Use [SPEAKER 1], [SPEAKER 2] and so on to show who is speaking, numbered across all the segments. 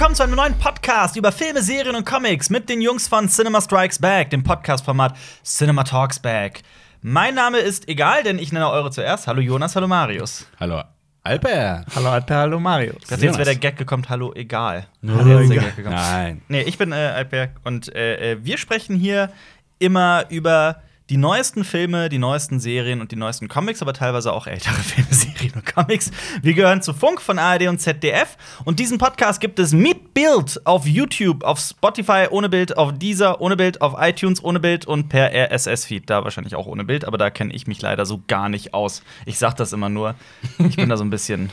[SPEAKER 1] willkommen zu einem neuen Podcast über Filme, Serien und Comics mit den Jungs von Cinema Strikes Back, dem Podcast-Format Cinema Talks Back. Mein Name ist egal, denn ich nenne eure zuerst. Hallo Jonas, hallo Marius.
[SPEAKER 2] Hallo Albert.
[SPEAKER 3] Hallo Alper, hallo Marius.
[SPEAKER 1] Ich dachte, jetzt wäre der Gag gekommen, hallo egal.
[SPEAKER 2] Hallo,
[SPEAKER 1] der
[SPEAKER 2] egal.
[SPEAKER 1] Gag gekommen.
[SPEAKER 2] Nein.
[SPEAKER 1] Nee, ich bin äh, Alper und äh, äh, wir sprechen hier immer über die neuesten Filme, die neuesten Serien und die neuesten Comics, aber teilweise auch ältere Filme, Serien und Comics. Wir gehören zu Funk von ARD und ZDF und diesen Podcast gibt es mit Bild auf YouTube, auf Spotify ohne Bild, auf Deezer ohne Bild, auf iTunes ohne Bild und per RSS-Feed, da wahrscheinlich auch ohne Bild, aber da kenne ich mich leider so gar nicht aus. Ich sag das immer nur. Ich bin da so ein bisschen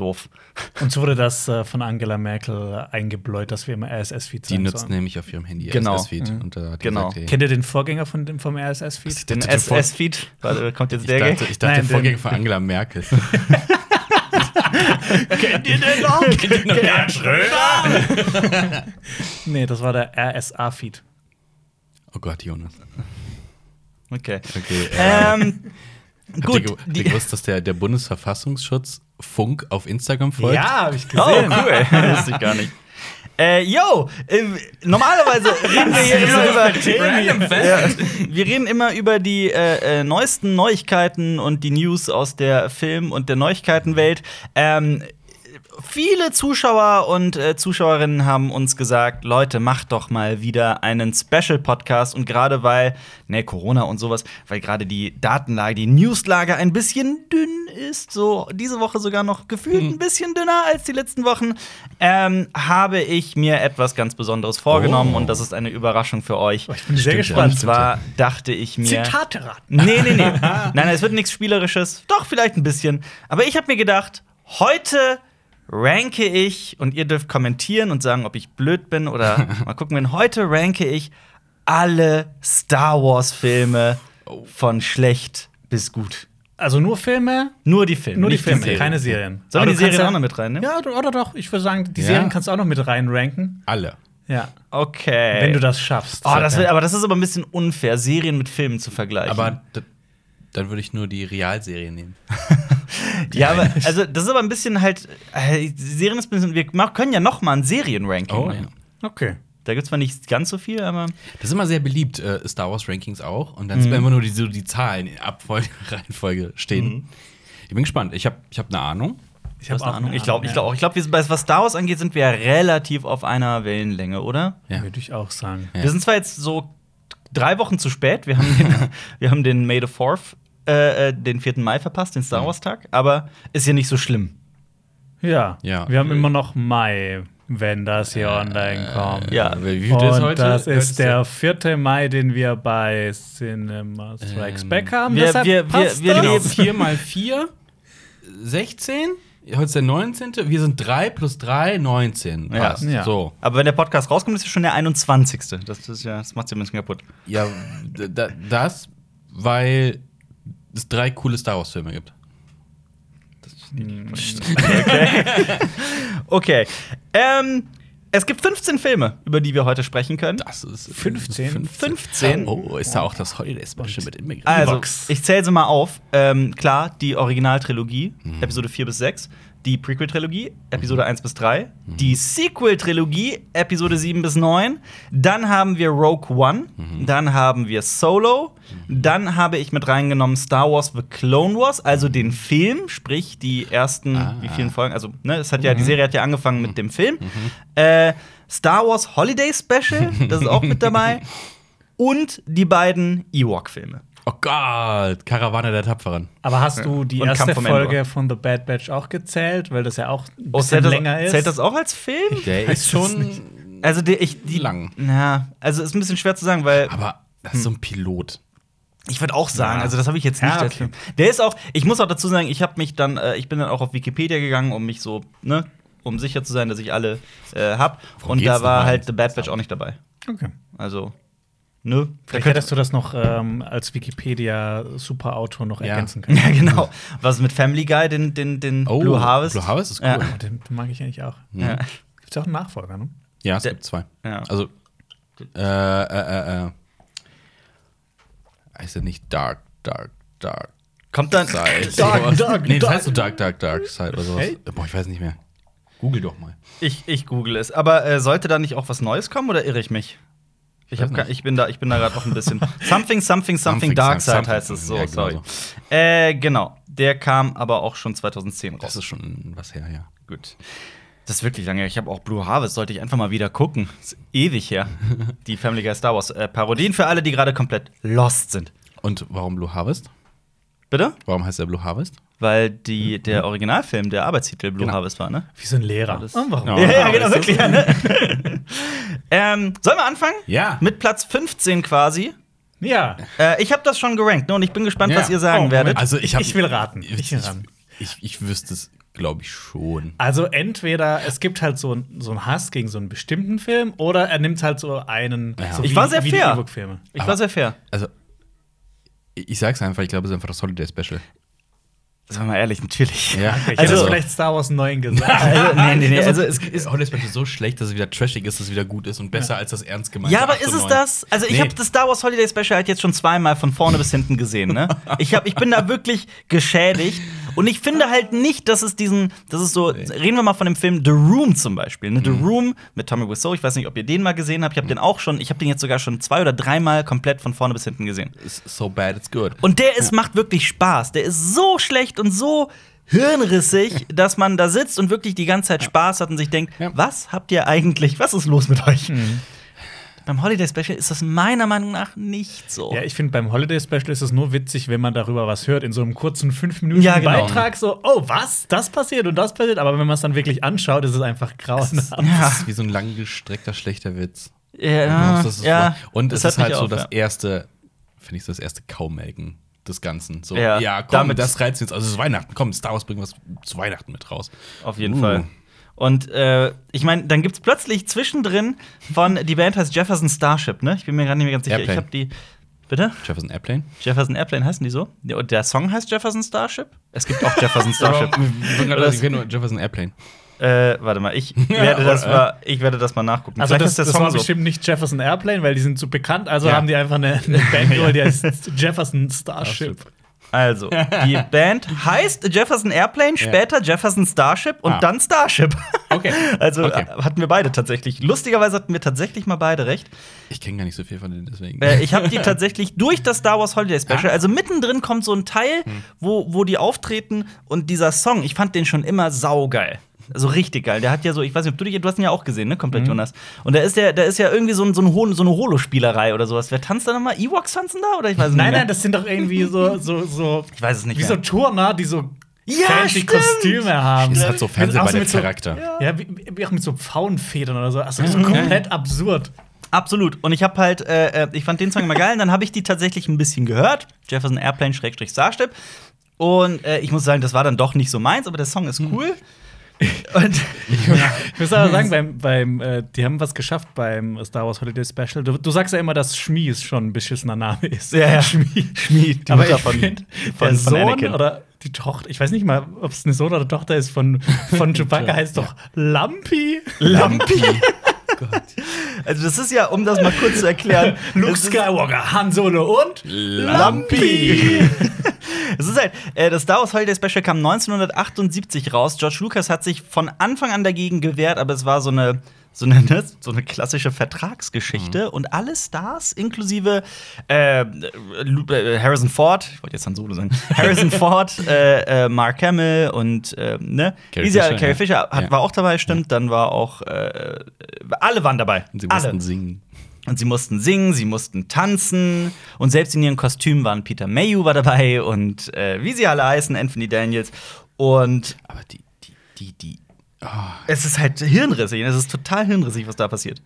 [SPEAKER 1] doof.
[SPEAKER 3] Uns wurde das äh, von Angela Merkel eingebläut, dass wir immer RSS-Feed
[SPEAKER 2] Die nutzt
[SPEAKER 3] sollen.
[SPEAKER 2] nämlich auf ihrem Handy
[SPEAKER 1] Genau.
[SPEAKER 2] RSS-Feed. Hat die
[SPEAKER 1] Genau.
[SPEAKER 2] gesagt, hey,
[SPEAKER 3] Kennt ihr den Vorgänger von dem, vom RSS-Feed?
[SPEAKER 1] Den SS-Feed, warte, kommt jetzt
[SPEAKER 2] ich
[SPEAKER 1] der
[SPEAKER 2] dachte, ich dachte
[SPEAKER 3] Nein,
[SPEAKER 2] den Vorgänger
[SPEAKER 3] den-
[SPEAKER 2] von Angela Merkel.
[SPEAKER 1] Kennt ihr den noch? Gerhard Schröder?
[SPEAKER 3] Nee, das war der RSA-Feed.
[SPEAKER 2] oh Gott, Jonas.
[SPEAKER 1] Okay.
[SPEAKER 2] Okay. Äh,
[SPEAKER 1] Ähm,
[SPEAKER 2] habt ihr,
[SPEAKER 1] gut.
[SPEAKER 2] habt ihr gewusst, dass der, der Bundesverfassungsschutz Funk auf Instagram folgt?
[SPEAKER 3] habe ich
[SPEAKER 1] oh, cool. Das wusste ich gar nicht. Äh, yo, äh, normalerweise reden wir hier immer über. Ja, wir reden immer über die äh, äh, neuesten Neuigkeiten und die News aus der Film- und der Neuigkeitenwelt. Ähm, viele Zuschauer und äh, Zuschauerinnen haben uns gesagt, Leute, macht doch mal wieder einen Special-Podcast. Und gerade weil, ne, Corona und sowas, weil gerade die Datenlage, die Newslage ein bisschen dünn ist, so diese Woche sogar noch gefühlt ein bisschen dünner als die letzten Wochen, ähm, habe ich mir etwas ganz Besonderes vorgenommen
[SPEAKER 2] Oh.
[SPEAKER 1] und das ist eine Überraschung für euch.
[SPEAKER 3] Ich bin sehr gespannt.
[SPEAKER 1] Und zwar dachte ich mir.
[SPEAKER 3] Zitate raten.
[SPEAKER 1] Nee, nee, nee. nein, nein, es wird nichts Spielerisches. Doch, vielleicht ein bisschen. Aber ich habe mir gedacht, heute ranke ich, und ihr dürft kommentieren und sagen, ob ich blöd bin oder mal gucken, wenn heute ranke ich alle Star Wars-Filme
[SPEAKER 2] Oh.
[SPEAKER 1] von schlecht bis gut.
[SPEAKER 3] Also nur Filme,
[SPEAKER 1] Nur die Filme.
[SPEAKER 3] nur die Filme,
[SPEAKER 1] Serien.
[SPEAKER 3] keine Serien.
[SPEAKER 1] Sollen wir die Serien auch noch mit rein, ne?
[SPEAKER 3] Ja, oder doch. Ich würde sagen, die
[SPEAKER 2] Ja.
[SPEAKER 3] Serien kannst du auch noch mit reinranken.
[SPEAKER 2] Alle.
[SPEAKER 3] Ja.
[SPEAKER 1] Okay.
[SPEAKER 3] Wenn du das schaffst.
[SPEAKER 1] Oh, das aber das ist aber ein bisschen unfair, Serien mit Filmen zu vergleichen.
[SPEAKER 2] Aber dann würde ich nur die Realserie nehmen.
[SPEAKER 1] ja, aber also das ist aber ein bisschen halt äh, Serien ist ein bisschen wir können ja noch mal ein Serienranking
[SPEAKER 2] Oh,
[SPEAKER 1] machen.
[SPEAKER 2] ja.
[SPEAKER 3] Okay.
[SPEAKER 1] Da gibt es zwar nicht ganz so viel, aber
[SPEAKER 2] Das ist immer sehr beliebt, äh, Star Wars Rankings auch. Und dann
[SPEAKER 1] Mhm.
[SPEAKER 2] man immer nur die, so die Zahlen in Abfolge, Reihenfolge stehen. Ich bin gespannt. Ich habe ich hab eine Ahnung.
[SPEAKER 3] Ich habe
[SPEAKER 1] eine Ahnung. Ich glaube, ich glaube auch. Ich glaube, sind- was Star Wars angeht, sind wir relativ auf einer Wellenlänge, oder?
[SPEAKER 2] Ja.
[SPEAKER 3] Würde ich auch sagen.
[SPEAKER 2] Ja.
[SPEAKER 1] Wir sind zwar jetzt so drei Wochen zu spät. Wir haben den, wir haben den May the 4th, äh, äh, den 4. Mai verpasst, den Star Wars Tag, aber ist ja nicht so schlimm.
[SPEAKER 3] Ja.
[SPEAKER 2] Ja.
[SPEAKER 3] Wir haben immer noch Mai, wenn das hier online kommt.
[SPEAKER 1] Ja.
[SPEAKER 2] Wie viel
[SPEAKER 3] Und
[SPEAKER 2] ist heute?
[SPEAKER 3] das ist der 4. Mai, den wir bei Cinema Strikes
[SPEAKER 2] Ähm,
[SPEAKER 3] Back haben.
[SPEAKER 1] wir-
[SPEAKER 3] Deshalb
[SPEAKER 1] wir- wir-
[SPEAKER 3] passt
[SPEAKER 1] wir
[SPEAKER 3] das.
[SPEAKER 2] Genau,
[SPEAKER 1] leben-
[SPEAKER 2] 4 mal 4, 16. Heute ist der 19. Wir sind 3 plus 3, 19.
[SPEAKER 1] Ja.
[SPEAKER 2] Passt.
[SPEAKER 3] Ja.
[SPEAKER 2] So.
[SPEAKER 1] Aber wenn der Podcast rauskommt, ist es schon der 21. Das, das, ist ja, das macht ja ein bisschen kaputt.
[SPEAKER 2] Ja, das, weil es drei coole Star Wars-Filme gibt.
[SPEAKER 1] Okay. Ähm, es gibt 15 Filme, über die wir heute sprechen können.
[SPEAKER 2] Das ist
[SPEAKER 3] 15?
[SPEAKER 1] 15?
[SPEAKER 2] Oh, ist da auch das Holiday-Special mit inbegriffen?
[SPEAKER 1] Also, ich zähle sie mal auf. Ähm, klar, die Originaltrilogie,
[SPEAKER 2] Mhm.
[SPEAKER 1] Episode 4 bis 6. Die Prequel-Trilogie, Episode 1 bis 3. Die Sequel-Trilogie, Episode 7 bis 9. Dann haben wir Rogue One.
[SPEAKER 2] Mhm.
[SPEAKER 1] Dann haben wir Solo. Dann habe ich mit reingenommen Star Wars The Clone Wars, also den Film, sprich die ersten,
[SPEAKER 2] Mhm. Ah.
[SPEAKER 1] wie vielen Folgen, also, ne, es hat ja,
[SPEAKER 2] Mhm.
[SPEAKER 1] die Serie hat ja angefangen mit dem Film. Äh, Star Wars Holiday Special, das ist auch mit dabei. Und die beiden Ewok-Filme.
[SPEAKER 2] Oh Gott, Karawane der Tapferen.
[SPEAKER 3] Aber hast du die
[SPEAKER 1] Und
[SPEAKER 3] erste
[SPEAKER 1] Kampf
[SPEAKER 3] Folge
[SPEAKER 1] Endor.
[SPEAKER 3] von The Bad Batch auch gezählt? Weil das ja auch ein
[SPEAKER 1] Oh,
[SPEAKER 3] bisschen
[SPEAKER 1] zählt, das,
[SPEAKER 3] länger ist.
[SPEAKER 1] zählt das auch als Film?
[SPEAKER 2] Der ist schon
[SPEAKER 1] Also die, ich, die,
[SPEAKER 2] lang.
[SPEAKER 1] Ja, also ist ein bisschen schwer zu sagen, weil
[SPEAKER 2] Aber das ist so ein Pilot.
[SPEAKER 1] ich würde auch sagen,
[SPEAKER 3] Ja.
[SPEAKER 1] also das habe ich jetzt nicht.
[SPEAKER 3] Ja,
[SPEAKER 1] als
[SPEAKER 3] okay.
[SPEAKER 1] Film. Der ist auch, ich muss auch dazu sagen, ich habe mich dann, äh, ich bin dann auch auf Wikipedia gegangen, um mich so, ne, um sicher zu sein, dass ich alle äh, hab.
[SPEAKER 2] Worum
[SPEAKER 1] Und da war halt The Bad Batch auch nicht dabei.
[SPEAKER 3] Okay.
[SPEAKER 1] Also, ne?
[SPEAKER 3] Vielleicht hättest du das noch ähm, als Wikipedia-Superautor noch
[SPEAKER 2] Ja.
[SPEAKER 3] ergänzen können.
[SPEAKER 1] ja, genau. Was mit Family Guy, den, den, den
[SPEAKER 2] Oh,
[SPEAKER 1] Blue Harvest?
[SPEAKER 2] Blue Harvest ist cool.
[SPEAKER 1] Ja.
[SPEAKER 3] Oh, den mag ich eigentlich auch.
[SPEAKER 1] Ja.
[SPEAKER 3] Gibt es auch einen Nachfolger, ne?
[SPEAKER 2] Ja, es
[SPEAKER 1] Der-
[SPEAKER 2] gibt zwei.
[SPEAKER 1] Ja.
[SPEAKER 2] Also, äh, äh, äh, äh. Heißt ja nicht Dark, Dark, Dark
[SPEAKER 1] Kommt dann.
[SPEAKER 2] Side.
[SPEAKER 3] Dark,
[SPEAKER 2] sowas.
[SPEAKER 3] Dark,
[SPEAKER 2] Nee, das
[SPEAKER 3] Dark.
[SPEAKER 2] heißt so Dark, Dark, Dark Side oder sowas.
[SPEAKER 3] Hey?
[SPEAKER 2] Boah, ich weiß nicht mehr. Google doch mal.
[SPEAKER 1] Ich, ich google es. Aber äh, sollte da nicht auch was Neues kommen oder irre ich mich? Ich, hab, ich bin da, ich bin da gerade noch ein bisschen. Something, something, something,
[SPEAKER 2] Something,
[SPEAKER 1] Dark Side
[SPEAKER 2] something,
[SPEAKER 1] heißt es so,
[SPEAKER 2] ja, genau
[SPEAKER 1] sorry.
[SPEAKER 2] so.
[SPEAKER 1] Äh, genau. Der kam aber auch schon 2010 raus.
[SPEAKER 2] Das ist schon was her, ja.
[SPEAKER 1] gut. Das ist wirklich lange. her. Ich habe auch Blue Harvest, sollte ich einfach mal wieder gucken. Ist ewig her. Die Family Guy Star Wars äh, Parodien für alle, die gerade komplett lost sind.
[SPEAKER 2] Und warum Blue Harvest?
[SPEAKER 1] Bitte?
[SPEAKER 2] Warum heißt der Blue Harvest?
[SPEAKER 1] Weil die, der Originalfilm, der Arbeitstitel Blue
[SPEAKER 2] Genau.
[SPEAKER 1] Harvest war, ne?
[SPEAKER 3] Wie so ein Lehrer. Oh, warum?
[SPEAKER 2] Ja.
[SPEAKER 1] Ja, ja, genau,
[SPEAKER 2] das
[SPEAKER 1] wirklich. Ja, ne? ähm, sollen wir anfangen?
[SPEAKER 2] Ja.
[SPEAKER 1] Mit Platz 15 quasi.
[SPEAKER 3] Ja.
[SPEAKER 1] Äh, ich habe das schon gerankt ne? und ich bin gespannt, was ihr sagen
[SPEAKER 3] Oh,
[SPEAKER 1] werdet.
[SPEAKER 2] Also ich, hab,
[SPEAKER 3] Ich will raten. Ich
[SPEAKER 2] Ich,
[SPEAKER 3] will
[SPEAKER 2] ich,
[SPEAKER 3] raten.
[SPEAKER 2] ich, ich wüsste es, glaube ich, schon.
[SPEAKER 3] Also entweder es gibt halt so, so einen Hass gegen so einen bestimmten Film oder er nimmt halt so einen.
[SPEAKER 2] Ja.
[SPEAKER 3] So
[SPEAKER 1] Ich
[SPEAKER 3] wie,
[SPEAKER 1] war sehr fair. Ich
[SPEAKER 2] Aber-
[SPEAKER 1] war sehr fair.
[SPEAKER 2] Also, ich ich sag's einfach, ich glaube, es ist einfach das Holiday Special.
[SPEAKER 1] Sagen wir mal ehrlich, natürlich.
[SPEAKER 2] Ja.
[SPEAKER 3] Ich
[SPEAKER 1] Also-
[SPEAKER 3] hätte vielleicht Star Wars 9 gesagt.
[SPEAKER 1] Also, nee, nee, nee.
[SPEAKER 2] Also,
[SPEAKER 1] Also,
[SPEAKER 2] es ist Holiday Special so schlecht, dass es wieder trashig ist, dass es wieder gut ist und besser als das ernst gemeinte.
[SPEAKER 1] ja, aber
[SPEAKER 2] acht
[SPEAKER 1] ist
[SPEAKER 2] und
[SPEAKER 1] es das? Also, ich
[SPEAKER 2] Nee.
[SPEAKER 1] habe das Star Wars Holiday Special halt jetzt schon zweimal von vorne bis hinten gesehen, ne? Ich, hab, ich bin da wirklich geschädigt. Und ich finde halt nicht, dass es diesen, das ist so, reden wir mal von dem Film The Room zum Beispiel. Ne? The
[SPEAKER 2] Mhm.
[SPEAKER 1] Room mit Tommy Wiseau, ich weiß nicht, ob ihr den mal gesehen habt. Ich habe den auch schon, ich habe den jetzt sogar schon zwei oder dreimal komplett von vorne bis hinten gesehen.
[SPEAKER 2] It's so bad, it's good.
[SPEAKER 1] Und der ist, macht wirklich Spaß. Der ist so schlecht und so hirnrissig, dass man da sitzt und wirklich die ganze Zeit Spaß hat und sich denkt,
[SPEAKER 2] Ja.
[SPEAKER 1] was habt ihr eigentlich, was ist los mit euch? Beim Holiday Special ist das meiner Meinung nach nicht so.
[SPEAKER 3] Ja, ich finde, beim Holiday Special ist es nur witzig, wenn man darüber was hört, in so einem kurzen 5 Minuten
[SPEAKER 1] Ja, genau.
[SPEAKER 3] Beitrag, so, oh, was? Das passiert und das passiert. Aber wenn man es dann wirklich anschaut, ist es einfach grauenhaft.
[SPEAKER 1] Ja.
[SPEAKER 2] Das ist wie so ein langgestreckter schlechter Witz.
[SPEAKER 1] Ja,
[SPEAKER 2] Das ist
[SPEAKER 1] ja,
[SPEAKER 2] und es ist halt
[SPEAKER 1] mich
[SPEAKER 2] so das erste, finde ich, so das erste Kaumelken des Ganzen. So,
[SPEAKER 1] Ja,
[SPEAKER 2] ja, komm,
[SPEAKER 1] damit-
[SPEAKER 2] das reizt jetzt. Also, es ist Weihnachten. Komm, Star Wars bringt was zu Weihnachten mit raus.
[SPEAKER 1] Auf jeden
[SPEAKER 2] Uh.
[SPEAKER 1] Fall. Und äh, ich meine, dann gibt's plötzlich zwischendrin von, die Band heißt Jefferson Starship, ne? Ich bin mir gerade nicht mehr ganz sicher.
[SPEAKER 2] Airplane.
[SPEAKER 1] Ich habe die. Bitte?
[SPEAKER 2] Jefferson Airplane.
[SPEAKER 1] Jefferson Airplane heißen die so? Und der Song heißt Jefferson Starship? Es gibt auch Jefferson Starship.
[SPEAKER 2] Starship. ich kenne nur Jefferson Airplane.
[SPEAKER 1] Äh, warte mal, ich werde das mal, ich werde das mal nachgucken.
[SPEAKER 3] Also
[SPEAKER 1] Vielleicht
[SPEAKER 3] das,
[SPEAKER 1] ist
[SPEAKER 3] das
[SPEAKER 1] Song
[SPEAKER 3] war
[SPEAKER 1] so.
[SPEAKER 3] bestimmt nicht Jefferson Airplane, weil die sind zu bekannt. Also
[SPEAKER 2] Ja.
[SPEAKER 3] haben die einfach eine, eine Band geholt, die heißt Jefferson Starship.
[SPEAKER 1] Also, die Band heißt Jefferson Airplane, später Jefferson Starship und
[SPEAKER 2] Ah.
[SPEAKER 1] dann Starship.
[SPEAKER 2] Okay.
[SPEAKER 1] Also
[SPEAKER 2] Okay.
[SPEAKER 1] äh, hatten wir beide tatsächlich. Lustigerweise hatten wir tatsächlich mal beide recht.
[SPEAKER 2] Ich kenne gar nicht so viel von denen, deswegen.
[SPEAKER 1] Äh, ich habe die tatsächlich durch das Star Wars Holiday Special,
[SPEAKER 2] Ah.
[SPEAKER 1] also mittendrin kommt so ein Teil,
[SPEAKER 2] Hm.
[SPEAKER 1] wo, wo die auftreten und dieser Song, ich fand den schon immer saugeil. Also richtig geil. Der hat ja so, ich weiß nicht, ob du, dich- du hast ihn ja auch gesehen, ne?
[SPEAKER 2] Mhm.
[SPEAKER 1] Komplett, Jonas. Und da ist ja, da ist ja irgendwie so, ein, so, ein, so eine Holospielerei oder sowas. Wer tanzt da nochmal? Ewoks tanzen da? Oder ich weiß es
[SPEAKER 3] Nein,
[SPEAKER 1] nicht. mehr.
[SPEAKER 3] nein, das sind doch irgendwie so, so, so
[SPEAKER 1] ich weiß es nicht.
[SPEAKER 3] wie
[SPEAKER 1] mehr.
[SPEAKER 3] so Turner, die so
[SPEAKER 1] Ja,
[SPEAKER 3] fancy
[SPEAKER 1] stimmt.
[SPEAKER 3] Kostüme haben.
[SPEAKER 2] ist halt so
[SPEAKER 3] Auch so mit so-
[SPEAKER 2] Fernsehballett-Charakter.
[SPEAKER 3] Ja, wie, wie auch mit so Pfauenfedern oder so. Also so komplett absurd.
[SPEAKER 1] Absolut. Und ich habe halt, äh, äh, ich fand den Song immer geil. Und dann habe ich die tatsächlich ein bisschen gehört. Jefferson Airplane Schrägstrich Starship. Und äh, ich muss sagen, das war dann doch nicht so meins, aber der Song ist
[SPEAKER 3] Hm.
[SPEAKER 1] cool. Und
[SPEAKER 3] Ich muss aber sagen, beim, beim, äh, die haben was geschafft beim Star Wars Holiday Special. Du, du sagst ja immer, dass Schmies schon ein beschissener Name ist.
[SPEAKER 1] Ja, ja.
[SPEAKER 3] Schmie.
[SPEAKER 1] Schmied, die
[SPEAKER 3] aber
[SPEAKER 1] Mutter
[SPEAKER 3] ich
[SPEAKER 1] von-
[SPEAKER 3] find,
[SPEAKER 1] von-
[SPEAKER 3] der Sohn
[SPEAKER 1] Anakin.
[SPEAKER 3] oder die Tochter, ich weiß nicht mal, ob es eine Sohn oder Tochter ist von, von Chewbacca, heißt doch Lumpy.
[SPEAKER 1] Lampi. Also, das ist ja, um das mal kurz zu erklären,
[SPEAKER 3] Luke Skywalker, Han Solo und
[SPEAKER 1] Lampi. Es ist halt, äh, das Star Wars Holiday Special kam 1978 raus. George Lucas hat sich von Anfang an dagegen gewehrt, aber es war so eine, so eine, ne, so eine klassische Vertragsgeschichte. Und alle Stars, inklusive äh, äh, Harrison Ford, ich wollte jetzt Han Solo sagen, Harrison Ford, äh, äh, Mark Hamill und äh, ne,
[SPEAKER 2] Carrie
[SPEAKER 1] Easy-
[SPEAKER 2] Fisher,
[SPEAKER 1] Carrie
[SPEAKER 2] ja.
[SPEAKER 1] Fisher hat,
[SPEAKER 2] Ja.
[SPEAKER 1] war auch dabei, stimmt. Dann war auch, äh, alle waren dabei.
[SPEAKER 2] Und sie
[SPEAKER 1] alle.
[SPEAKER 2] mussten singen.
[SPEAKER 1] Und sie mussten singen, sie mussten tanzen und selbst in ihren Kostümen waren Peter Mayhew war dabei und wie sie alle heißen, Anthony Daniels. Und
[SPEAKER 2] Aber die, die, die, die,
[SPEAKER 1] es ist halt hirnrissig, es ist total hirnrissig, was da passiert.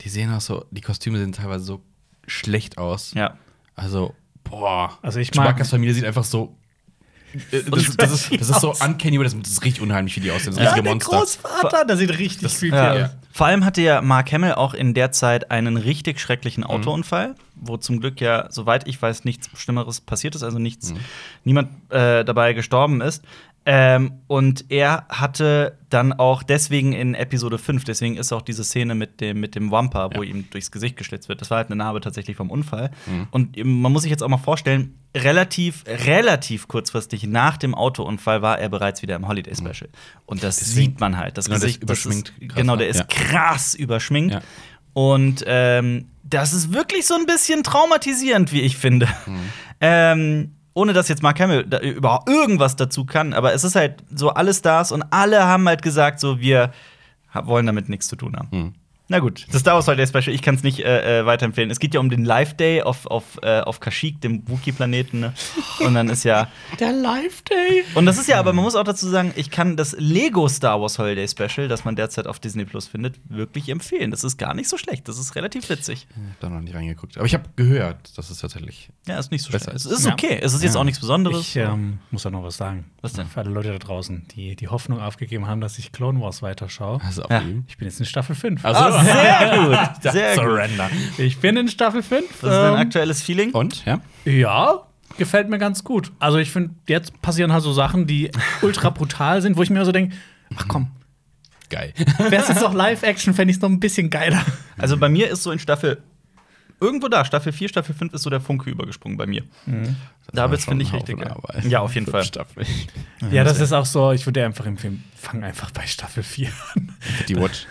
[SPEAKER 2] die sehen auch so, die Kostüme sehen teilweise so schlecht aus.
[SPEAKER 1] Ja.
[SPEAKER 2] Also, boah.
[SPEAKER 3] Also ich mag-
[SPEAKER 2] Chewbacca's Familie sieht einfach so. äh, Das, das, ist, das ist so uncanny, aber das, das ist richtig unheimlich, wie die aussehen. Das
[SPEAKER 3] Ja,
[SPEAKER 2] richtige
[SPEAKER 3] der
[SPEAKER 2] Monster.
[SPEAKER 3] Großvater, der sieht richtig creepy
[SPEAKER 1] Ja.
[SPEAKER 3] aus.
[SPEAKER 2] Ja.
[SPEAKER 1] Vor allem hatte ja Mark Hamill auch in der Zeit einen richtig
[SPEAKER 2] Mhm.
[SPEAKER 1] schrecklichen Autounfall, wo zum Glück ja, soweit ich weiß, nichts Schlimmeres passiert ist, also nichts,
[SPEAKER 2] Mhm.
[SPEAKER 1] niemand äh, dabei gestorben ist. Ähm, und er hatte dann auch deswegen in Episode 5, deswegen ist auch diese Szene mit dem, mit dem Wampa, wo
[SPEAKER 2] Ja.
[SPEAKER 1] ihm durchs Gesicht geschlitzt wird. Das war halt eine Narbe tatsächlich vom Unfall.
[SPEAKER 2] Mhm.
[SPEAKER 1] Und man muss sich jetzt auch mal vorstellen, relativ, relativ kurzfristig nach dem Autounfall war er bereits wieder im Holiday Special. Und das
[SPEAKER 2] Mhm. Deswegen-
[SPEAKER 1] sieht man halt. Das
[SPEAKER 2] Genau, ist
[SPEAKER 1] Gesicht das
[SPEAKER 2] überschminkt
[SPEAKER 1] Ist,
[SPEAKER 2] krass,
[SPEAKER 1] genau, der ist
[SPEAKER 2] Ja.
[SPEAKER 1] krass überschminkt.
[SPEAKER 2] Ja.
[SPEAKER 1] Und ähm, das ist wirklich so ein bisschen traumatisierend, wie ich finde.
[SPEAKER 2] Mhm.
[SPEAKER 1] Ähm, ohne dass jetzt Mark Hamill da überhaupt irgendwas dazu kann, aber es ist halt so alle Stars und alle haben halt gesagt, so wir wollen damit nichts zu tun haben.
[SPEAKER 2] Mhm.
[SPEAKER 1] Na gut, das Star Wars Holiday Special, ich kann es nicht äh, äh, weiterempfehlen. Es geht ja um den Live Day auf, auf, äh, auf Kashyyyk, dem Wookiee-Planeten. Ne? Und dann ist ja.
[SPEAKER 2] Der Live Day.
[SPEAKER 1] Und das ist ja, aber man muss auch dazu sagen, ich kann das Lego Star Wars Holiday Special, das man derzeit auf Disney Plus findet, wirklich empfehlen. Das ist gar nicht so schlecht. Das ist relativ witzig.
[SPEAKER 2] Ich hab da noch nicht reingeguckt. Aber ich habe gehört, dass es tatsächlich.
[SPEAKER 1] Ja, ist nicht so schlecht. Es
[SPEAKER 2] ist.
[SPEAKER 1] okay. Es ist jetzt
[SPEAKER 2] Ja.
[SPEAKER 1] auch nichts Besonderes.
[SPEAKER 3] Ich ähm, muss da noch was sagen.
[SPEAKER 1] Was denn?
[SPEAKER 3] Für alle Leute da draußen, die die Hoffnung aufgegeben haben, dass ich Clone Wars weiterschaue.
[SPEAKER 2] Also
[SPEAKER 1] Ja.
[SPEAKER 3] Ich bin jetzt in Staffel 5.
[SPEAKER 2] Also-
[SPEAKER 1] Ah, sehr gut. Sehr gut.
[SPEAKER 2] Surrender.
[SPEAKER 3] Ich bin in Staffel 5.
[SPEAKER 1] Was ist dein
[SPEAKER 3] ähm,
[SPEAKER 1] aktuelles Feeling?
[SPEAKER 2] Und? Ja?
[SPEAKER 3] Ja, gefällt mir ganz gut. Also ich finde, jetzt passieren halt so Sachen, die ultra brutal sind, wo ich mir so denke, ach komm,
[SPEAKER 2] Geil.
[SPEAKER 3] wäre es jetzt noch Live-Action, fände ich es noch ein bisschen geiler.
[SPEAKER 1] Also bei mir ist so in Staffel irgendwo da, Staffel 4, Staffel 5 ist so der Funke übergesprungen bei mir. Da wird's, finde ich, richtig geil. Ja, auf jeden Fall.
[SPEAKER 2] Staffel.
[SPEAKER 3] Ja, das ist auch so, ich würde dir einfach empfehlen, fang einfach bei Staffel 4 an.
[SPEAKER 2] Die Watch.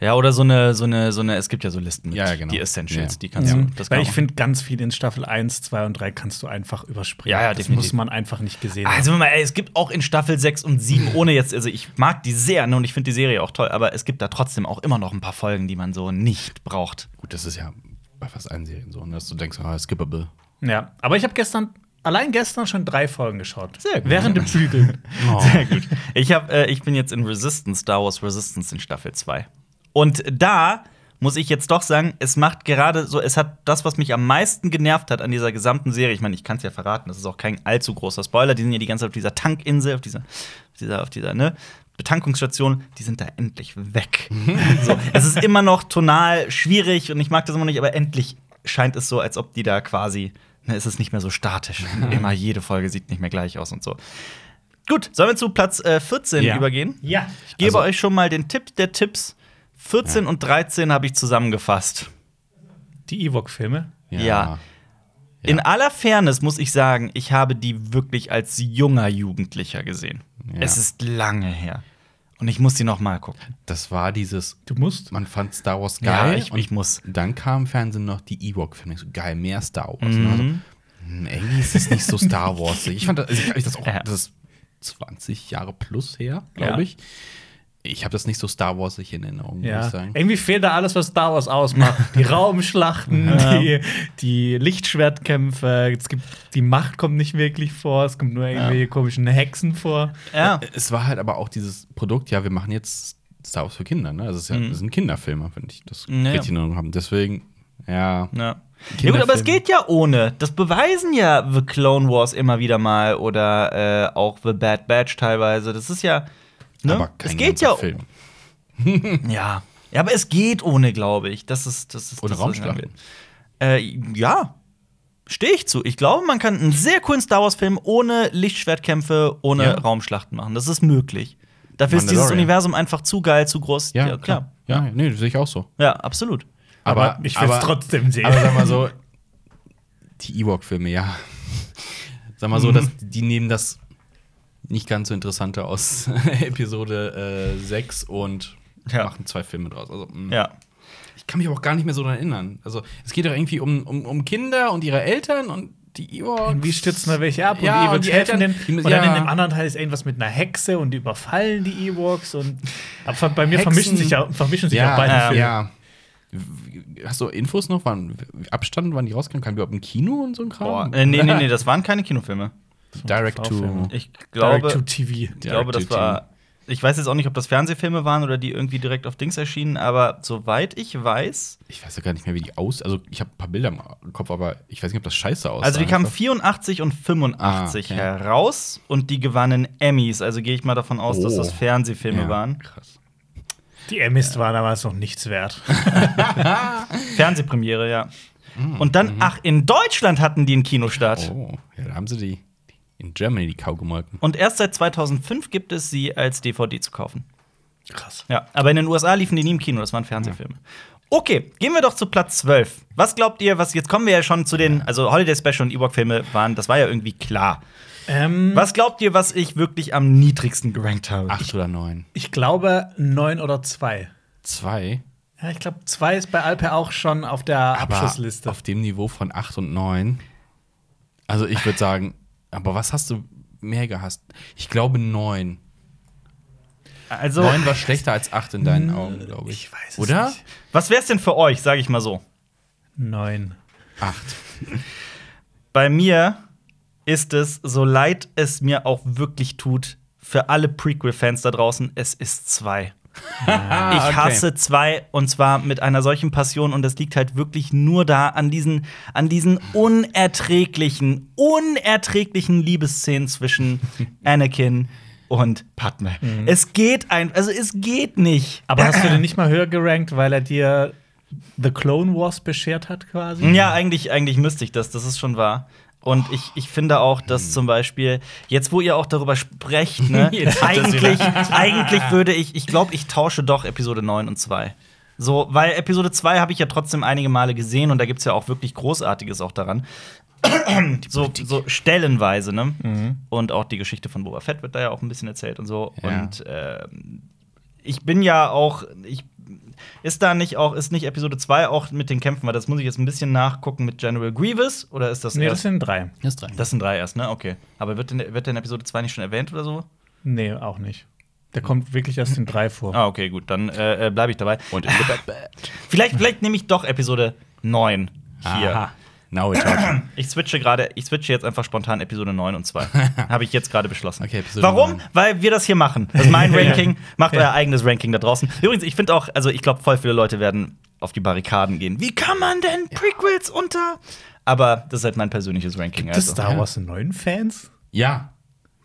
[SPEAKER 1] Ja, oder so eine, so eine, so eine, es gibt ja so Listen mit
[SPEAKER 2] Ja, ja, genau.
[SPEAKER 1] die Essentials,
[SPEAKER 2] Ja.
[SPEAKER 1] die kannst du. Das
[SPEAKER 3] Weil ich finde, ganz viel in Staffel 1, 2 und 3 kannst du einfach überspringen.
[SPEAKER 1] Ja, ja,
[SPEAKER 3] das
[SPEAKER 1] definitiv.
[SPEAKER 3] muss man einfach nicht gesehen
[SPEAKER 1] Also mal, ey, es gibt auch in Staffel 6 und 7, ohne jetzt, also ich mag die sehr ne, und ich finde die Serie auch toll, aber es gibt da trotzdem auch immer noch ein paar Folgen, die man so nicht braucht.
[SPEAKER 2] Gut, das ist ja bei fast allen Serien so, ne, dass du denkst, ah, skippable.
[SPEAKER 3] Ja, aber ich habe gestern, allein gestern schon drei Folgen geschaut.
[SPEAKER 1] Sehr gut.
[SPEAKER 3] Während dem Bügeln.
[SPEAKER 1] Sehr gut. Ich, hab, äh, ich bin jetzt in Resistance, Star Wars Resistance in Staffel 2. Und da muss ich jetzt doch sagen, es macht gerade so, es hat das, was mich am meisten genervt hat an dieser gesamten Serie. Ich meine, ich kann es ja verraten, das ist auch kein allzu großer Spoiler. Die sind ja die ganze Zeit auf dieser Tankinsel, auf dieser, auf dieser, auf dieser ne, Betankungsstation. Die sind da endlich weg. so, es ist immer noch tonal schwierig und ich mag das immer nicht, aber endlich scheint es so, als ob die da quasi, ne, es ist nicht mehr so statisch. immer jede Folge sieht nicht mehr gleich aus und so. Gut, sollen wir zu Platz äh, 14
[SPEAKER 2] Ja.
[SPEAKER 1] übergehen?
[SPEAKER 3] Ja.
[SPEAKER 1] Ich gebe
[SPEAKER 2] Also-
[SPEAKER 1] euch schon mal den Tipp der Tipps. 14 und 13 habe ich zusammengefasst.
[SPEAKER 3] Die Ewok-Filme.
[SPEAKER 1] Ja. In aller Fairness muss ich sagen, ich habe die wirklich als junger Jugendlicher gesehen.
[SPEAKER 2] Ja.
[SPEAKER 1] Es ist lange her. Und ich muss die noch mal gucken.
[SPEAKER 2] Das war dieses,
[SPEAKER 3] Du musst.
[SPEAKER 2] man fand Star Wars
[SPEAKER 1] Ja,
[SPEAKER 2] geil.
[SPEAKER 1] ich-
[SPEAKER 2] und
[SPEAKER 1] ich muss.
[SPEAKER 2] Dann kam im Fernsehen noch die Ewok-Filme. Ich So, geil, mehr Star Wars.
[SPEAKER 1] Mhm.
[SPEAKER 2] Also, hm, irgendwie ist es nicht so Star Wars. Ich fand das, also ich, das auch,
[SPEAKER 1] Ja.
[SPEAKER 2] das ist 20 Jahre plus her,
[SPEAKER 1] Ja.
[SPEAKER 2] glaube ich. Ich habe das nicht so Star Warsig in Erinnerung, muss
[SPEAKER 3] Ja.
[SPEAKER 2] ich sagen.
[SPEAKER 3] Irgendwie fehlt da alles, was Star Wars ausmacht. Die Raumschlachten,
[SPEAKER 1] Ja.
[SPEAKER 3] die, die Lichtschwertkämpfe, es gibt, die Macht kommt nicht wirklich vor, es kommt nur irgendwelche komischen Hexen vor.
[SPEAKER 1] Ja.
[SPEAKER 2] Es war halt aber auch dieses Produkt, ja, wir machen jetzt Star Wars für Kinder, ne? Also es ist ja,
[SPEAKER 1] Mhm.
[SPEAKER 2] das sind Kinderfilme, wenn ich das
[SPEAKER 1] Ja, ja.
[SPEAKER 2] richtig in Erinnerung habe. Deswegen, ja.
[SPEAKER 1] Ja. Ja, gut, aber es geht ja ohne. Das beweisen ja The Clone Wars immer wieder mal oder äh, auch The Bad Batch teilweise. Das ist ja. Ne?
[SPEAKER 2] Aber kein
[SPEAKER 1] es geht ja.
[SPEAKER 2] Film.
[SPEAKER 1] Ja. Ja, aber es geht ohne, glaube ich. Das ist das ist
[SPEAKER 2] Ohne Raumschlachten.
[SPEAKER 1] Äh, ja. Stehe ich zu. Ich glaube, man kann einen sehr coolen Star Wars-Film ohne Lichtschwertkämpfe, ohne
[SPEAKER 2] Ja.
[SPEAKER 1] Raumschlachten machen. Das ist möglich. Dafür ist dieses. Universum einfach zu geil, zu groß.
[SPEAKER 2] Ja, klar. Ja, nee, das sehe ich auch so.
[SPEAKER 1] Ja, absolut.
[SPEAKER 3] Aber, ich will es trotzdem sehen.
[SPEAKER 2] Aber sag mal so, die Ewok-Filme, ja. Sag mal so,
[SPEAKER 1] Mhm.
[SPEAKER 2] dass die nehmen das nicht ganz so Interessante aus Episode äh, 6 und
[SPEAKER 1] Ja.
[SPEAKER 2] machen zwei Filme draus. Also, mh.
[SPEAKER 1] Ja.
[SPEAKER 2] Ich kann mich aber auch gar nicht mehr so daran erinnern. Also, es geht doch irgendwie um, um, um Kinder und ihre Eltern und die Ewoks.
[SPEAKER 3] Wie stürzen da welche ab?
[SPEAKER 2] Ja,
[SPEAKER 3] und die
[SPEAKER 2] und die
[SPEAKER 3] helfen
[SPEAKER 2] Eltern-
[SPEAKER 3] den.
[SPEAKER 2] die-
[SPEAKER 3] Und dann
[SPEAKER 2] ja.
[SPEAKER 3] in dem anderen Teil ist irgendwas mit einer Hexe und die überfallen die Ewoks. Und aber bei mir
[SPEAKER 2] Hexen-
[SPEAKER 3] vermischen sich, ja, vermischen sich auch beide
[SPEAKER 1] ja,
[SPEAKER 3] Filme.
[SPEAKER 2] ja. Hast du Infos noch? Wann Abstand, wann die rauskamen? Kam die überhaupt im Kino und so ein
[SPEAKER 1] Boah.
[SPEAKER 2] Kram?
[SPEAKER 1] Äh, nee, nee, nee, das waren keine Kinofilme.
[SPEAKER 2] Direct to.
[SPEAKER 1] Ich glaube,
[SPEAKER 3] Direct to TV.
[SPEAKER 1] ich glaube, das war. Ich weiß jetzt auch nicht, ob das Fernsehfilme waren oder die irgendwie direkt auf Dings erschienen, aber soweit ich weiß.
[SPEAKER 2] Ich weiß ja gar nicht mehr, wie die aus. Also, ich habe ein paar Bilder im Kopf, aber ich weiß nicht, ob das scheiße aussah.
[SPEAKER 1] Also die kamen
[SPEAKER 2] einfach.
[SPEAKER 1] 84 und 85
[SPEAKER 2] Ah, okay.
[SPEAKER 1] heraus und die gewannen Emmys. Also gehe ich mal davon aus, dass
[SPEAKER 2] Oh.
[SPEAKER 1] das Fernsehfilme
[SPEAKER 2] Ja,
[SPEAKER 1] waren.
[SPEAKER 2] Krass.
[SPEAKER 3] Die Emmys waren damals noch nichts wert.
[SPEAKER 1] Fernsehpremiere, ja. Und dann, ach, in Deutschland hatten die einen Kinostart.
[SPEAKER 2] Oh, ja, da haben sie die in Germany die Kaugemolken.
[SPEAKER 1] Und erst seit 2005 gibt es sie als DVD zu kaufen.
[SPEAKER 3] Krass.
[SPEAKER 1] Ja, aber in den USA liefen die nie im Kino, das waren Fernsehfilme. Okay, gehen wir doch zu Platz 12. Was glaubt ihr, was jetzt kommen wir ja schon zu den, also Holiday Special und Ewok-Filme waren, das war ja irgendwie klar.
[SPEAKER 3] Ähm,
[SPEAKER 1] Was glaubt ihr, was ich wirklich am niedrigsten gerankt habe?
[SPEAKER 2] Acht oder neun.
[SPEAKER 3] Ich glaube neun oder zwei.
[SPEAKER 2] Zwei.
[SPEAKER 3] Ja, ich glaube, zwei ist bei Alper auch schon auf der
[SPEAKER 2] Aber
[SPEAKER 3] Abschlussliste.
[SPEAKER 2] auf dem Niveau von acht und neun. Also ich würde sagen, aber was hast du mehr gehasst? Ich glaube neun.
[SPEAKER 1] Also,
[SPEAKER 2] Neun war schlechter als acht in deinen Augen, glaube ich.
[SPEAKER 3] ich weiß es
[SPEAKER 2] Oder?
[SPEAKER 3] nicht.
[SPEAKER 1] was wär's denn für euch, sage ich mal so?
[SPEAKER 3] Neun.
[SPEAKER 2] Acht.
[SPEAKER 1] Bei mir ist es, so leid es mir auch wirklich tut, für alle Prequel-Fans da draußen, es ist zwei.
[SPEAKER 2] Ah,
[SPEAKER 1] Ich hasse zwei und zwar mit einer solchen Passion und das liegt halt wirklich nur da an diesen, an diesen unerträglichen, unerträglichen Liebesszenen zwischen Anakin und Padme. Es geht ein, also es geht nicht.
[SPEAKER 3] Aber hast du den nicht mal höher gerankt, weil er dir The Clone Wars beschert hat, quasi?
[SPEAKER 1] Ja, eigentlich, eigentlich müsste ich das, das ist schon wahr. Und ich, ich finde auch, dass zum Beispiel, jetzt wo ihr auch darüber sprecht, ne, eigentlich, eigentlich würde ich, ich glaube, ich tausche doch Episode 9 und 2. So, weil Episode 2 habe ich ja trotzdem einige Male gesehen und da gibt es ja auch wirklich Großartiges auch daran. so, so stellenweise, ne? Und auch die Geschichte von Boba Fett wird da ja auch ein bisschen erzählt und so.
[SPEAKER 2] Ja.
[SPEAKER 1] Und ähm, ich bin ja auch, ich ist da nicht auch, ist nicht Episode 2 auch mit den Kämpfen, weil das muss ich jetzt ein bisschen nachgucken mit General Grievous oder ist das
[SPEAKER 3] Nee, das
[SPEAKER 1] erst?
[SPEAKER 3] sind drei.
[SPEAKER 2] Das drei.
[SPEAKER 1] Das sind drei erst, ne? Okay. Aber wird denn, wird denn Episode 2 nicht schon erwähnt oder so?
[SPEAKER 3] Nee, auch nicht. Der kommt wirklich erst in drei vor.
[SPEAKER 1] Ah, okay, gut, dann äh, bleibe ich dabei.
[SPEAKER 2] Und in the Bad Bad.
[SPEAKER 1] Vielleicht, vielleicht nehme ich doch Episode 9 hier.
[SPEAKER 2] Aha. Now we're talking.
[SPEAKER 1] Ich switche gerade, ich switche jetzt einfach spontan Episode 9 und 2. Habe ich jetzt gerade beschlossen.
[SPEAKER 2] Okay, Episode
[SPEAKER 1] Warum?
[SPEAKER 2] 9.
[SPEAKER 1] Weil wir das hier machen. Das ist mein Ranking. Macht euer eigenes Ranking da draußen. Übrigens, ich finde auch, also ich glaube, voll viele Leute werden auf die Barrikaden gehen. Wie kann man denn Prequels unter? Aber das ist halt mein persönliches Ranking.
[SPEAKER 3] Gibt es
[SPEAKER 1] also.
[SPEAKER 3] Star Wars 9 Fans?
[SPEAKER 2] Ja.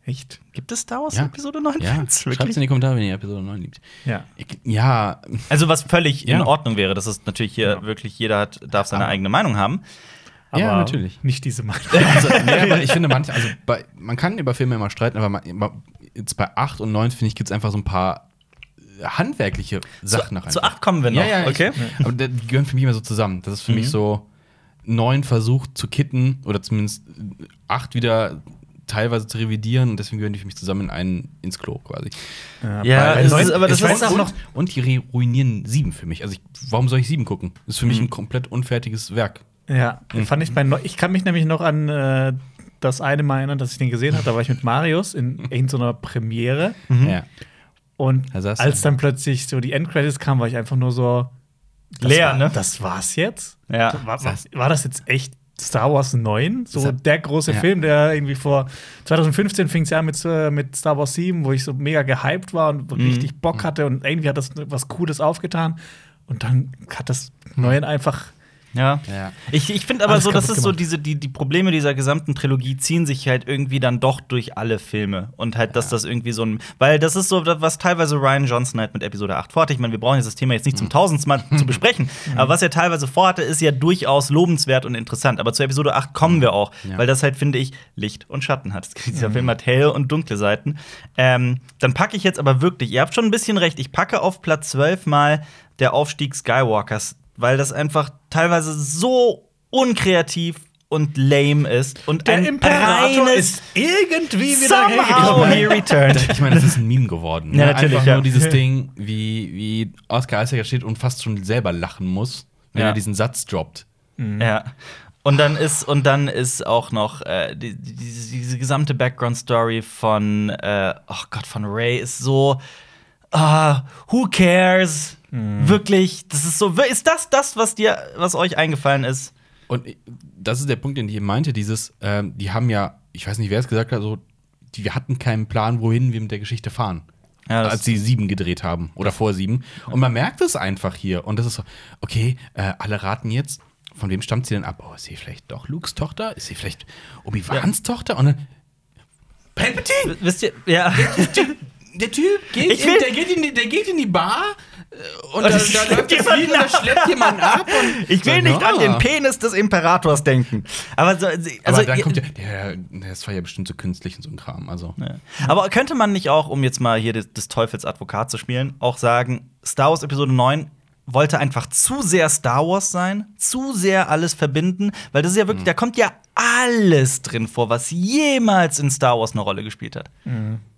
[SPEAKER 3] Echt?
[SPEAKER 1] Gibt es Star Wars
[SPEAKER 2] Ja.
[SPEAKER 1] Episode 9?
[SPEAKER 2] Ja.
[SPEAKER 1] Fans?
[SPEAKER 2] Schreibt
[SPEAKER 1] Wirklich?
[SPEAKER 2] in die Kommentare, wenn ihr Episode 9 liebt.
[SPEAKER 3] Ja.
[SPEAKER 2] Ich, ja,
[SPEAKER 1] Also was völlig in
[SPEAKER 2] Ja.
[SPEAKER 1] Ordnung wäre, das ist natürlich hier
[SPEAKER 3] Ja.
[SPEAKER 1] wirklich jeder hat, darf seine eigene Meinung haben.
[SPEAKER 3] Aber
[SPEAKER 2] Ja, natürlich.
[SPEAKER 3] Nicht diese Meinung.
[SPEAKER 2] also, nee, aber ich finde manche, also bei, man kann über Filme immer streiten, aber man, jetzt bei 8 und 9 finde ich, gibt es einfach so ein paar handwerkliche Sachen noch
[SPEAKER 1] Zu
[SPEAKER 2] einfach.
[SPEAKER 1] 8 kommen wir noch.
[SPEAKER 2] Ja, ja,
[SPEAKER 1] okay.
[SPEAKER 2] Ich, aber die gehören für mich immer so zusammen. Das ist für mich so neun versucht zu kitten oder zumindest äh, acht wieder teilweise zu revidieren und deswegen gehören die für mich zusammen in einen ins Klo quasi.
[SPEAKER 1] Ja, es
[SPEAKER 3] neun-
[SPEAKER 1] ist, aber das ist
[SPEAKER 2] weiß
[SPEAKER 1] auch
[SPEAKER 2] und,
[SPEAKER 1] noch.
[SPEAKER 2] und die re- ruinieren sieben für mich. Also ich, warum soll ich sieben gucken? Das ist für mich ein komplett unfertiges Werk.
[SPEAKER 3] Ja, fand ich bei Neu ich kann mich nämlich noch an äh, das eine Mal erinnern, dass ich den gesehen habe. Da war ich mit Marius in irgendeiner Premiere.
[SPEAKER 2] Ja.
[SPEAKER 3] Und
[SPEAKER 2] saß
[SPEAKER 3] als dann plötzlich so die Endcredits kamen, war ich einfach nur so das
[SPEAKER 1] Leer,
[SPEAKER 3] war,
[SPEAKER 1] ne?
[SPEAKER 3] Das war's jetzt?
[SPEAKER 1] Ja.
[SPEAKER 3] War, war, war das jetzt echt Star Wars 9? So
[SPEAKER 2] Das-
[SPEAKER 3] der große
[SPEAKER 2] ja.
[SPEAKER 3] Film, der irgendwie vor 2015 fing es ja an mit, äh, mit Star Wars 7, wo ich so mega gehypt war und
[SPEAKER 1] Mhm.
[SPEAKER 3] richtig Bock hatte und irgendwie hat das was Cooles aufgetan. Und dann hat das Neuen einfach
[SPEAKER 1] Ja.
[SPEAKER 2] Ja.
[SPEAKER 1] Ich, ich finde aber
[SPEAKER 3] Alles
[SPEAKER 1] so, das ist so diese, die, die Probleme dieser gesamten Trilogie ziehen sich halt irgendwie dann doch durch alle Filme. Und halt, dass das irgendwie so ein. Weil das ist so, was teilweise Ryan Johnson halt mit Episode 8 vorhatte. Ich meine, wir brauchen jetzt das Thema jetzt nicht zum tausendsten Mal zu besprechen. Aber was er teilweise vorhatte, ist ja durchaus lobenswert und interessant. Aber zu Episode 8 kommen wir auch.
[SPEAKER 2] Ja.
[SPEAKER 1] Weil das halt, finde ich, Licht und Schatten hat. Dieser Film hat helle und dunkle Seiten. Ähm, dann packe ich jetzt aber wirklich, ihr habt schon ein bisschen recht, ich packe auf Platz 12 mal der Aufstieg Skywalkers, weil das einfach teilweise so unkreativ und lame ist und
[SPEAKER 3] Der
[SPEAKER 1] ein
[SPEAKER 3] Imperator
[SPEAKER 1] reines
[SPEAKER 3] ist irgendwie wieder
[SPEAKER 1] somehow he returned.
[SPEAKER 2] Ich meine, das ist ein Meme geworden.
[SPEAKER 1] Ja,
[SPEAKER 2] ne?
[SPEAKER 1] natürlich,
[SPEAKER 2] Einfach
[SPEAKER 1] ja.
[SPEAKER 2] nur dieses Ding, wie, wie Oscar Isaac steht und fast schon selber lachen muss, wenn
[SPEAKER 1] Ja.
[SPEAKER 2] er diesen Satz droppt.
[SPEAKER 1] Ja. Und dann ist und dann ist auch noch äh, die, die, diese, gesamte Background Story von äh, oh Gott von Ray ist so ah, who cares? Wirklich, das ist so ist das das was dir was euch eingefallen ist?
[SPEAKER 2] Und das ist der Punkt, den ich eben meinte, dieses, ähm, die haben ja, ich weiß nicht, wer es gesagt hat, so, die wir hatten keinen Plan, wohin wir mit der Geschichte fahren.
[SPEAKER 1] Ja,
[SPEAKER 2] als sie sieben gedreht haben oder vor sieben. Und man merkt es einfach hier. Und das ist so, okay, äh, alle raten jetzt, von wem stammt sie denn ab? Oh, ist sie vielleicht doch Lukes Tochter? Ist sie vielleicht Obi-Wans Tochter? Und dann. Palpatine!
[SPEAKER 1] Wisst ihr, ja.
[SPEAKER 2] Der Typ geht, in,
[SPEAKER 1] will-
[SPEAKER 2] der, geht in die, der geht in die Bar, Und da, da läuft das Video, da schleppt jemand ab. Und
[SPEAKER 1] Ich will nicht an den Penis des Imperators denken. Aber, so, also,
[SPEAKER 2] Aber dann kommt ja, der, das war ja bestimmt so künstlich und so ein Kram. Also.
[SPEAKER 1] Ja. Aber könnte man nicht auch, um jetzt mal hier des, des Teufels Advokat zu spielen, auch sagen, Star Wars Episode 9 wollte einfach zu sehr Star Wars sein, zu sehr alles verbinden, weil das ist ja wirklich, da kommt ja alles drin vor, was jemals in Star Wars eine Rolle gespielt hat.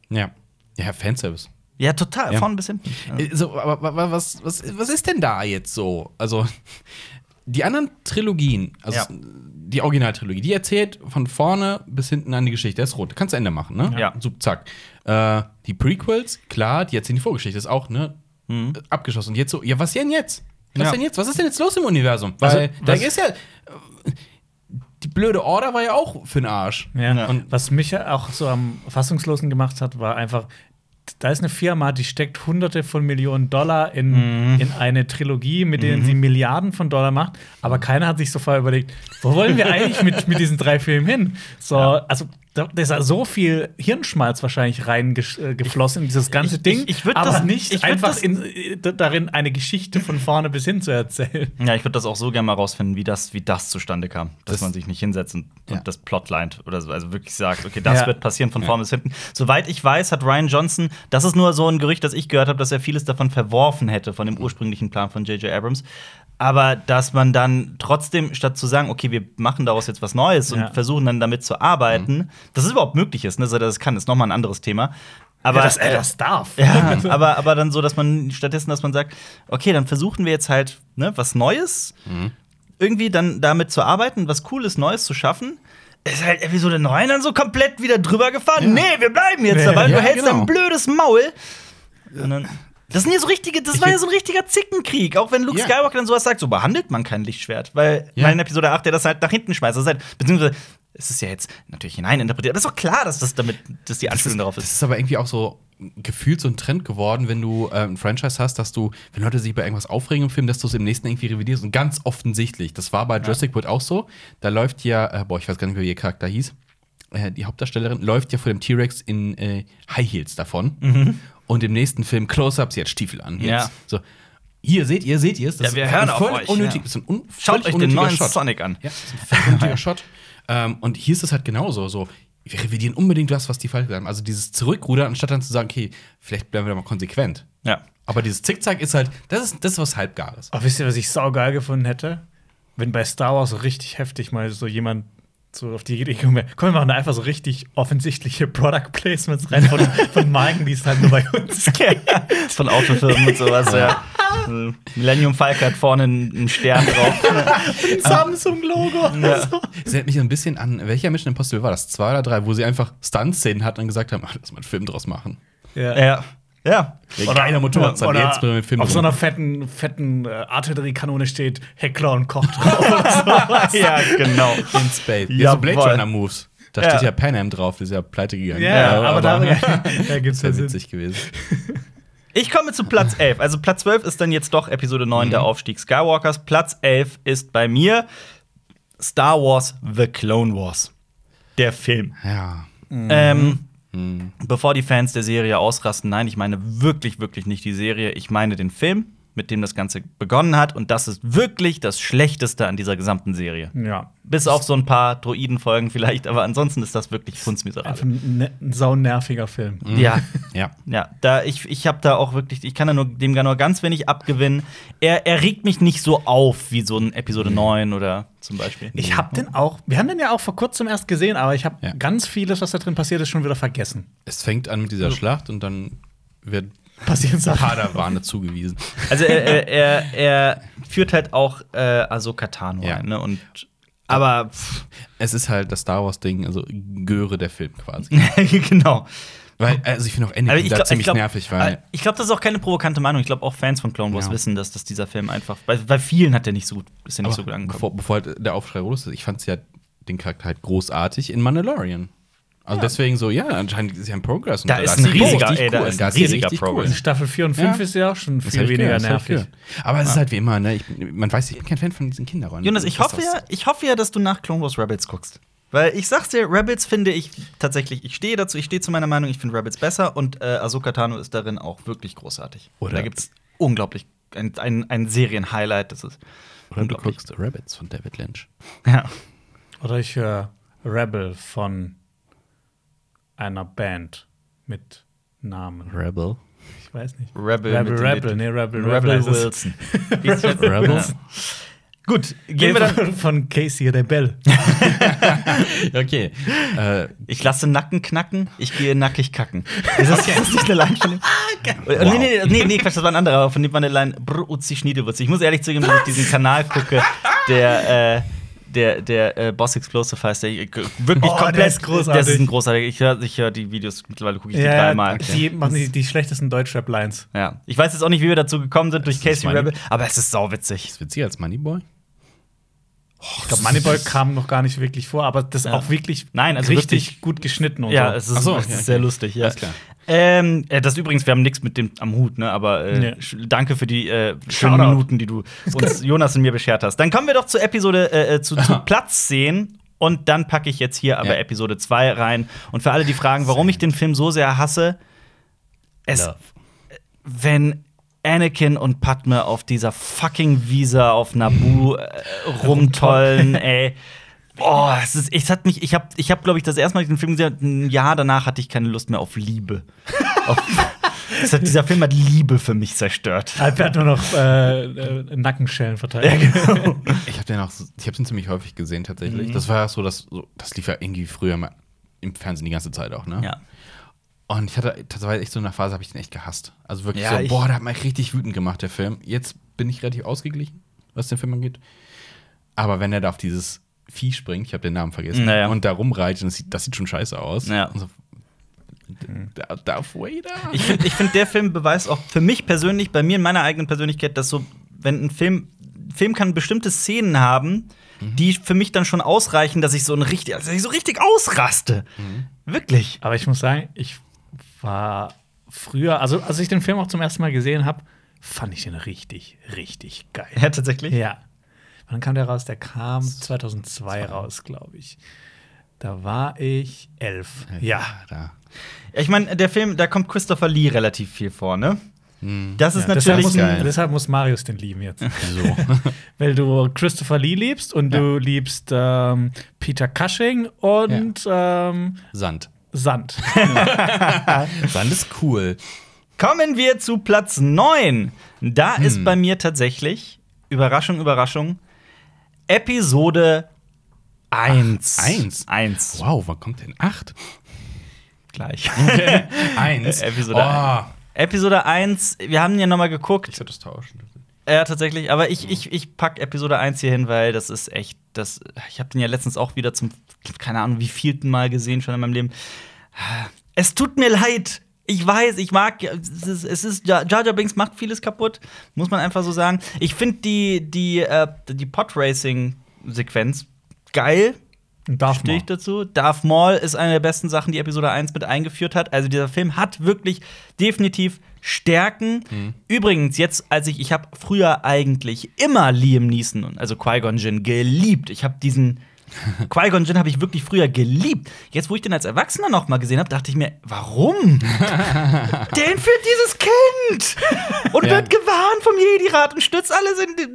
[SPEAKER 2] Ja. Ja, Fanservice.
[SPEAKER 1] Ja, total,
[SPEAKER 2] Ja.
[SPEAKER 1] von bis hinten.
[SPEAKER 2] Äh, So, aber wa- wa- was, was, was ist denn da jetzt so? Also, die anderen Trilogien, also
[SPEAKER 1] Ja.
[SPEAKER 2] die Originaltrilogie, die erzählt von vorne bis hinten an die Geschichte. Das ist rot. Kannst du Ende machen, ne?
[SPEAKER 1] Ja.
[SPEAKER 2] So, zack. Äh, die Prequels, klar, die erzählen die Vorgeschichte. ist auch, ne?
[SPEAKER 1] Mhm.
[SPEAKER 2] Abgeschlossen. Und jetzt so, ja, was denn jetzt? Was
[SPEAKER 1] Ja.
[SPEAKER 2] denn jetzt? Was ist denn jetzt los im Universum? Weil
[SPEAKER 3] Also,
[SPEAKER 2] da
[SPEAKER 3] was-
[SPEAKER 2] ist ja. Die blöde Order war ja auch für den Arsch.
[SPEAKER 3] Ja.
[SPEAKER 2] Und-
[SPEAKER 3] was mich ja auch so am fassungslosen gemacht hat, war einfach, da ist eine Firma, die steckt hunderte von Millionen Dollar in, in eine Trilogie, mit denen sie Milliarden von Dollar macht, aber keiner hat sich so vorher überlegt, wo wollen wir eigentlich mit, mit diesen drei Filmen hin? So, also da ist ja so viel Hirnschmalz wahrscheinlich reingeflossen in dieses ganze
[SPEAKER 1] Ich-
[SPEAKER 3] Ding,
[SPEAKER 1] ich- ich würd
[SPEAKER 3] aber
[SPEAKER 1] das-
[SPEAKER 3] nicht
[SPEAKER 1] ich würd
[SPEAKER 3] einfach
[SPEAKER 1] das-
[SPEAKER 3] in, äh, darin eine Geschichte von vorne bis hin zu erzählen.
[SPEAKER 1] Ja, ich würde das auch so gerne mal rausfinden, wie das, wie das zustande kam. Dass
[SPEAKER 2] Das-
[SPEAKER 1] man sich nicht hinsetzt und,
[SPEAKER 2] Ja.
[SPEAKER 1] und das plotlined oder so. Also wirklich sagt, okay, das
[SPEAKER 3] Ja.
[SPEAKER 1] wird passieren von vorn bis hinten. Soweit ich weiß, hat Ryan Johnson, das ist nur so ein Gerücht, das ich gehört habe, dass er vieles davon verworfen hätte, von dem ursprünglichen Plan von J.J. Abrams. Aber dass man dann trotzdem, statt zu sagen, okay, wir machen daraus jetzt was Neues
[SPEAKER 3] Ja.
[SPEAKER 1] und versuchen dann damit zu arbeiten, dass es überhaupt möglich ist, ne, dass er das kann, ist nochmal ein anderes Thema. Aber
[SPEAKER 3] ja, dass er
[SPEAKER 1] äh,
[SPEAKER 3] das darf.
[SPEAKER 1] ja, aber, aber dann so, dass man stattdessen, dass man sagt, okay, dann versuchen wir jetzt halt ne, was Neues, irgendwie dann damit zu arbeiten, was Cooles Neues zu schaffen. Ist halt Episode 9 dann so komplett wieder drüber gefahren. Nee, wir bleiben jetzt dabei. Du
[SPEAKER 2] Ja,
[SPEAKER 1] hältst
[SPEAKER 2] genau.
[SPEAKER 1] dein blödes Maul. Das sind ja so richtige, das
[SPEAKER 2] Ich
[SPEAKER 1] war ja so ein richtiger Zickenkrieg. Auch wenn Luke
[SPEAKER 2] Ja.
[SPEAKER 1] Skywalker dann sowas sagt, so behandelt man kein Lichtschwert. Weil
[SPEAKER 2] Ja.
[SPEAKER 1] weil in Episode 8 der das halt nach hinten schmeißt. Das ist halt, beziehungsweise, es ist ja jetzt natürlich hineininterpretiert. Aber es ist doch klar, dass das damit, dass die Anspielung
[SPEAKER 2] ist,
[SPEAKER 1] darauf
[SPEAKER 2] das
[SPEAKER 1] ist.
[SPEAKER 2] ist aber irgendwie auch so gefühlt so ein Trend geworden, wenn du äh, ein Franchise hast, dass du, wenn Leute sich bei irgendwas aufregen im Film, dass du es im nächsten irgendwie revidierst und ganz offensichtlich. Das war bei Jurassic World auch so. Da läuft ja, äh, boah, ich weiß gar nicht mehr, wie ihr Charakter hieß. Äh, die Hauptdarstellerin läuft ja vor dem T-Rex in äh, High Heels davon. Und im nächsten Film Close-Up, sie hat Stiefel an. Jetzt.
[SPEAKER 1] Ja.
[SPEAKER 2] So. Hier seht ihr, seht ihr es.
[SPEAKER 1] Ja, wir
[SPEAKER 2] ist
[SPEAKER 1] hören
[SPEAKER 2] ein
[SPEAKER 1] auf
[SPEAKER 2] voll
[SPEAKER 1] euch,
[SPEAKER 2] Unnötig,
[SPEAKER 1] ja.
[SPEAKER 2] das ist ein un
[SPEAKER 1] Schaut euch den neuen
[SPEAKER 2] Shot.
[SPEAKER 1] Sonic an.
[SPEAKER 2] Ja, das ist ein unnötiger Shot. Ähm, und hier ist es halt genauso. So, wir revidieren unbedingt das, was die falsch haben. Also dieses Zurückrudern, anstatt dann zu sagen, okay, vielleicht bleiben wir da mal konsequent.
[SPEAKER 1] Ja.
[SPEAKER 2] Aber dieses Zickzack ist halt, das ist, das ist was Halbgares.
[SPEAKER 3] Aber wisst ihr, was ich saugeil gefunden hätte? Wenn bei Star Wars so richtig heftig mal so jemand so auf die Idee gekommen wäre, komm, wir machen da einfach so richtig offensichtliche Product Placements rein von, von Marken, die es halt nur bei uns gibt.
[SPEAKER 1] Von Autofirmen und sowas, ja. Äh, Millennium Falcon hat vorne einen Stern drauf.
[SPEAKER 3] Samsung-Logo.
[SPEAKER 1] Ja.
[SPEAKER 3] So.
[SPEAKER 2] Es erinnert mich ein bisschen an, welcher Mission Impossible war das? Zwei oder drei, wo sie einfach Stunt-Szenen hatten und gesagt haben, ach, lass mal einen Film draus machen.
[SPEAKER 3] Ja.
[SPEAKER 1] ja. Ja.
[SPEAKER 2] Der geiler Motorrad,
[SPEAKER 3] oder
[SPEAKER 2] jetzt dem Film
[SPEAKER 3] auf so
[SPEAKER 2] rum.
[SPEAKER 3] einer fetten, fetten äh, Artilleriekanone steht Heckler und Koch drauf. oder sowas.
[SPEAKER 1] ja, genau.
[SPEAKER 2] in Space. Ja, so Blade. Runner Moves. Da
[SPEAKER 1] Ja.
[SPEAKER 2] steht ja Pan Am drauf, das ist ja pleite gegangen.
[SPEAKER 3] Ja, aber, da,
[SPEAKER 2] das
[SPEAKER 3] da gibt's ja
[SPEAKER 2] wäre
[SPEAKER 3] Sinn.
[SPEAKER 2] witzig gewesen.
[SPEAKER 1] Ich komme zu Platz 11. Also Platz 12 ist dann jetzt doch Episode 9, der Aufstieg Skywalkers. Platz 11 ist bei mir Star Wars The Clone Wars. Der Film.
[SPEAKER 2] Ja.
[SPEAKER 1] Ähm, Bevor die Fans der Serie ausrasten, nein, ich meine wirklich, wirklich nicht die Serie. Ich meine den Film, mit dem das Ganze begonnen hat. Und das ist wirklich das Schlechteste an dieser gesamten Serie.
[SPEAKER 3] Ja.
[SPEAKER 1] Bis auf so ein paar Droidenfolgen vielleicht, aber ansonsten ist das wirklich
[SPEAKER 3] Einfach
[SPEAKER 1] funzmiserabel.
[SPEAKER 3] ein, ne, ein saunerviger Film.
[SPEAKER 1] Ja,
[SPEAKER 2] Ja.
[SPEAKER 1] ja, da ich, ich habe da auch wirklich, ich kann da nur, dem gar nur ganz wenig abgewinnen. Er, er regt mich nicht so auf wie so ein Episode 9 oder zum Beispiel.
[SPEAKER 3] Ich habe den auch, wir haben den ja auch vor kurzem erst gesehen, aber ich habe
[SPEAKER 2] Ja.
[SPEAKER 3] ganz vieles, was da drin passiert ist, schon wieder vergessen.
[SPEAKER 2] Es fängt an mit dieser Schlacht und dann wird
[SPEAKER 3] Passieren Sachen.
[SPEAKER 2] Padawane zugewiesen.
[SPEAKER 1] Also er, er, er, führt halt auch äh, Ahsoka Tano
[SPEAKER 2] Ja.
[SPEAKER 1] ein, ne? Und aber pff,
[SPEAKER 2] Es ist halt das Star Wars-Ding, also Göre der Film quasi.
[SPEAKER 1] genau.
[SPEAKER 2] weil, also ich finde auch Anakin da
[SPEAKER 1] glaub-
[SPEAKER 2] ziemlich
[SPEAKER 1] glaub-
[SPEAKER 2] nervig, weil.
[SPEAKER 1] äh, Ich glaube, das ist auch keine provokante Meinung. Ich glaube, auch Fans von Clone Wars
[SPEAKER 2] Ja.
[SPEAKER 1] wissen, dass, dass dieser Film einfach. Bei, bei vielen hat der nicht so gut, ist der nicht so gut angekommen.
[SPEAKER 2] bevor, bevor halt der Aufschrei los ist, ich fand ja den Charakter halt großartig in Mandalorian. Also deswegen so, ja, anscheinend ist ja ein Progress. und
[SPEAKER 1] Da ist ein riesiger- ey, da
[SPEAKER 2] cool.
[SPEAKER 1] ist ein
[SPEAKER 2] Das
[SPEAKER 1] riesiger Progress.
[SPEAKER 3] In Staffel 4 und 5
[SPEAKER 2] Ja.
[SPEAKER 3] ist ja auch schon viel weniger
[SPEAKER 2] gehört,
[SPEAKER 3] nervig.
[SPEAKER 2] Aber es ist halt wie immer, ne? Ich, man weiß, ich bin kein Fan von diesen Kinderrollen.
[SPEAKER 1] Jonas, ich hoffe, ja, ich hoffe ja, dass du nach Clone Wars Rebels guckst. Weil ich sag's dir, Rebels finde ich tatsächlich, ich stehe dazu, ich stehe zu meiner Meinung, ich finde Rebels besser und äh, Ahsoka Tano ist darin auch wirklich großartig.
[SPEAKER 2] Oder
[SPEAKER 1] da gibt's unglaublich ein, ein, ein Serienhighlight. Das ist
[SPEAKER 2] Oder du guckst Rabbits von David Lynch.
[SPEAKER 1] Ja.
[SPEAKER 3] Oder ich höre Rebel von einer Band mit Namen.
[SPEAKER 2] Rebel.
[SPEAKER 3] Ich weiß nicht.
[SPEAKER 1] Rebel,
[SPEAKER 3] Rebel, Rebel, nee, Rebel,
[SPEAKER 1] Rebel,
[SPEAKER 3] Rebel.
[SPEAKER 1] Wilson. Ist?
[SPEAKER 2] Rebel?
[SPEAKER 1] Ja. Gut, gehen wir dann.
[SPEAKER 3] von, Casey Rebel.
[SPEAKER 2] Okay. äh,
[SPEAKER 1] Ich lasse Nacken knacken, ich gehe nackig kacken. Ist das, ist das nicht eine Line von dem?
[SPEAKER 2] Wow.
[SPEAKER 1] Nee, nee, nee, nee, Quatsch, das war ein anderer, aber von dem war eine Line Brr, Uzi Schniedewurz. Ich muss ehrlich zugeben, wenn ich diesen Kanal gucke, der, äh, der, der äh, Boss Explosive heißt, der wirklich
[SPEAKER 3] Oh, der
[SPEAKER 1] komplett
[SPEAKER 3] ist großartig.
[SPEAKER 1] Das ist ein großartiger. Ich höre ich hör die Videos, mittlerweile gucke ich die
[SPEAKER 3] Ja,
[SPEAKER 1] dreimal.
[SPEAKER 3] die machen die, die schlechtesten Deutschrap-Lines.
[SPEAKER 1] Ja. Ich weiß jetzt auch nicht, wie wir dazu gekommen sind durch
[SPEAKER 2] Ist das
[SPEAKER 1] Casey
[SPEAKER 2] Money?
[SPEAKER 1] Rebel, aber es ist sauwitzig.
[SPEAKER 2] ist witziger als Moneyboy?
[SPEAKER 3] Ich glaube, Moneyboy kam noch gar nicht wirklich vor, aber das ist
[SPEAKER 1] Ja.
[SPEAKER 3] auch wirklich
[SPEAKER 1] Nein, also
[SPEAKER 3] richtig
[SPEAKER 1] wirklich-
[SPEAKER 3] gut geschnitten und
[SPEAKER 1] Ja,
[SPEAKER 3] so.
[SPEAKER 1] es ist,
[SPEAKER 2] so,
[SPEAKER 1] es
[SPEAKER 2] okay,
[SPEAKER 1] ist
[SPEAKER 2] okay.
[SPEAKER 1] sehr lustig, ja.
[SPEAKER 2] Alles klar.
[SPEAKER 1] Ähm, äh, das übrigens, wir haben nichts mit dem am Hut, ne? Aber äh,
[SPEAKER 3] Nee.
[SPEAKER 1] danke für die äh, schönen
[SPEAKER 3] Shoutout.
[SPEAKER 1] Minuten, die du uns, Jonas und mir beschert hast. Dann kommen wir doch zur Episode, äh, äh, zu, zu Platz 10. Und dann packe ich jetzt hier aber
[SPEAKER 2] Ja.
[SPEAKER 1] Episode 2 rein. Und für alle, die fragen, warum ich den Film so sehr hasse, es,
[SPEAKER 2] Love.
[SPEAKER 1] wenn Anakin und Padme auf dieser fucking Visa auf Naboo äh, rumtollen, ey. Oh, es ist, es hat mich, ich habe, ich hab, glaube ich, das erste Mal, als ich den Film gesehen habe, ein Jahr danach hatte ich keine Lust mehr auf Liebe. auf, es hat, dieser Film hat Liebe für mich zerstört.
[SPEAKER 3] Alper hat nur noch äh, äh, Nackenschellen verteilt.
[SPEAKER 2] Ich habe den auch, so- ich habe den ziemlich häufig gesehen tatsächlich.
[SPEAKER 1] Mhm.
[SPEAKER 2] Das war ja so, dass so, das lief ja irgendwie früher mal im Fernsehen die ganze Zeit auch, ne?
[SPEAKER 1] Ja.
[SPEAKER 2] Und ich hatte tatsächlich echt so eine Phase, habe ich den echt gehasst. Also wirklich
[SPEAKER 1] Ja,
[SPEAKER 2] so,
[SPEAKER 1] ich-
[SPEAKER 2] boah, der hat mich richtig wütend gemacht, der Film. Jetzt bin ich relativ ausgeglichen, was den Film angeht. Aber wenn er da auf dieses Vieh springt, ich habe den Namen vergessen,
[SPEAKER 1] Naja.
[SPEAKER 2] und da rumreitet, das sieht, das sieht schon scheiße aus.
[SPEAKER 1] Ja.
[SPEAKER 2] Und so, Da- Darth Vader?
[SPEAKER 1] Ich finde, find, der Film beweist auch für mich persönlich, bei mir in meiner eigenen Persönlichkeit, dass so, wenn ein Film, Film kann bestimmte Szenen haben, die für mich dann schon ausreichen, dass ich so ein richtig, also dass ich so richtig ausraste. Wirklich.
[SPEAKER 3] Aber ich muss sagen, ich war früher, also als ich den Film auch zum ersten Mal gesehen habe, fand ich den richtig, richtig geil.
[SPEAKER 1] Ja, tatsächlich.
[SPEAKER 3] Ja. Wann kam der raus? Der kam 2002 raus, glaube ich. Da war ich elf. Ja.
[SPEAKER 2] Da.
[SPEAKER 1] Ich meine, der Film, da kommt Christopher Lee relativ viel vor, ne? Das ist
[SPEAKER 3] ja deshalb,
[SPEAKER 1] natürlich
[SPEAKER 3] muss,
[SPEAKER 2] geil.
[SPEAKER 3] deshalb muss Marius den lieben jetzt.
[SPEAKER 2] So.
[SPEAKER 3] Weil du Christopher Lee liebst und du liebst ähm, Peter Cushing und ähm,
[SPEAKER 2] Sand.
[SPEAKER 3] Sand.
[SPEAKER 2] Sand ist cool.
[SPEAKER 1] Kommen wir zu Platz 9. Da ist bei mir tatsächlich, Überraschung, Überraschung, Episode 1.
[SPEAKER 2] eins?
[SPEAKER 1] 1.
[SPEAKER 2] Wow, wann kommt denn? Acht?
[SPEAKER 1] Gleich.
[SPEAKER 2] Eins.
[SPEAKER 1] Episode
[SPEAKER 2] oh.
[SPEAKER 1] Episode 1, wir haben ja noch mal geguckt.
[SPEAKER 2] Ich würde das tauschen.
[SPEAKER 1] Ja, tatsächlich. Aber ich, ich, ich pack Episode 1 hier hin, weil das ist echt. Das, ich habe den ja letztens auch wieder zum, keine Ahnung, wie vielten Mal gesehen schon in meinem Leben. Es tut mir leid. Ich weiß, ich mag, es ist, es ist Jar Jar Binks macht vieles kaputt, muss man einfach so sagen. Ich finde die, die, äh, die Pod-Racing-Sequenz geil,
[SPEAKER 3] Darf
[SPEAKER 1] stehe ich dazu. Darth Maul ist eine der besten Sachen, die Episode 1 mit eingeführt hat. Also dieser Film hat wirklich definitiv Stärken. Übrigens, jetzt, als ich, ich habe früher eigentlich immer Liam Neeson, also Qui-Gon Jinn, geliebt. Ich habe diesen Qui-Gon Jinn habe ich wirklich früher geliebt. Jetzt, wo ich den als Erwachsener noch mal gesehen habe, dachte ich mir, warum? Der entführt dieses Kind und
[SPEAKER 2] Ja.
[SPEAKER 1] wird gewarnt vom Jedi-Rat und stürzt alles in die.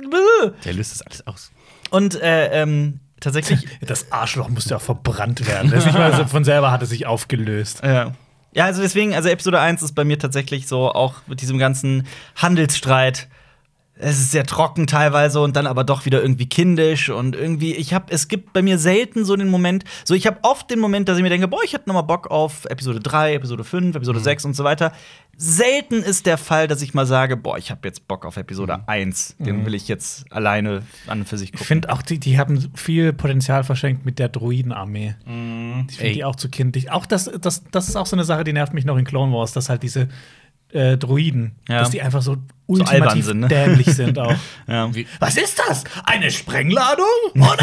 [SPEAKER 2] Der löst das alles aus.
[SPEAKER 1] Und äh, ähm, tatsächlich
[SPEAKER 3] Das Arschloch musste auch verbrannt werden. Das ist nicht mal so von selber hat es sich aufgelöst.
[SPEAKER 1] Ja. Ja, also deswegen, also Episode 1 ist bei mir tatsächlich so, auch mit diesem ganzen Handelsstreit. Es ist sehr trocken teilweise und dann aber doch wieder irgendwie kindisch und irgendwie, ich habe, es gibt bei mir selten so den Moment, so ich habe oft den Moment, dass ich mir denke, boah, ich hätte noch mal Bock auf Episode 3, Episode 5, Episode 6 und so weiter. Selten ist der Fall, dass ich mal sage, boah, ich habe jetzt Bock auf Episode 1. Den will ich jetzt alleine an und für sich
[SPEAKER 3] Ich
[SPEAKER 1] gucken.
[SPEAKER 3] finde auch, die, die haben viel Potenzial verschenkt mit der Druidenarmee. Ich finde die auch zu kindlich. Auch das, das, das ist auch so eine Sache, die nervt mich noch in Clone Wars, dass halt diese äh, Druiden,
[SPEAKER 1] Ja.
[SPEAKER 3] dass die einfach so ultimativ
[SPEAKER 1] sind, ne?
[SPEAKER 3] dämlich sind auch.
[SPEAKER 1] Ja.
[SPEAKER 3] Was ist das? Eine Sprengladung? Oh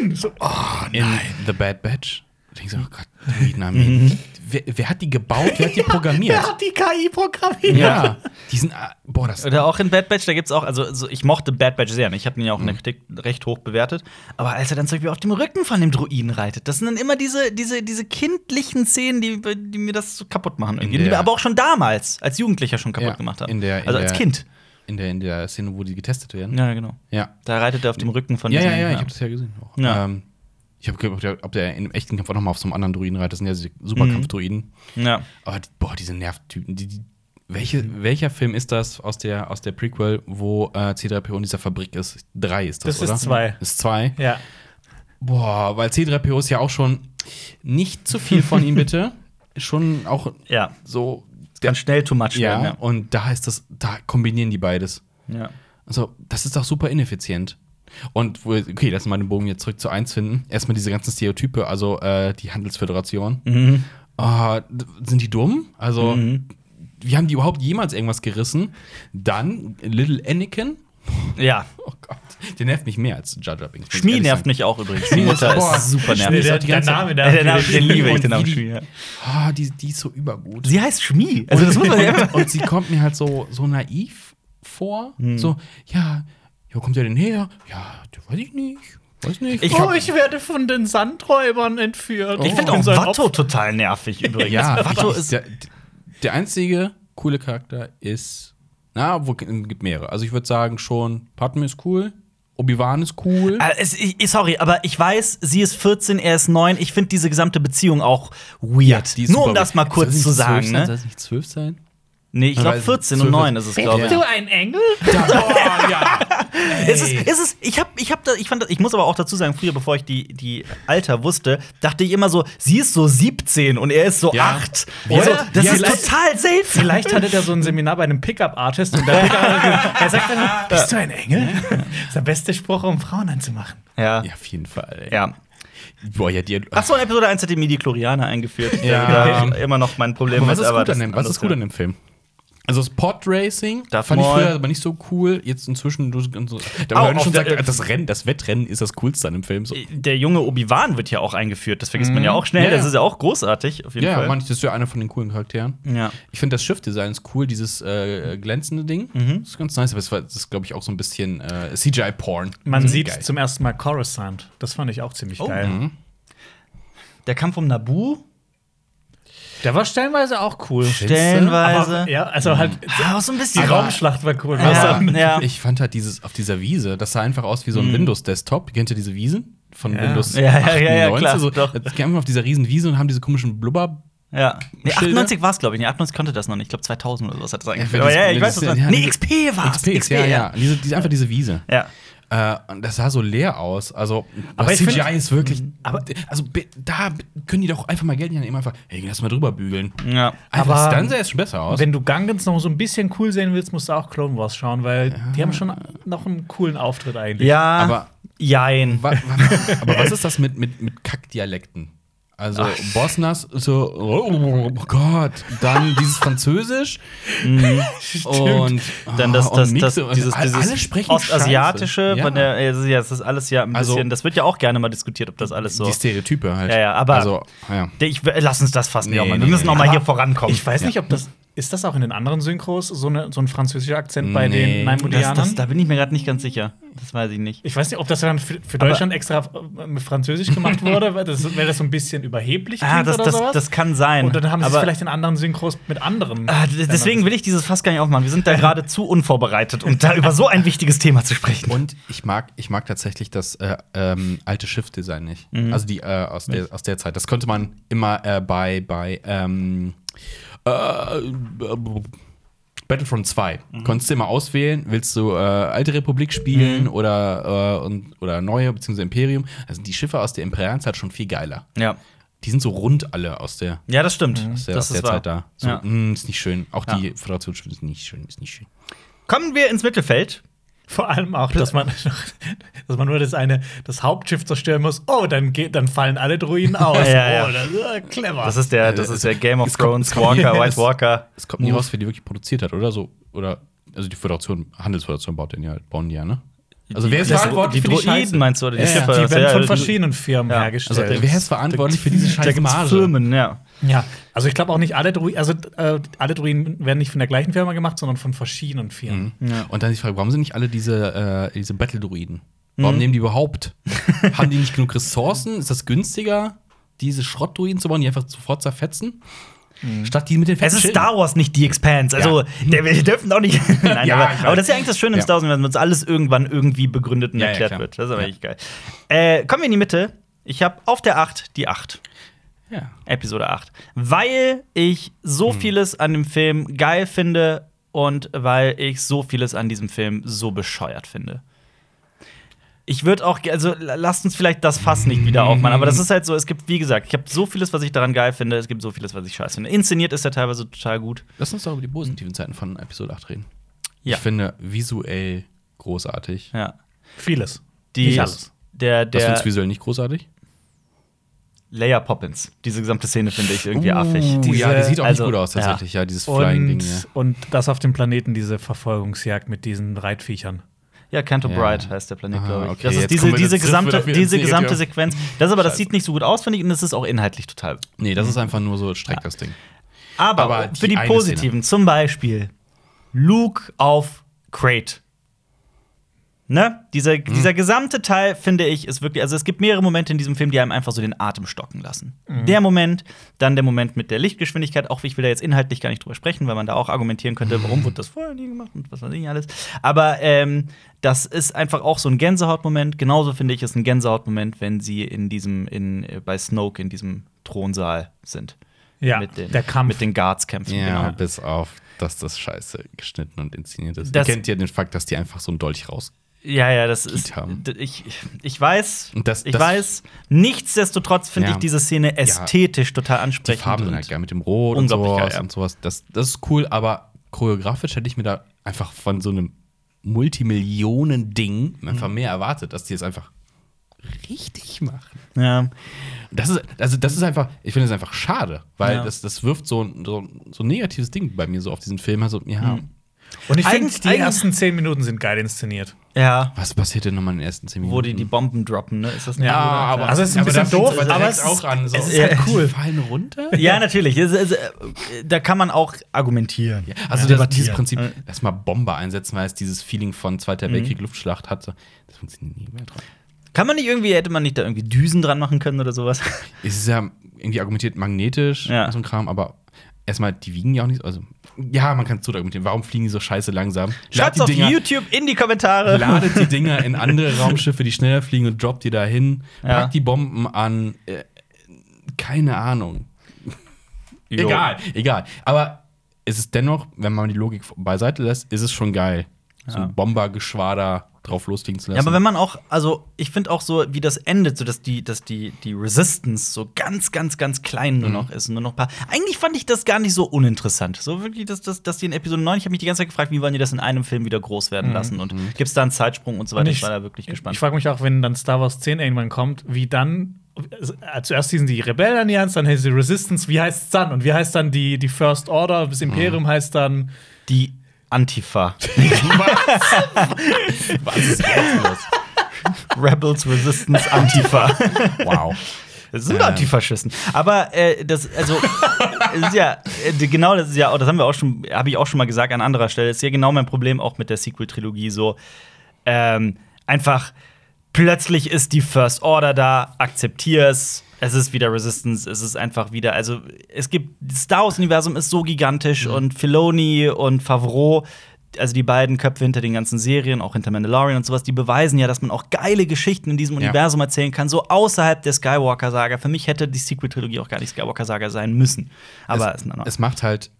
[SPEAKER 3] nein! So, oh
[SPEAKER 2] In The Bad Batch. Da denkst du, oh Gott, Druidenarmee. wer, wer hat die gebaut? Wer hat die programmiert?
[SPEAKER 3] Wer hat die KI programmiert?
[SPEAKER 2] Ja. Die sind, ah, boah, das.
[SPEAKER 1] Oder auch in Bad Batch, da gibt's auch, also so, ich mochte Bad Batch sehr. ne? Ich habe ihn ja auch in der Kritik recht hoch bewertet. Aber als er dann zum Beispiel auf dem Rücken von dem Druiden reitet, das sind dann immer diese, diese, diese kindlichen Szenen, die, die mir das so kaputt machen. Irgendwie. Die mir aber auch schon damals, als Jugendlicher schon kaputt
[SPEAKER 2] Ja,
[SPEAKER 1] gemacht haben.
[SPEAKER 2] in der- in
[SPEAKER 1] also als
[SPEAKER 2] der-
[SPEAKER 1] Kind.
[SPEAKER 2] in der, in der Szene, wo die getestet werden.
[SPEAKER 1] Ja, genau.
[SPEAKER 2] Ja.
[SPEAKER 1] Da reitet er auf dem Rücken von
[SPEAKER 2] Ja, ja, ja, ich habe das ja gesehen. Auch.
[SPEAKER 1] Ja.
[SPEAKER 2] Ähm, ich habe geguckt, ob der im echten Kampf auch noch mal auf so einem anderen Druiden reitet. Das sind ja diese Superkampfdruiden.
[SPEAKER 1] Ja.
[SPEAKER 2] Aber boah, diese Nervtypen. Die, die, welche, welcher Film ist das aus der, aus der Prequel, wo äh, C3PO in dieser Fabrik ist? Drei ist das,
[SPEAKER 3] Das ist
[SPEAKER 2] oder?
[SPEAKER 3] zwei.
[SPEAKER 2] Ist zwei.
[SPEAKER 3] Ja.
[SPEAKER 2] Boah, weil C3PO ist ja auch schon nicht zu viel von ihm, bitte. Schon auch
[SPEAKER 1] Ja.
[SPEAKER 2] so.
[SPEAKER 1] Kann schnell too much
[SPEAKER 2] Ja,
[SPEAKER 1] werden.
[SPEAKER 2] und da ist das, da kombinieren die beides.
[SPEAKER 1] Ja. ja.
[SPEAKER 2] Also, das ist doch super ineffizient. Und, wo- okay, lassen wir den Bogen jetzt zurück zu eins finden. Erstmal diese ganzen Stereotype, also äh, die Handelsföderation.
[SPEAKER 1] Mhm.
[SPEAKER 2] D- sind die dumm? Also, wie haben die überhaupt jemals irgendwas gerissen? Dann Little Anakin.
[SPEAKER 1] Ja.
[SPEAKER 2] Oh Gott, der nervt mich mehr als Jar Jar Binks.
[SPEAKER 1] Schmie nervt mich auch übrigens. Die Mutter
[SPEAKER 2] boah,
[SPEAKER 1] ist super nervig.
[SPEAKER 2] die ganze-
[SPEAKER 3] Name
[SPEAKER 1] Ja, der Name, den liebe ich, den Namen
[SPEAKER 2] wie die-
[SPEAKER 1] Schmie. ja.
[SPEAKER 2] Ah, die, die ist so übergut.
[SPEAKER 1] Sie heißt Schmie. Also, das muss man ja
[SPEAKER 2] und, und sie kommt mir halt so, so naiv vor.
[SPEAKER 1] Hm.
[SPEAKER 2] So, ja, wo kommt der denn her? Ja, das weiß ich nicht. Weiß nicht.
[SPEAKER 1] Ich
[SPEAKER 3] oh, ich werde von den Sandräubern entführt.
[SPEAKER 1] Ich finde
[SPEAKER 3] bin
[SPEAKER 1] auch Watto
[SPEAKER 3] Opfer.
[SPEAKER 1] total nervig übrigens.
[SPEAKER 2] ja,
[SPEAKER 1] Watto
[SPEAKER 2] ist der, der einzige coole Charakter ist. Na, wo gibt mehrere. Also ich würde sagen schon, Padme ist cool, Obi-Wan ist cool.
[SPEAKER 1] Äh, es, ich, sorry, aber ich weiß, sie ist 14, er ist 9. Ich finde diese gesamte Beziehung auch weird.
[SPEAKER 2] Ist
[SPEAKER 1] Nur um das mal kurz zu sagen.
[SPEAKER 2] sein?
[SPEAKER 1] Ne?
[SPEAKER 2] Soll es nicht zwölf sein?
[SPEAKER 1] Nee, ich glaube
[SPEAKER 2] Weil
[SPEAKER 1] 14 und
[SPEAKER 2] zwölf
[SPEAKER 1] 9 ist es, glaube ich.
[SPEAKER 3] Bist du ein Engel?
[SPEAKER 2] oh, ja.
[SPEAKER 1] Es ist, es ist, ich hab, ich hab da, ich fand, das- ich muss aber auch dazu sagen, früher, bevor ich die, die Alter wusste, dachte ich immer so, sie ist so 17 und er ist so
[SPEAKER 2] Ja.
[SPEAKER 1] 8.
[SPEAKER 3] Oder?
[SPEAKER 1] Also, das
[SPEAKER 3] Ja,
[SPEAKER 1] ist
[SPEAKER 3] vielleicht-
[SPEAKER 1] total seltsam.
[SPEAKER 3] Vielleicht hatte der so ein Seminar bei einem Pickup-Artist und der Pickup er sagt dann, bist du ein Engel? Das ist der beste Spruch, um Frauen anzumachen.
[SPEAKER 1] Ja.
[SPEAKER 2] Ja, auf jeden Fall. Ey.
[SPEAKER 1] ja.
[SPEAKER 2] Boah, ja, die.
[SPEAKER 1] Achso, in Episode 1 hat die Midi-Chlorianer eingeführt.
[SPEAKER 2] Ja.
[SPEAKER 1] Da ich immer noch mein Problem
[SPEAKER 2] Aber was
[SPEAKER 1] mit.
[SPEAKER 2] ist, gut
[SPEAKER 1] das
[SPEAKER 2] an dem, was ist gut an dem Film? Also das Pod-Racing
[SPEAKER 1] Darth
[SPEAKER 2] fand ich
[SPEAKER 1] Maul.
[SPEAKER 2] früher aber nicht so cool. Jetzt inzwischen du so, da
[SPEAKER 1] auf
[SPEAKER 2] schon sagt, das Rennen, das Wettrennen ist das coolste an dem Film. So.
[SPEAKER 1] Der junge Obi-Wan wird ja auch eingeführt. Das vergisst man ja auch schnell.
[SPEAKER 2] Ja, ja.
[SPEAKER 1] Das ist ja auch großartig, auf jeden
[SPEAKER 2] Ja,
[SPEAKER 1] Fall.
[SPEAKER 2] manch, das ist ja einer von den coolen Charakteren.
[SPEAKER 1] Ja.
[SPEAKER 2] Ich finde das Schiffdesign ist cool, dieses äh, glänzende Ding.
[SPEAKER 1] Mhm.
[SPEAKER 2] Das ist ganz nice, aber es war- das ist, glaube ich, auch so ein bisschen äh, CGI-Porn.
[SPEAKER 3] Man
[SPEAKER 2] Mhm.
[SPEAKER 3] sieht
[SPEAKER 2] Geil.
[SPEAKER 3] zum ersten Mal Coruscant. Das fand ich auch ziemlich
[SPEAKER 1] Oh.
[SPEAKER 3] geil.
[SPEAKER 2] Mhm.
[SPEAKER 1] Der Kampf um Nabu,
[SPEAKER 3] Der war stellenweise auch cool.
[SPEAKER 1] stellenweise.
[SPEAKER 3] Aber, ja, also halt,
[SPEAKER 1] Ah, auch so ein bisschen.
[SPEAKER 3] die Raumschlacht war cool.
[SPEAKER 1] Ja, ja.
[SPEAKER 2] Ich fand halt dieses auf dieser Wiese, das sah einfach aus wie so ein Windows-Desktop. Kennt ihr diese Wiesen? Von
[SPEAKER 3] Ja.
[SPEAKER 2] Windows
[SPEAKER 1] Mhm. Ja, ja, ja, ja,
[SPEAKER 2] 98?
[SPEAKER 1] klar,
[SPEAKER 2] so,
[SPEAKER 1] doch.
[SPEAKER 2] Auf dieser riesen Wiese und haben diese komischen Blubber.
[SPEAKER 1] Ja. Nee,
[SPEAKER 2] Schilder?
[SPEAKER 1] 98 war es, glaube ich. Nee, 98 konnte das noch nicht. Ich glaube, 2000 oder was hat das eigentlich.
[SPEAKER 2] wenn
[SPEAKER 1] Aber ja, ich weiß, was
[SPEAKER 2] ja,
[SPEAKER 1] Nee, XP war
[SPEAKER 2] XP, ja, ja. Diese, diese, einfach diese Wiese.
[SPEAKER 1] Ja.
[SPEAKER 2] Äh, und das sah so leer aus. Also,
[SPEAKER 3] Aber
[SPEAKER 2] CGI
[SPEAKER 3] find-
[SPEAKER 2] ist wirklich.
[SPEAKER 1] Mhm.
[SPEAKER 2] Aber also da können die doch einfach mal Geld nehmen, einfach. Hey, lass mal drüber bügeln.
[SPEAKER 1] Ja.
[SPEAKER 2] Einfach,
[SPEAKER 3] Aber-
[SPEAKER 2] dann sah es schon besser aus.
[SPEAKER 3] Wenn du Gungans noch so ein bisschen cool sehen willst, musst du auch Clone Wars schauen, weil die haben schon noch einen coolen Auftritt eigentlich.
[SPEAKER 1] Ja.
[SPEAKER 2] Aber-
[SPEAKER 1] Jein.
[SPEAKER 2] Wa- wa- aber was ist das mit, mit, mit Kackdialekten? Also Bosnas, so, oh Gott, dann dieses Französisch und
[SPEAKER 1] Dann das,
[SPEAKER 2] ah,
[SPEAKER 1] das, das,
[SPEAKER 2] und
[SPEAKER 1] dieses, dieses
[SPEAKER 2] sprechen
[SPEAKER 1] Ostasiatische, der, ja, das ist- ja, das ist alles ja ein bisschen,
[SPEAKER 2] Also-
[SPEAKER 1] das wird ja auch gerne mal diskutiert, ob das alles so.
[SPEAKER 2] die Stereotype halt.
[SPEAKER 1] Ja, ja, aber-
[SPEAKER 2] also, ja.
[SPEAKER 1] Ich, lass uns das fast nicht
[SPEAKER 2] Nee,
[SPEAKER 1] auch mal.
[SPEAKER 2] nee,
[SPEAKER 1] Wir müssen
[SPEAKER 2] nee.
[SPEAKER 1] noch mal hier vorankommen.
[SPEAKER 3] Ich weiß nicht, ob das. Ist das auch in den anderen Synchros so, eine, so ein französischer Akzent bei
[SPEAKER 2] Nee.
[SPEAKER 3] den
[SPEAKER 1] das, da bin ich mir gerade nicht ganz sicher. Das weiß ich nicht.
[SPEAKER 3] ich weiß nicht, ob das dann für, für Deutschland extra äh, mit Französisch gemacht wurde, weil das, weil das so ein bisschen überheblich
[SPEAKER 1] Ah, das,
[SPEAKER 3] oder
[SPEAKER 1] das,
[SPEAKER 3] sowas.
[SPEAKER 1] das kann sein.
[SPEAKER 3] Und dann haben sie es vielleicht in anderen Synchros mit anderen.
[SPEAKER 1] Ah, deswegen will ich dieses Fass gar nicht aufmachen. Wir sind da gerade zu unvorbereitet, um da über so ein wichtiges Thema zu sprechen.
[SPEAKER 2] Und ich mag, ich mag tatsächlich das äh, ähm, alte Schiffdesign nicht.
[SPEAKER 1] Mhm.
[SPEAKER 2] Also die äh, aus, der, aus der Zeit. Das konnte man immer äh, bei, bei ähm, äh, Battlefront 2.
[SPEAKER 1] Mhm.
[SPEAKER 2] Konntest du immer auswählen, willst du äh, alte Republik spielen
[SPEAKER 1] Mhm.
[SPEAKER 2] oder, äh, und, oder neue, beziehungsweise Imperium. Also die Schiffe aus der Imperialzeit schon viel geiler.
[SPEAKER 1] Ja.
[SPEAKER 2] Die sind so rund alle aus der,
[SPEAKER 1] Ja, das stimmt.
[SPEAKER 2] aus der,
[SPEAKER 1] das
[SPEAKER 2] aus der
[SPEAKER 1] ist wahr.
[SPEAKER 2] Zeit da. So,
[SPEAKER 1] Ja.
[SPEAKER 2] mh, ist nicht schön. Auch die
[SPEAKER 1] Ja.
[SPEAKER 2] Föderationsschiffe ist nicht schön, ist nicht schön.
[SPEAKER 1] Kommen wir ins Mittelfeld.
[SPEAKER 3] Vor allem auch, dass man, dass man nur das eine, das Hauptschiff zerstören muss. Oh, dann, geht, dann fallen alle Druiden aus.
[SPEAKER 1] Ja, ja.
[SPEAKER 3] Oh, das ist äh, clever.
[SPEAKER 1] Das ist der, das ist der Game of Thrones
[SPEAKER 2] es kommt-
[SPEAKER 1] Walker, White Walker.
[SPEAKER 2] Es kommt nie raus, wer die wirklich produziert hat, oder so? Oder, also die Föderation, Handelsföderation baut den ja, bauen die ja, ne? Also wer ist
[SPEAKER 1] Das-
[SPEAKER 2] verantwortlich
[SPEAKER 1] die
[SPEAKER 2] für die Scheiße?
[SPEAKER 1] meinst du, oder die
[SPEAKER 2] Ja, ja.
[SPEAKER 1] Schiffe?
[SPEAKER 3] die werden
[SPEAKER 1] ja,
[SPEAKER 3] von verschiedenen Firmen
[SPEAKER 1] Ja.
[SPEAKER 3] hergestellt.
[SPEAKER 2] Also wer ist verantwortlich für diese scheiß Marge?
[SPEAKER 1] Firmen, ja.
[SPEAKER 3] Ja, also ich glaube auch nicht alle Druiden, also äh, alle Druiden werden nicht von der gleichen Firma gemacht, sondern von verschiedenen Firmen.
[SPEAKER 1] Ja.
[SPEAKER 2] Und dann die Frage, warum sind nicht alle diese, äh, diese Battle-Druiden? Warum nehmen die überhaupt? Haben die nicht genug Ressourcen? Ist das günstiger, diese Schrottdruiden zu bauen, die einfach sofort zerfetzen? Statt die mit den
[SPEAKER 1] Es ist. Star Wars, nicht die Expanse. Also, der, wir dürfen auch nicht. Nein,
[SPEAKER 2] Ja,
[SPEAKER 1] aber, aber das ist ja eigentlich das Schöne im
[SPEAKER 2] Ja.
[SPEAKER 1] Star Wars, wenn uns alles irgendwann irgendwie begründet und
[SPEAKER 2] Ja, ja,
[SPEAKER 1] erklärt wird. Das ist aber
[SPEAKER 2] Ja.
[SPEAKER 1] echt geil. Äh, kommen wir in die Mitte. Ich habe auf der 8 die 8.
[SPEAKER 2] Ja.
[SPEAKER 1] Episode 8. Weil ich so
[SPEAKER 2] Hm.
[SPEAKER 1] vieles an dem Film geil finde und weil ich so vieles an diesem Film so bescheuert finde. Ich würde auch, also la- lasst uns vielleicht das Fass nicht wieder aufmachen, aber das ist halt so, es gibt, wie gesagt, ich habe so vieles, was ich daran geil finde, es gibt so vieles, was ich scheiße finde. Inszeniert ist er teilweise total gut.
[SPEAKER 2] Lass uns doch über die positiven Seiten von Episode 8 reden.
[SPEAKER 1] Ja.
[SPEAKER 2] Ich finde visuell großartig.
[SPEAKER 1] Ja.
[SPEAKER 3] Vieles.
[SPEAKER 1] Die,
[SPEAKER 3] Nicht alles.
[SPEAKER 1] Der,
[SPEAKER 2] Was
[SPEAKER 1] der
[SPEAKER 2] findest du visuell nicht großartig?
[SPEAKER 1] Leia Poppins. Diese gesamte Szene finde ich irgendwie affig.
[SPEAKER 2] Uh,
[SPEAKER 3] Diese-
[SPEAKER 2] ja, die sieht auch
[SPEAKER 1] also,
[SPEAKER 2] nicht gut aus,
[SPEAKER 1] ja.
[SPEAKER 2] tatsächlich. Ja, dieses Flying-Ding.
[SPEAKER 3] Und,
[SPEAKER 2] Ja.
[SPEAKER 3] und das auf dem Planeten, diese Verfolgungsjagd mit diesen Reitviechern.
[SPEAKER 1] Ja, Canto
[SPEAKER 2] Ja.
[SPEAKER 1] Bright heißt der Planet, glaube ich.
[SPEAKER 2] okay,
[SPEAKER 1] das ist diese, diese gesamte, diese gesamte. Sequenz. Das aber, das
[SPEAKER 2] Scheiße.
[SPEAKER 1] sieht nicht so gut aus, finde ich, und das ist auch inhaltlich total.
[SPEAKER 2] Nee, das ist einfach nur so Streck das Ding.
[SPEAKER 1] Aber,
[SPEAKER 2] Aber
[SPEAKER 1] für
[SPEAKER 2] die
[SPEAKER 1] die
[SPEAKER 2] eine
[SPEAKER 1] positiven, zum Beispiel Luke auf Crate. Ne? Dieser, dieser gesamte Teil, finde ich, ist wirklich. Also, es gibt mehrere Momente in diesem Film, die einem einfach so den Atem stocken lassen. Der Moment, dann der Moment mit der Lichtgeschwindigkeit. Auch ich will da jetzt inhaltlich gar nicht drüber sprechen, weil man da auch argumentieren könnte, warum wurde das vorher nie gemacht und was weiß ich alles. Aber ähm, das ist einfach auch so ein Gänsehautmoment. Genauso finde ich es ein Gänsehautmoment, wenn sie in diesem, in, äh, bei Snoke in diesem Thronsaal sind.
[SPEAKER 3] Ja,
[SPEAKER 1] mit den,
[SPEAKER 3] der Kampf.
[SPEAKER 1] Mit den Guards kämpfen.
[SPEAKER 2] Ja,
[SPEAKER 1] genau.
[SPEAKER 2] bis auf, dass das scheiße geschnitten und inszeniert ist.
[SPEAKER 1] Das-
[SPEAKER 2] Ihr kennt ja den Fakt, dass die einfach so einen Dolch raus.
[SPEAKER 1] Ja, ja, das ist.
[SPEAKER 2] haben.
[SPEAKER 1] Ich, ich weiß,
[SPEAKER 2] das-
[SPEAKER 1] ich
[SPEAKER 2] das-
[SPEAKER 1] weiß. Nichtsdestotrotz finde
[SPEAKER 2] Ja.
[SPEAKER 1] ich diese Szene ästhetisch total
[SPEAKER 2] Die
[SPEAKER 1] ansprechend.
[SPEAKER 2] Farben sind halt geil mit dem Rot und sowas
[SPEAKER 1] geil, ja.
[SPEAKER 2] und sowas. Das, das ist cool, aber choreografisch hätte ich mir da einfach von so einem Multimillionen-Ding
[SPEAKER 1] Mhm.
[SPEAKER 2] einfach mehr erwartet, dass die es einfach richtig machen.
[SPEAKER 1] ja.
[SPEAKER 2] Das ist, also das ist einfach, ich finde es einfach schade, weil
[SPEAKER 1] Ja.
[SPEAKER 2] das, das wirft so, ein- so, so ein negatives Ding bei mir so auf diesen Film. Also, ja,
[SPEAKER 1] Mhm.
[SPEAKER 3] Und ich finde, die ersten zehn Minuten sind geil inszeniert.
[SPEAKER 1] ja.
[SPEAKER 2] was passiert denn nochmal in den ersten zehn Minuten?
[SPEAKER 1] Wo die die Bomben droppen, ne? Ist das nicht
[SPEAKER 3] Ja,
[SPEAKER 2] aber,
[SPEAKER 3] Also es ist ein
[SPEAKER 2] aber
[SPEAKER 3] bisschen doof,
[SPEAKER 2] aber
[SPEAKER 3] aber es ist-
[SPEAKER 2] auch an. So.
[SPEAKER 3] es ist halt cool.
[SPEAKER 2] Die fallen runter.
[SPEAKER 1] Ja, natürlich. Es, es, äh, da kann man auch argumentieren.
[SPEAKER 2] Ja, also
[SPEAKER 1] Ja.
[SPEAKER 2] das, dieses. Prinzip,
[SPEAKER 1] Ja.
[SPEAKER 2] erstmal Bombe einsetzen, weil es dieses Feeling von Zweiter Weltkrieg Luftschlacht hatte, das funktioniert nie mehr dran.
[SPEAKER 1] Kann man nicht irgendwie, hätte man nicht da irgendwie Düsen dran machen können oder sowas?
[SPEAKER 2] Es ist ja irgendwie argumentiert magnetisch
[SPEAKER 1] Ja.
[SPEAKER 2] und so ein Kram, aber erstmal, die wiegen ja auch nicht. Also, ja, man kann es so argumentieren. Warum fliegen die so scheiße langsam?
[SPEAKER 1] Schreibt's auf
[SPEAKER 2] Dinger-
[SPEAKER 1] YouTube in die Kommentare.
[SPEAKER 2] Ladet die Dinger in andere Raumschiffe, die schneller fliegen und droppt die da hin.
[SPEAKER 1] Ja.
[SPEAKER 2] Packt die Bomben an. Äh, keine Ahnung.
[SPEAKER 1] Jo.
[SPEAKER 2] Egal, egal. Aber es ist dennoch, wenn man die Logik beiseite lässt, ist es schon geil, so ein Bombergeschwader drauf losfliegen zu lassen.
[SPEAKER 1] Ja, aber wenn man auch, also ich finde auch so, wie das endet, so dass die, dass die, die Resistance so ganz, ganz, ganz klein
[SPEAKER 2] Mhm.
[SPEAKER 1] nur noch ist und nur noch ein paar. Eigentlich fand ich das gar nicht so uninteressant. So wirklich, dass, dass, dass die in Episode 9, ich habe mich die ganze Zeit gefragt, wie wollen die das in einem Film wieder groß
[SPEAKER 2] Mhm.
[SPEAKER 1] werden lassen und gibt es da einen Zeitsprung und so weiter.
[SPEAKER 3] Und
[SPEAKER 1] Ich,
[SPEAKER 3] ich-
[SPEAKER 1] war da wirklich gespannt.
[SPEAKER 3] Ich frage mich auch, wenn dann Star Wars 10 irgendwann kommt, wie dann. äh, Zuerst sind die Rebellen Allianz, dann heißt die Resistance, wie heißt es dann? Und wie heißt dann die, die First Order? Das Imperium
[SPEAKER 2] Mhm.
[SPEAKER 3] heißt dann.
[SPEAKER 1] die Antifa.
[SPEAKER 2] Was ist jetzt los?
[SPEAKER 1] Rebels Resistance Antifa.
[SPEAKER 2] Wow.
[SPEAKER 1] Das sind
[SPEAKER 2] Ähm.
[SPEAKER 1] Antifaschisten. Aber äh, das, also, es ist ja, äh, genau, das ist ja, auch- das haben wir auch schon, habe ich auch schon mal gesagt an anderer Stelle, ist ja genau mein Problem auch mit der Sequel-Trilogie so. Ähm, einfach, plötzlich ist die First Order da, akzeptier's. Es ist wieder Resistance, es ist einfach wieder, also es gibt, das Star Wars-Universum ist so gigantisch und Filoni und Favreau, also die beiden Köpfe hinter den ganzen Serien, auch hinter Mandalorian und sowas, die beweisen ja, dass man auch geile Geschichten in diesem
[SPEAKER 2] Ja.
[SPEAKER 1] Universum erzählen kann, so außerhalb der Skywalker-Saga. Für mich hätte die Sequel-Trilogie auch gar nicht Skywalker-Saga sein müssen. Aber es,
[SPEAKER 2] es macht halt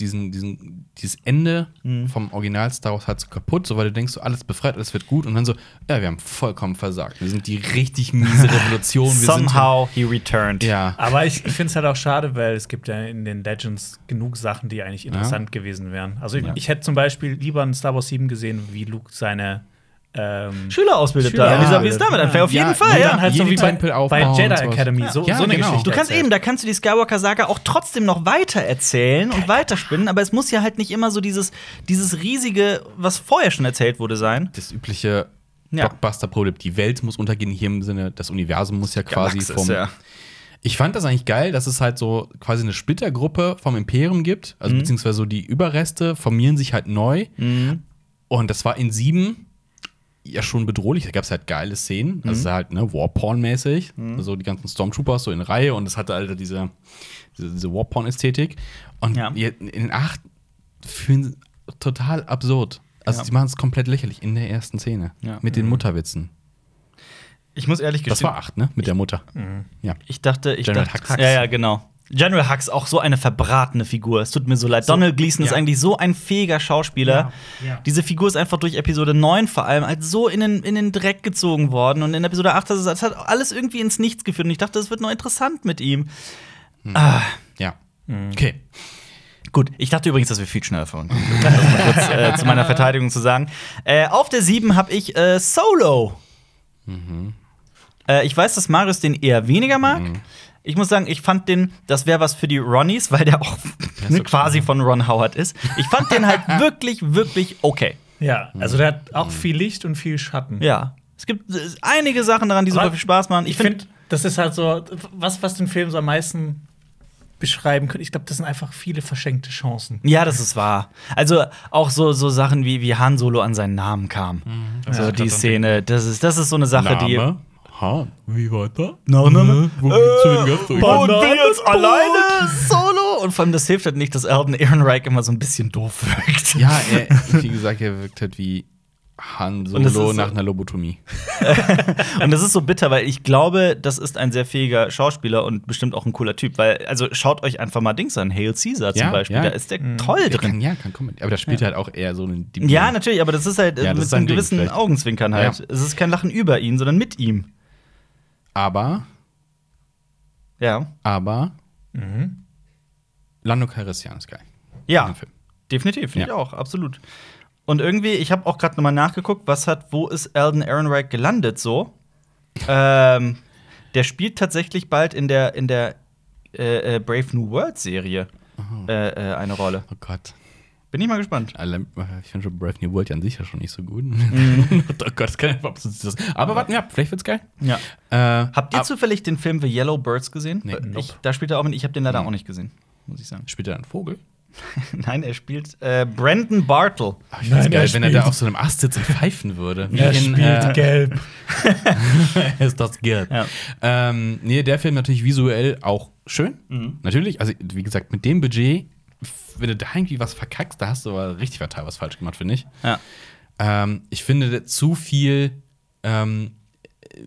[SPEAKER 2] diesen, diesen, dieses Ende
[SPEAKER 1] Mhm.
[SPEAKER 2] vom Original Star Wars halt so kaputt, so weil du denkst, so alles befreit, alles wird gut und dann so, ja, wir haben vollkommen versagt. Wir sind die richtig miese Revolution.
[SPEAKER 1] Somehow he returned.
[SPEAKER 2] Ja.
[SPEAKER 3] Aber ich, ich finde es halt auch schade, weil es gibt ja in den Legends genug Sachen, die eigentlich interessant gewesen wären. Also ich,
[SPEAKER 2] Ja.
[SPEAKER 3] ich hätte zum Beispiel lieber in Star Wars 7 gesehen, wie Luke seine ähm,
[SPEAKER 1] Schüler ausbildet
[SPEAKER 3] Schüler
[SPEAKER 1] da. Ja, wie
[SPEAKER 3] ausbildet.
[SPEAKER 1] es damit
[SPEAKER 3] Ja.
[SPEAKER 1] anfängt. Auf jeden
[SPEAKER 2] Ja,
[SPEAKER 1] Fall,
[SPEAKER 2] und
[SPEAKER 1] ja.
[SPEAKER 3] dann halt so wie bei, bei Jedi. Academy, so,
[SPEAKER 2] Ja,
[SPEAKER 3] so eine
[SPEAKER 2] genau.
[SPEAKER 3] Geschichte.
[SPEAKER 1] Du kannst eben, da kannst du die Skywalker-Saga auch trotzdem noch weiter erzählen und weiterspinnen, aber es muss ja halt nicht immer so dieses, dieses riesige, was vorher schon erzählt wurde, sein.
[SPEAKER 2] Das übliche
[SPEAKER 1] Ja.
[SPEAKER 2] Blockbuster-Problem. Die Welt muss untergehen, hier im Sinne, das Universum muss ja quasi
[SPEAKER 1] Galaxis,
[SPEAKER 2] vom.
[SPEAKER 1] ja.
[SPEAKER 2] Ich fand das eigentlich geil, dass es halt so quasi eine Splittergruppe vom Imperium gibt. Also
[SPEAKER 1] Mhm.
[SPEAKER 2] beziehungsweise so die Überreste formieren sich halt neu. Und das war in sieben. Ja schon bedrohlich. Da gab es halt geile Szenen. Also ist halt ne, Warporn-mäßig. So die ganzen Stormtroopers so in Reihe und es hatte halt diese, diese, diese Warporn-Ästhetik. Und
[SPEAKER 1] Ja.
[SPEAKER 2] in den acht fühlen sie total absurd. Also
[SPEAKER 1] Ja.
[SPEAKER 2] sie machen es komplett lächerlich in der ersten Szene.
[SPEAKER 1] Ja.
[SPEAKER 2] Mit den Mutterwitzen.
[SPEAKER 1] Ich muss ehrlich
[SPEAKER 2] Das
[SPEAKER 1] gestehen,
[SPEAKER 2] war acht, ne? Mit der Mutter. Ja.
[SPEAKER 1] ich dachte, ich
[SPEAKER 2] General
[SPEAKER 1] dachte,
[SPEAKER 2] Hux.
[SPEAKER 1] ja, ja, genau. General Hux, auch so eine verbratene Figur. Es tut mir so leid. Donald Gleason ist
[SPEAKER 2] ja.
[SPEAKER 1] eigentlich so ein fähiger Schauspieler.
[SPEAKER 3] Ja, ja.
[SPEAKER 1] Diese Figur ist einfach durch Episode 9 vor allem halt so in den, in den Dreck gezogen worden. Und in Episode 8 hat es das hat alles irgendwie ins Nichts geführt. Und ich dachte, es wird noch interessant mit ihm. Ah,
[SPEAKER 2] Ja. Okay.
[SPEAKER 1] Gut, ich dachte übrigens, dass wir viel schneller vorankommen. Um das mal kurz äh, zu meiner Verteidigung zu sagen. Äh, auf der 7 habe ich äh, Solo. Äh, ich weiß, dass Marius den eher weniger mag. Ich muss sagen, ich fand den, das wäre was für die Ronnies, weil der auch ne,
[SPEAKER 2] so
[SPEAKER 1] quasi von Ron Howard ist. Ich fand den halt wirklich, wirklich okay.
[SPEAKER 3] Ja, also der hat auch viel Licht und viel Schatten.
[SPEAKER 1] Ja. Es gibt einige Sachen daran, die super viel Spaß machen.
[SPEAKER 3] Ich finde, das ist halt so, was, was den Film so am meisten beschreiben könnte. Ich glaube, das sind einfach viele verschenkte Chancen.
[SPEAKER 1] Ja, das ist wahr. Also auch so, so Sachen wie, wie Han Solo an seinen Namen kam. So
[SPEAKER 3] Ja,
[SPEAKER 1] die Szene, das ist, das ist so eine Sache, die.
[SPEAKER 2] Han. Wie weiter?
[SPEAKER 1] Nachname?
[SPEAKER 2] Wo geht's zu den Gästen?
[SPEAKER 1] Und bin jetzt alleine solo. Und vor allem, das hilft halt nicht, dass Alden Ehrenreich immer so ein bisschen doof wirkt.
[SPEAKER 2] Ja, er, wie gesagt, er wirkt halt wie Han Solo
[SPEAKER 1] so-
[SPEAKER 2] nach einer Lobotomie.
[SPEAKER 1] Und das ist so bitter, weil ich glaube, das ist ein sehr fähiger Schauspieler und bestimmt auch ein cooler Typ. Weil, also schaut euch einfach mal Dings an, Hail Caesar zum
[SPEAKER 2] Ja,
[SPEAKER 1] Beispiel.
[SPEAKER 2] ja.
[SPEAKER 1] Da ist der toll
[SPEAKER 2] Der
[SPEAKER 1] drin.
[SPEAKER 2] kann, ja, kann kommen. Aber da spielt halt auch eher so einen die-
[SPEAKER 1] Ja, natürlich, aber das ist halt äh,
[SPEAKER 2] Ja, das
[SPEAKER 1] mit
[SPEAKER 2] ist
[SPEAKER 1] so einem gewissen
[SPEAKER 2] vielleicht.
[SPEAKER 1] Augenzwinkern halt.
[SPEAKER 2] Ja.
[SPEAKER 1] Es ist kein Lachen über ihn, sondern mit ihm.
[SPEAKER 2] Aber,
[SPEAKER 1] Ja.
[SPEAKER 2] aber,
[SPEAKER 1] Mhm.
[SPEAKER 2] Lando Calrissian ist geil.
[SPEAKER 1] Ja, definitiv, finde ich
[SPEAKER 2] Ja.
[SPEAKER 1] auch, absolut. Und irgendwie, ich habe auch gerade nochmal nachgeguckt, was hat, wo ist Alden Ehrenreich gelandet so? ähm, der spielt tatsächlich bald in der, in der äh, äh, Brave New World Serie äh, äh, eine Rolle.
[SPEAKER 2] Oh Gott.
[SPEAKER 1] Bin ich mal gespannt.
[SPEAKER 2] Ich finde schon Brave New World ja an sich ja schon nicht so gut.
[SPEAKER 1] Mhm.
[SPEAKER 2] oh Gott, das kann einfach das. Aber warten wir ab, vielleicht wird's geil.
[SPEAKER 1] Ja.
[SPEAKER 2] Äh,
[SPEAKER 1] Habt ihr zufällig den Film The Yellow Birds gesehen?
[SPEAKER 2] Nee.
[SPEAKER 1] Äh, ich, da spielt er auch mit. Ich habe den leider auch nicht gesehen, muss ich sagen.
[SPEAKER 2] Spielt er einen Vogel?
[SPEAKER 1] Nein, er spielt äh, Brandon Bartle.
[SPEAKER 2] Oh, ich find's
[SPEAKER 3] Nein,
[SPEAKER 2] geil,
[SPEAKER 3] er
[SPEAKER 2] wenn er da auf so einem Ast sitzt und pfeifen würde. Wie
[SPEAKER 3] Er
[SPEAKER 2] in,
[SPEAKER 3] spielt
[SPEAKER 2] äh,
[SPEAKER 3] gelb.
[SPEAKER 2] ist das Geld.
[SPEAKER 1] Ja.
[SPEAKER 2] Ähm, nee, der Film natürlich visuell auch schön.
[SPEAKER 1] Mhm.
[SPEAKER 2] Natürlich, also wie gesagt, mit dem Budget, wenn du da irgendwie was verkackst, da hast du aber richtig fatal was falsch gemacht, finde ich.
[SPEAKER 1] Ja.
[SPEAKER 2] Ähm, ich finde, zu viel ähm,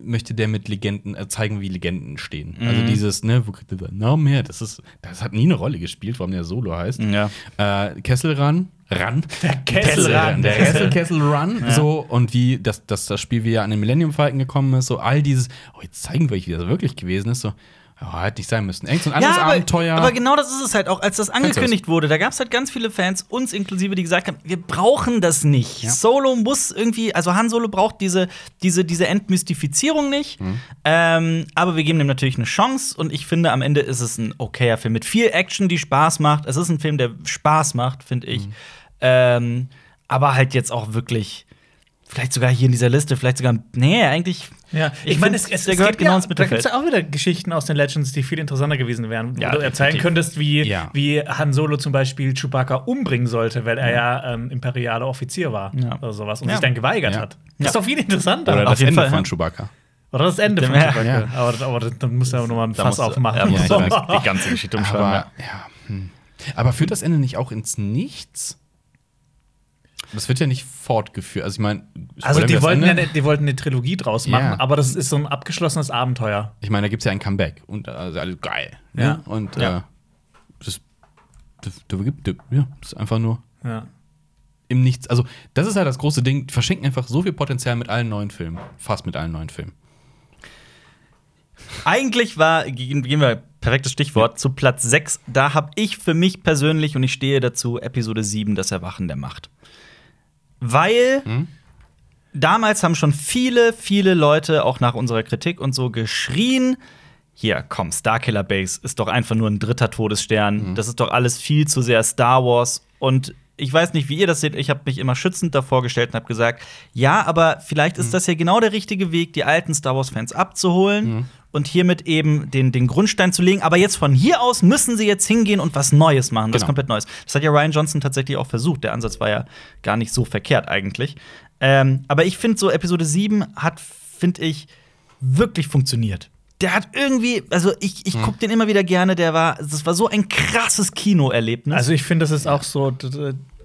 [SPEAKER 2] möchte der mit Legenden äh, zeigen, wie Legenden stehen. Also
[SPEAKER 1] Mhm.
[SPEAKER 2] dieses, ne, wo kriegt der Namen her? Das ist, das hat nie eine Rolle gespielt, warum der Solo heißt.
[SPEAKER 1] Ja.
[SPEAKER 2] Äh, Kesselran, Ran. Der
[SPEAKER 3] Kesselran.
[SPEAKER 2] Der Kessel, Kessel Run. So, und wie das, das, das Spiel wieder an den Millennium Falcon gekommen ist, so all dieses, oh, jetzt zeigen wir euch, wie das wirklich gewesen ist, so, ja, hätte nicht sein müssen. Irgend so ein anderes
[SPEAKER 1] aber,
[SPEAKER 2] Abenteuer.
[SPEAKER 1] aber genau das ist es halt auch, als das angekündigt wurde. Da gab es halt ganz viele Fans, uns inklusive, die gesagt haben, wir brauchen das nicht.
[SPEAKER 2] Ja.
[SPEAKER 1] Solo muss irgendwie, also Han Solo braucht diese, diese, diese Entmystifizierung nicht.
[SPEAKER 2] Mhm.
[SPEAKER 1] Ähm, aber wir geben dem natürlich eine Chance und ich finde, am Ende ist es ein okayer Film mit viel Action, die Spaß macht. Es ist ein Film, der Spaß macht, finde ich.
[SPEAKER 2] Mhm.
[SPEAKER 1] Ähm, aber halt jetzt auch wirklich. Vielleicht sogar hier in dieser Liste, vielleicht sogar. Nee, eigentlich.
[SPEAKER 3] Ja,
[SPEAKER 1] Ich
[SPEAKER 3] ich, meine, es, es,
[SPEAKER 1] der
[SPEAKER 3] es
[SPEAKER 1] gehört
[SPEAKER 3] gibt
[SPEAKER 1] genau
[SPEAKER 3] ja,
[SPEAKER 1] ins
[SPEAKER 3] Da
[SPEAKER 1] Mittelfeld.
[SPEAKER 3] gibt es ja auch wieder Geschichten aus den Legends, die viel interessanter gewesen wären, wo
[SPEAKER 1] Ja,
[SPEAKER 3] du erzählen könntest, wie,
[SPEAKER 2] Ja.
[SPEAKER 3] wie Han Solo zum Beispiel Chewbacca umbringen sollte, weil er ja ähm, imperialer Offizier war
[SPEAKER 1] Ja.
[SPEAKER 3] oder sowas und
[SPEAKER 1] Ja.
[SPEAKER 3] sich dann geweigert
[SPEAKER 2] Ja.
[SPEAKER 3] hat. Das
[SPEAKER 1] Ja.
[SPEAKER 3] ist doch viel interessanter.
[SPEAKER 2] Oder
[SPEAKER 3] Oder,
[SPEAKER 2] das Ende
[SPEAKER 1] Fall,
[SPEAKER 2] von. Chewbacca.
[SPEAKER 3] das Ende von
[SPEAKER 1] Ja.
[SPEAKER 3] Chewbacca.
[SPEAKER 2] Ja.
[SPEAKER 3] Aber, aber dann muss er auch nochmal ein
[SPEAKER 1] Da
[SPEAKER 3] Fass
[SPEAKER 1] musst du-
[SPEAKER 3] aufmachen.
[SPEAKER 1] Ja, die ganze Geschichte umschreiben.
[SPEAKER 2] Aber,
[SPEAKER 1] ja.
[SPEAKER 2] ja. Hm. Aber führt das Ende nicht auch ins Nichts? Das wird ja nicht fortgeführt. Also, ich meine,
[SPEAKER 3] Also die wollten, ja eine, die wollten eine Trilogie draus machen,
[SPEAKER 2] Ja.
[SPEAKER 3] aber das ist so ein abgeschlossenes Abenteuer.
[SPEAKER 2] Ich meine, da gibt es ja ein Comeback. Und also alles geil. Ne?
[SPEAKER 3] Ja.
[SPEAKER 2] Und
[SPEAKER 1] Ja.
[SPEAKER 2] äh, das, das, das, das, ja, das ist einfach nur
[SPEAKER 3] Ja.
[SPEAKER 2] im Nichts. Also, das ist halt das große Ding. Die verschenken einfach so viel Potenzial mit allen neuen Filmen. Fast mit allen neuen Filmen.
[SPEAKER 1] Eigentlich war, gehen gehen wir, perfektes Stichwort, zu Platz 6. Da habe ich für mich persönlich, und ich stehe dazu, Episode 7, das Erwachen der Macht. Weil
[SPEAKER 2] Hm?
[SPEAKER 1] damals haben schon viele, viele Leute, auch nach unserer Kritik und so, geschrien: Hier, komm, Starkiller Base ist doch einfach nur ein dritter Todesstern. Das ist doch alles viel zu sehr Star Wars. Und ich weiß nicht, wie ihr das seht. Ich habe mich immer schützend davor gestellt und habe gesagt: Ja, aber vielleicht ist das ja genau der richtige Weg, die alten Star Wars-Fans abzuholen und hiermit eben den, den Grundstein zu legen. Aber jetzt von hier aus müssen sie jetzt hingehen und was Neues machen, was
[SPEAKER 2] Genau.
[SPEAKER 1] komplett Neues. Das hat ja Ryan Johnson tatsächlich auch versucht. Der Ansatz war ja gar nicht so verkehrt eigentlich. Ähm, aber ich finde so, Episode 7 hat, finde ich, wirklich funktioniert. Der hat irgendwie, also ich, ich gucke den immer wieder gerne, der war, das war so ein krasses Kinoerlebnis.
[SPEAKER 3] Also ich finde, das ist auch so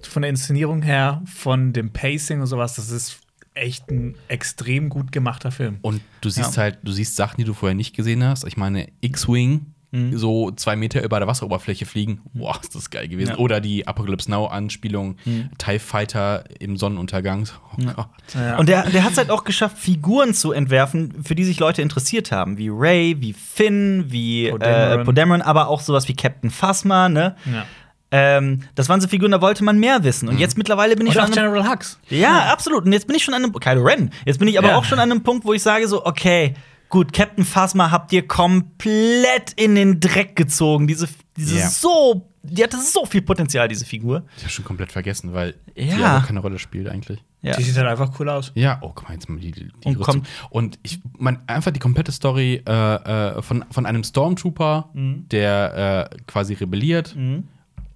[SPEAKER 3] von der Inszenierung her, von dem Pacing und sowas, das ist echt ein extrem gut gemachter Film.
[SPEAKER 2] Und du siehst halt, du siehst Sachen, die du vorher nicht gesehen hast. Ich meine, X-Wing,
[SPEAKER 1] Mhm.
[SPEAKER 2] so zwei Meter über der Wasseroberfläche fliegen. Boah, ist das geil gewesen.
[SPEAKER 1] Ja.
[SPEAKER 2] Oder die Apocalypse Now-Anspielung, TIE Fighter im Sonnenuntergang. Oh Gott.
[SPEAKER 3] Ja.
[SPEAKER 1] Und der, der hat es halt auch geschafft, Figuren zu entwerfen, für die sich Leute interessiert haben. Wie Ray, wie Finn, wie Poe Dameron. äh, Dameron aber auch sowas wie Captain Phasma, ne?
[SPEAKER 3] ja.
[SPEAKER 1] Ähm, das waren so Figuren, da wollte man mehr wissen. Und jetzt mittlerweile bin ich
[SPEAKER 3] Und
[SPEAKER 1] schon
[SPEAKER 3] auch
[SPEAKER 1] an einem,
[SPEAKER 3] General Hux.
[SPEAKER 1] Ja, absolut. Und jetzt bin ich schon an einem Kylo Ren. Jetzt bin ich aber
[SPEAKER 3] Ja.
[SPEAKER 1] auch schon an einem Punkt, wo ich sage so, okay, gut, Captain Phasma habt ihr komplett in den Dreck gezogen. Diese, diese
[SPEAKER 2] Ja.
[SPEAKER 1] so, die hatte so viel Potenzial, diese Figur.
[SPEAKER 2] Ich hab schon komplett vergessen, weil
[SPEAKER 1] Ja.
[SPEAKER 2] die aber keine Rolle spielt eigentlich.
[SPEAKER 1] Ja.
[SPEAKER 3] Die sieht halt einfach cool aus.
[SPEAKER 2] Ja, oh, guck mal, jetzt mal die, die
[SPEAKER 1] Und
[SPEAKER 2] Rüstung.
[SPEAKER 1] kommt-
[SPEAKER 2] Und ich, man, einfach die komplette Story äh, äh, von, von einem Stormtrooper,
[SPEAKER 1] Mhm.
[SPEAKER 2] der äh, quasi rebelliert.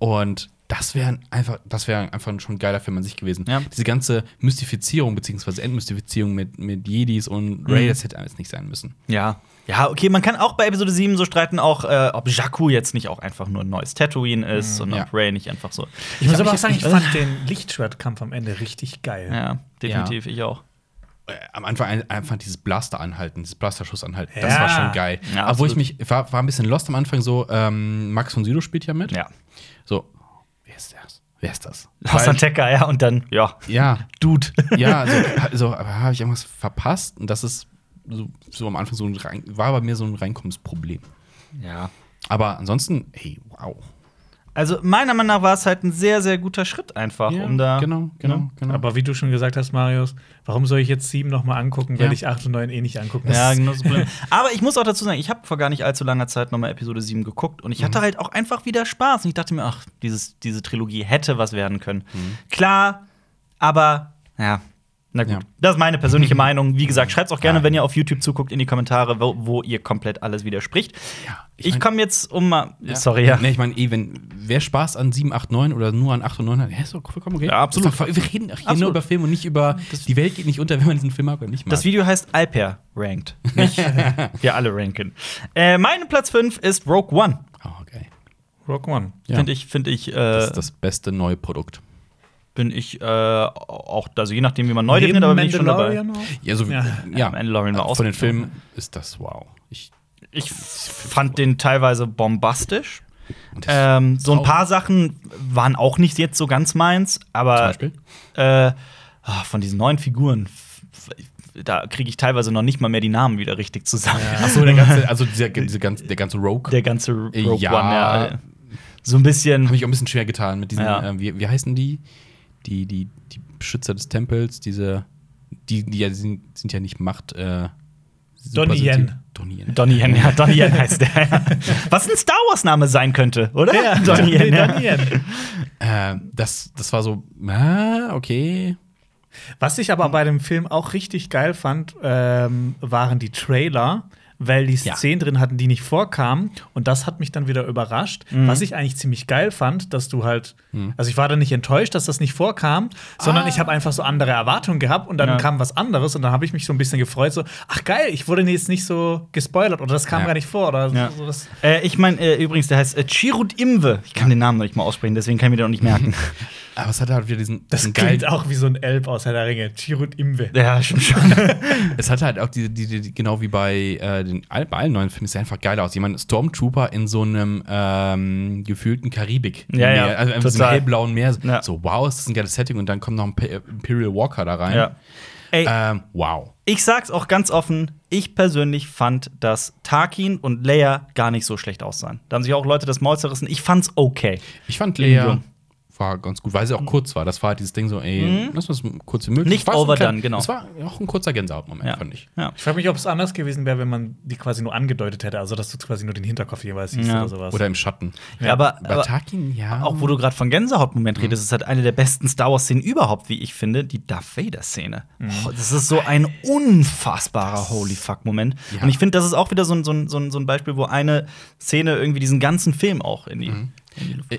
[SPEAKER 2] Und das wäre einfach, das wäre einfach schon ein geiler Film an sich gewesen.
[SPEAKER 1] Ja.
[SPEAKER 2] Diese ganze Mystifizierung beziehungsweise Entmystifizierung mit, mit Jedis und
[SPEAKER 1] Mhm.
[SPEAKER 2] Ray, das hätte alles nicht sein müssen.
[SPEAKER 1] Ja. Ja, okay, man kann auch bei Episode 7 so streiten, auch, äh, ob Jakku jetzt nicht auch einfach nur ein neues Tatooine ist und
[SPEAKER 2] ja.
[SPEAKER 1] ob Ray nicht einfach so.
[SPEAKER 3] Ich muss
[SPEAKER 2] hab
[SPEAKER 3] aber auch sagen, ich fand den Lichtschwertkampf am Ende richtig geil.
[SPEAKER 1] Ja, definitiv, ich auch.
[SPEAKER 2] Äh, am Anfang ein- einfach dieses Blaster anhalten, dieses Blasterschuss anhalten, das
[SPEAKER 3] Ja.
[SPEAKER 2] war schon geil.
[SPEAKER 1] Ja,
[SPEAKER 2] Aber wo ich mich, war, war ein bisschen lost am Anfang so, ähm, Max von Sydow spielt ja mit.
[SPEAKER 1] Ja.
[SPEAKER 2] So, wer ist das? Wer ist das?
[SPEAKER 1] Hassan Tecker, ja, und dann, ja,
[SPEAKER 2] ja,
[SPEAKER 1] Dude.
[SPEAKER 2] ja, also, also aber habe ich irgendwas verpasst? Und das ist so, so am Anfang so ein rein, war bei mir so ein Reinkommensproblem.
[SPEAKER 1] ja.
[SPEAKER 2] Aber ansonsten, hey, wow.
[SPEAKER 1] Also, meiner Meinung nach war es halt ein sehr, sehr guter Schritt einfach,
[SPEAKER 2] Ja,
[SPEAKER 1] um da.
[SPEAKER 2] genau, genau,
[SPEAKER 1] ne?
[SPEAKER 2] genau.
[SPEAKER 3] Aber wie du schon gesagt hast, Marius, warum soll ich jetzt sieben noch mal angucken, wenn
[SPEAKER 2] Ja.
[SPEAKER 3] ich acht und neun eh nicht angucken
[SPEAKER 1] Ja,
[SPEAKER 3] Das-
[SPEAKER 1] genau das Problem. Aber ich muss auch dazu sagen, ich habe vor gar nicht allzu langer Zeit nochmal Episode 7 geguckt und ich hatte halt auch einfach wieder Spaß. Und ich dachte mir, ach, dieses, diese Trilogie hätte was werden können. Klar, aber ja. Na gut,
[SPEAKER 2] Ja.
[SPEAKER 1] das ist meine persönliche Meinung. Wie gesagt, schreibt auch gerne,
[SPEAKER 2] Ja.
[SPEAKER 1] wenn ihr auf YouTube zuguckt, in die Kommentare, wo, wo ihr komplett alles widerspricht.
[SPEAKER 2] Ja,
[SPEAKER 1] Ich,
[SPEAKER 2] mein-
[SPEAKER 1] komme jetzt um mal.
[SPEAKER 2] Ja.
[SPEAKER 1] Sorry, ja.
[SPEAKER 2] Nee, ich meine, eh, wenn wer Spaß an 7, 8, 9 oder nur an 8 und 9 hat, ja, ist doch vollkommen okay.
[SPEAKER 1] Ja, absolut.
[SPEAKER 2] Doch Wir reden auch hier
[SPEAKER 1] Absolut.
[SPEAKER 2] nur über Film und nicht über die Welt geht nicht unter, wenn man diesen Film mag oder nicht mag.
[SPEAKER 1] Das Video heißt Alper Ranked. Nicht wir alle ranken. Äh, mein Platz 5 ist Rogue One.
[SPEAKER 2] oh, okay.
[SPEAKER 3] Rogue One.
[SPEAKER 2] Ja.
[SPEAKER 1] Finde ich, finde ich, äh,
[SPEAKER 2] Das ist das beste neue Produkt.
[SPEAKER 1] Bin ich äh, auch, also je nachdem, wie man neu definiert, aber bin ich schon dabei.
[SPEAKER 3] Auch?
[SPEAKER 2] Ja, so,
[SPEAKER 3] Ja.
[SPEAKER 2] ja.
[SPEAKER 1] Ja, Mandalorian war
[SPEAKER 2] Äh, Von den. Filmen ist das wow. Ich,
[SPEAKER 1] Ich fand den teilweise bombastisch. Ähm, so ein paar Sachen waren auch nicht jetzt so ganz meins, aber? Äh, ah, von diesen neuen Figuren, da kriege ich teilweise noch nicht mal mehr die Namen wieder richtig zusammen.
[SPEAKER 2] Achso, der ganze, also dieser, diese ganze, der ganze Rogue.
[SPEAKER 1] Der ganze Rogue
[SPEAKER 2] Ja.
[SPEAKER 1] One, ja. So ein bisschen.
[SPEAKER 2] Habe ich auch ein bisschen schwer getan mit diesen,
[SPEAKER 1] Ja.
[SPEAKER 2] ähm, wie, wie heißen die? Die, die, die Beschützer des Tempels, diese, die, die ja, sind, sind ja nicht Macht. Äh,
[SPEAKER 3] Donnie Yen.
[SPEAKER 2] Donnie Yen.
[SPEAKER 1] Donnie Yen, ja, Donnie Yen heißt der. Was ein Star Wars-Name sein könnte, oder?
[SPEAKER 3] Ja,
[SPEAKER 1] Donnie Yen, ja.
[SPEAKER 3] Donnie Yen.
[SPEAKER 2] Äh, das, das war so, ah, okay.
[SPEAKER 3] Was ich aber bei dem Film auch richtig geil fand, ähm, waren die Trailer, weil die
[SPEAKER 2] Ja.
[SPEAKER 3] Szenen drin hatten, die nicht vorkamen. Und das hat mich dann wieder überrascht.
[SPEAKER 1] Mhm.
[SPEAKER 3] Was ich eigentlich ziemlich geil fand, dass du halt,
[SPEAKER 2] Mhm.
[SPEAKER 3] also ich war da nicht enttäuscht, dass das nicht vorkam, sondern ich habe einfach so andere Erwartungen gehabt und dann
[SPEAKER 1] Ah. Ja.
[SPEAKER 3] kam was anderes und dann habe ich mich so ein bisschen gefreut, so, ach geil, ich wurde jetzt nicht so gespoilert oder das kam
[SPEAKER 2] Ja.
[SPEAKER 3] gar nicht vor oder
[SPEAKER 1] Ja.
[SPEAKER 3] so. Das
[SPEAKER 1] Äh, ich meine, äh, übrigens, der heißt äh, Chirut Imwe. Ich kann den Namen noch nicht mal aussprechen, deswegen kann ich mir den noch nicht merken.
[SPEAKER 2] Aber es hatte halt wieder diesen,
[SPEAKER 3] das
[SPEAKER 2] diesen
[SPEAKER 3] klingt auch wie so ein Elb aus Herr der Ringe. Chirut Imwe.
[SPEAKER 1] ja, stimmt schon.
[SPEAKER 2] Es hatte halt auch die, die, die, genau wie bei, äh, den, bei allen neuen Filmen, ist einfach geil aus. Jemand Stormtrooper in so einem ähm, gefühlten Karibik.
[SPEAKER 1] Ja, ja,
[SPEAKER 2] also
[SPEAKER 1] total.
[SPEAKER 2] einem hellblauen Meer.
[SPEAKER 1] Ja.
[SPEAKER 2] So, wow, ist das ein geiles Setting und dann kommt noch ein Pe- Imperial Walker da rein.
[SPEAKER 1] ja. Ey,
[SPEAKER 2] Ähm, wow.
[SPEAKER 1] ich sag's auch ganz offen, ich persönlich fand, dass Tarkin und Leia gar nicht so schlecht aussahen. Da haben sich auch Leute das Maul zerrissen. Ich fand's okay.
[SPEAKER 2] Ich fand
[SPEAKER 1] In Jung.
[SPEAKER 2] War ganz gut, weil sie auch kurz war. Das war halt dieses Ding so, ey, lass uns kurz wie möglich.
[SPEAKER 1] Mhm. Nicht overdone, genau.
[SPEAKER 2] Das war auch ein kurzer Gänsehautmoment,
[SPEAKER 1] Ja.
[SPEAKER 2] fand ich.
[SPEAKER 1] Ja.
[SPEAKER 3] Ich frage mich, ob es anders gewesen wäre, wenn man die quasi nur angedeutet hätte, also dass du quasi nur den Hinterkopf jeweils siehst
[SPEAKER 1] Ja.
[SPEAKER 3] oder sowas.
[SPEAKER 2] Oder im Schatten.
[SPEAKER 1] Ja, aber,
[SPEAKER 2] Bei
[SPEAKER 1] aber
[SPEAKER 2] Tarkin, ja.
[SPEAKER 1] auch wo du gerade von Gänsehautmoment redest, ist halt eine der besten Star Wars-Szenen überhaupt, wie ich finde, die Darth Vader-Szene. Oh, das ist so ein unfassbarer Holy fuck-Moment.
[SPEAKER 2] Ja.
[SPEAKER 1] Und ich finde, das ist auch wieder so ein, so, ein, so, ein, so ein Beispiel, wo eine Szene irgendwie diesen ganzen Film auch in die.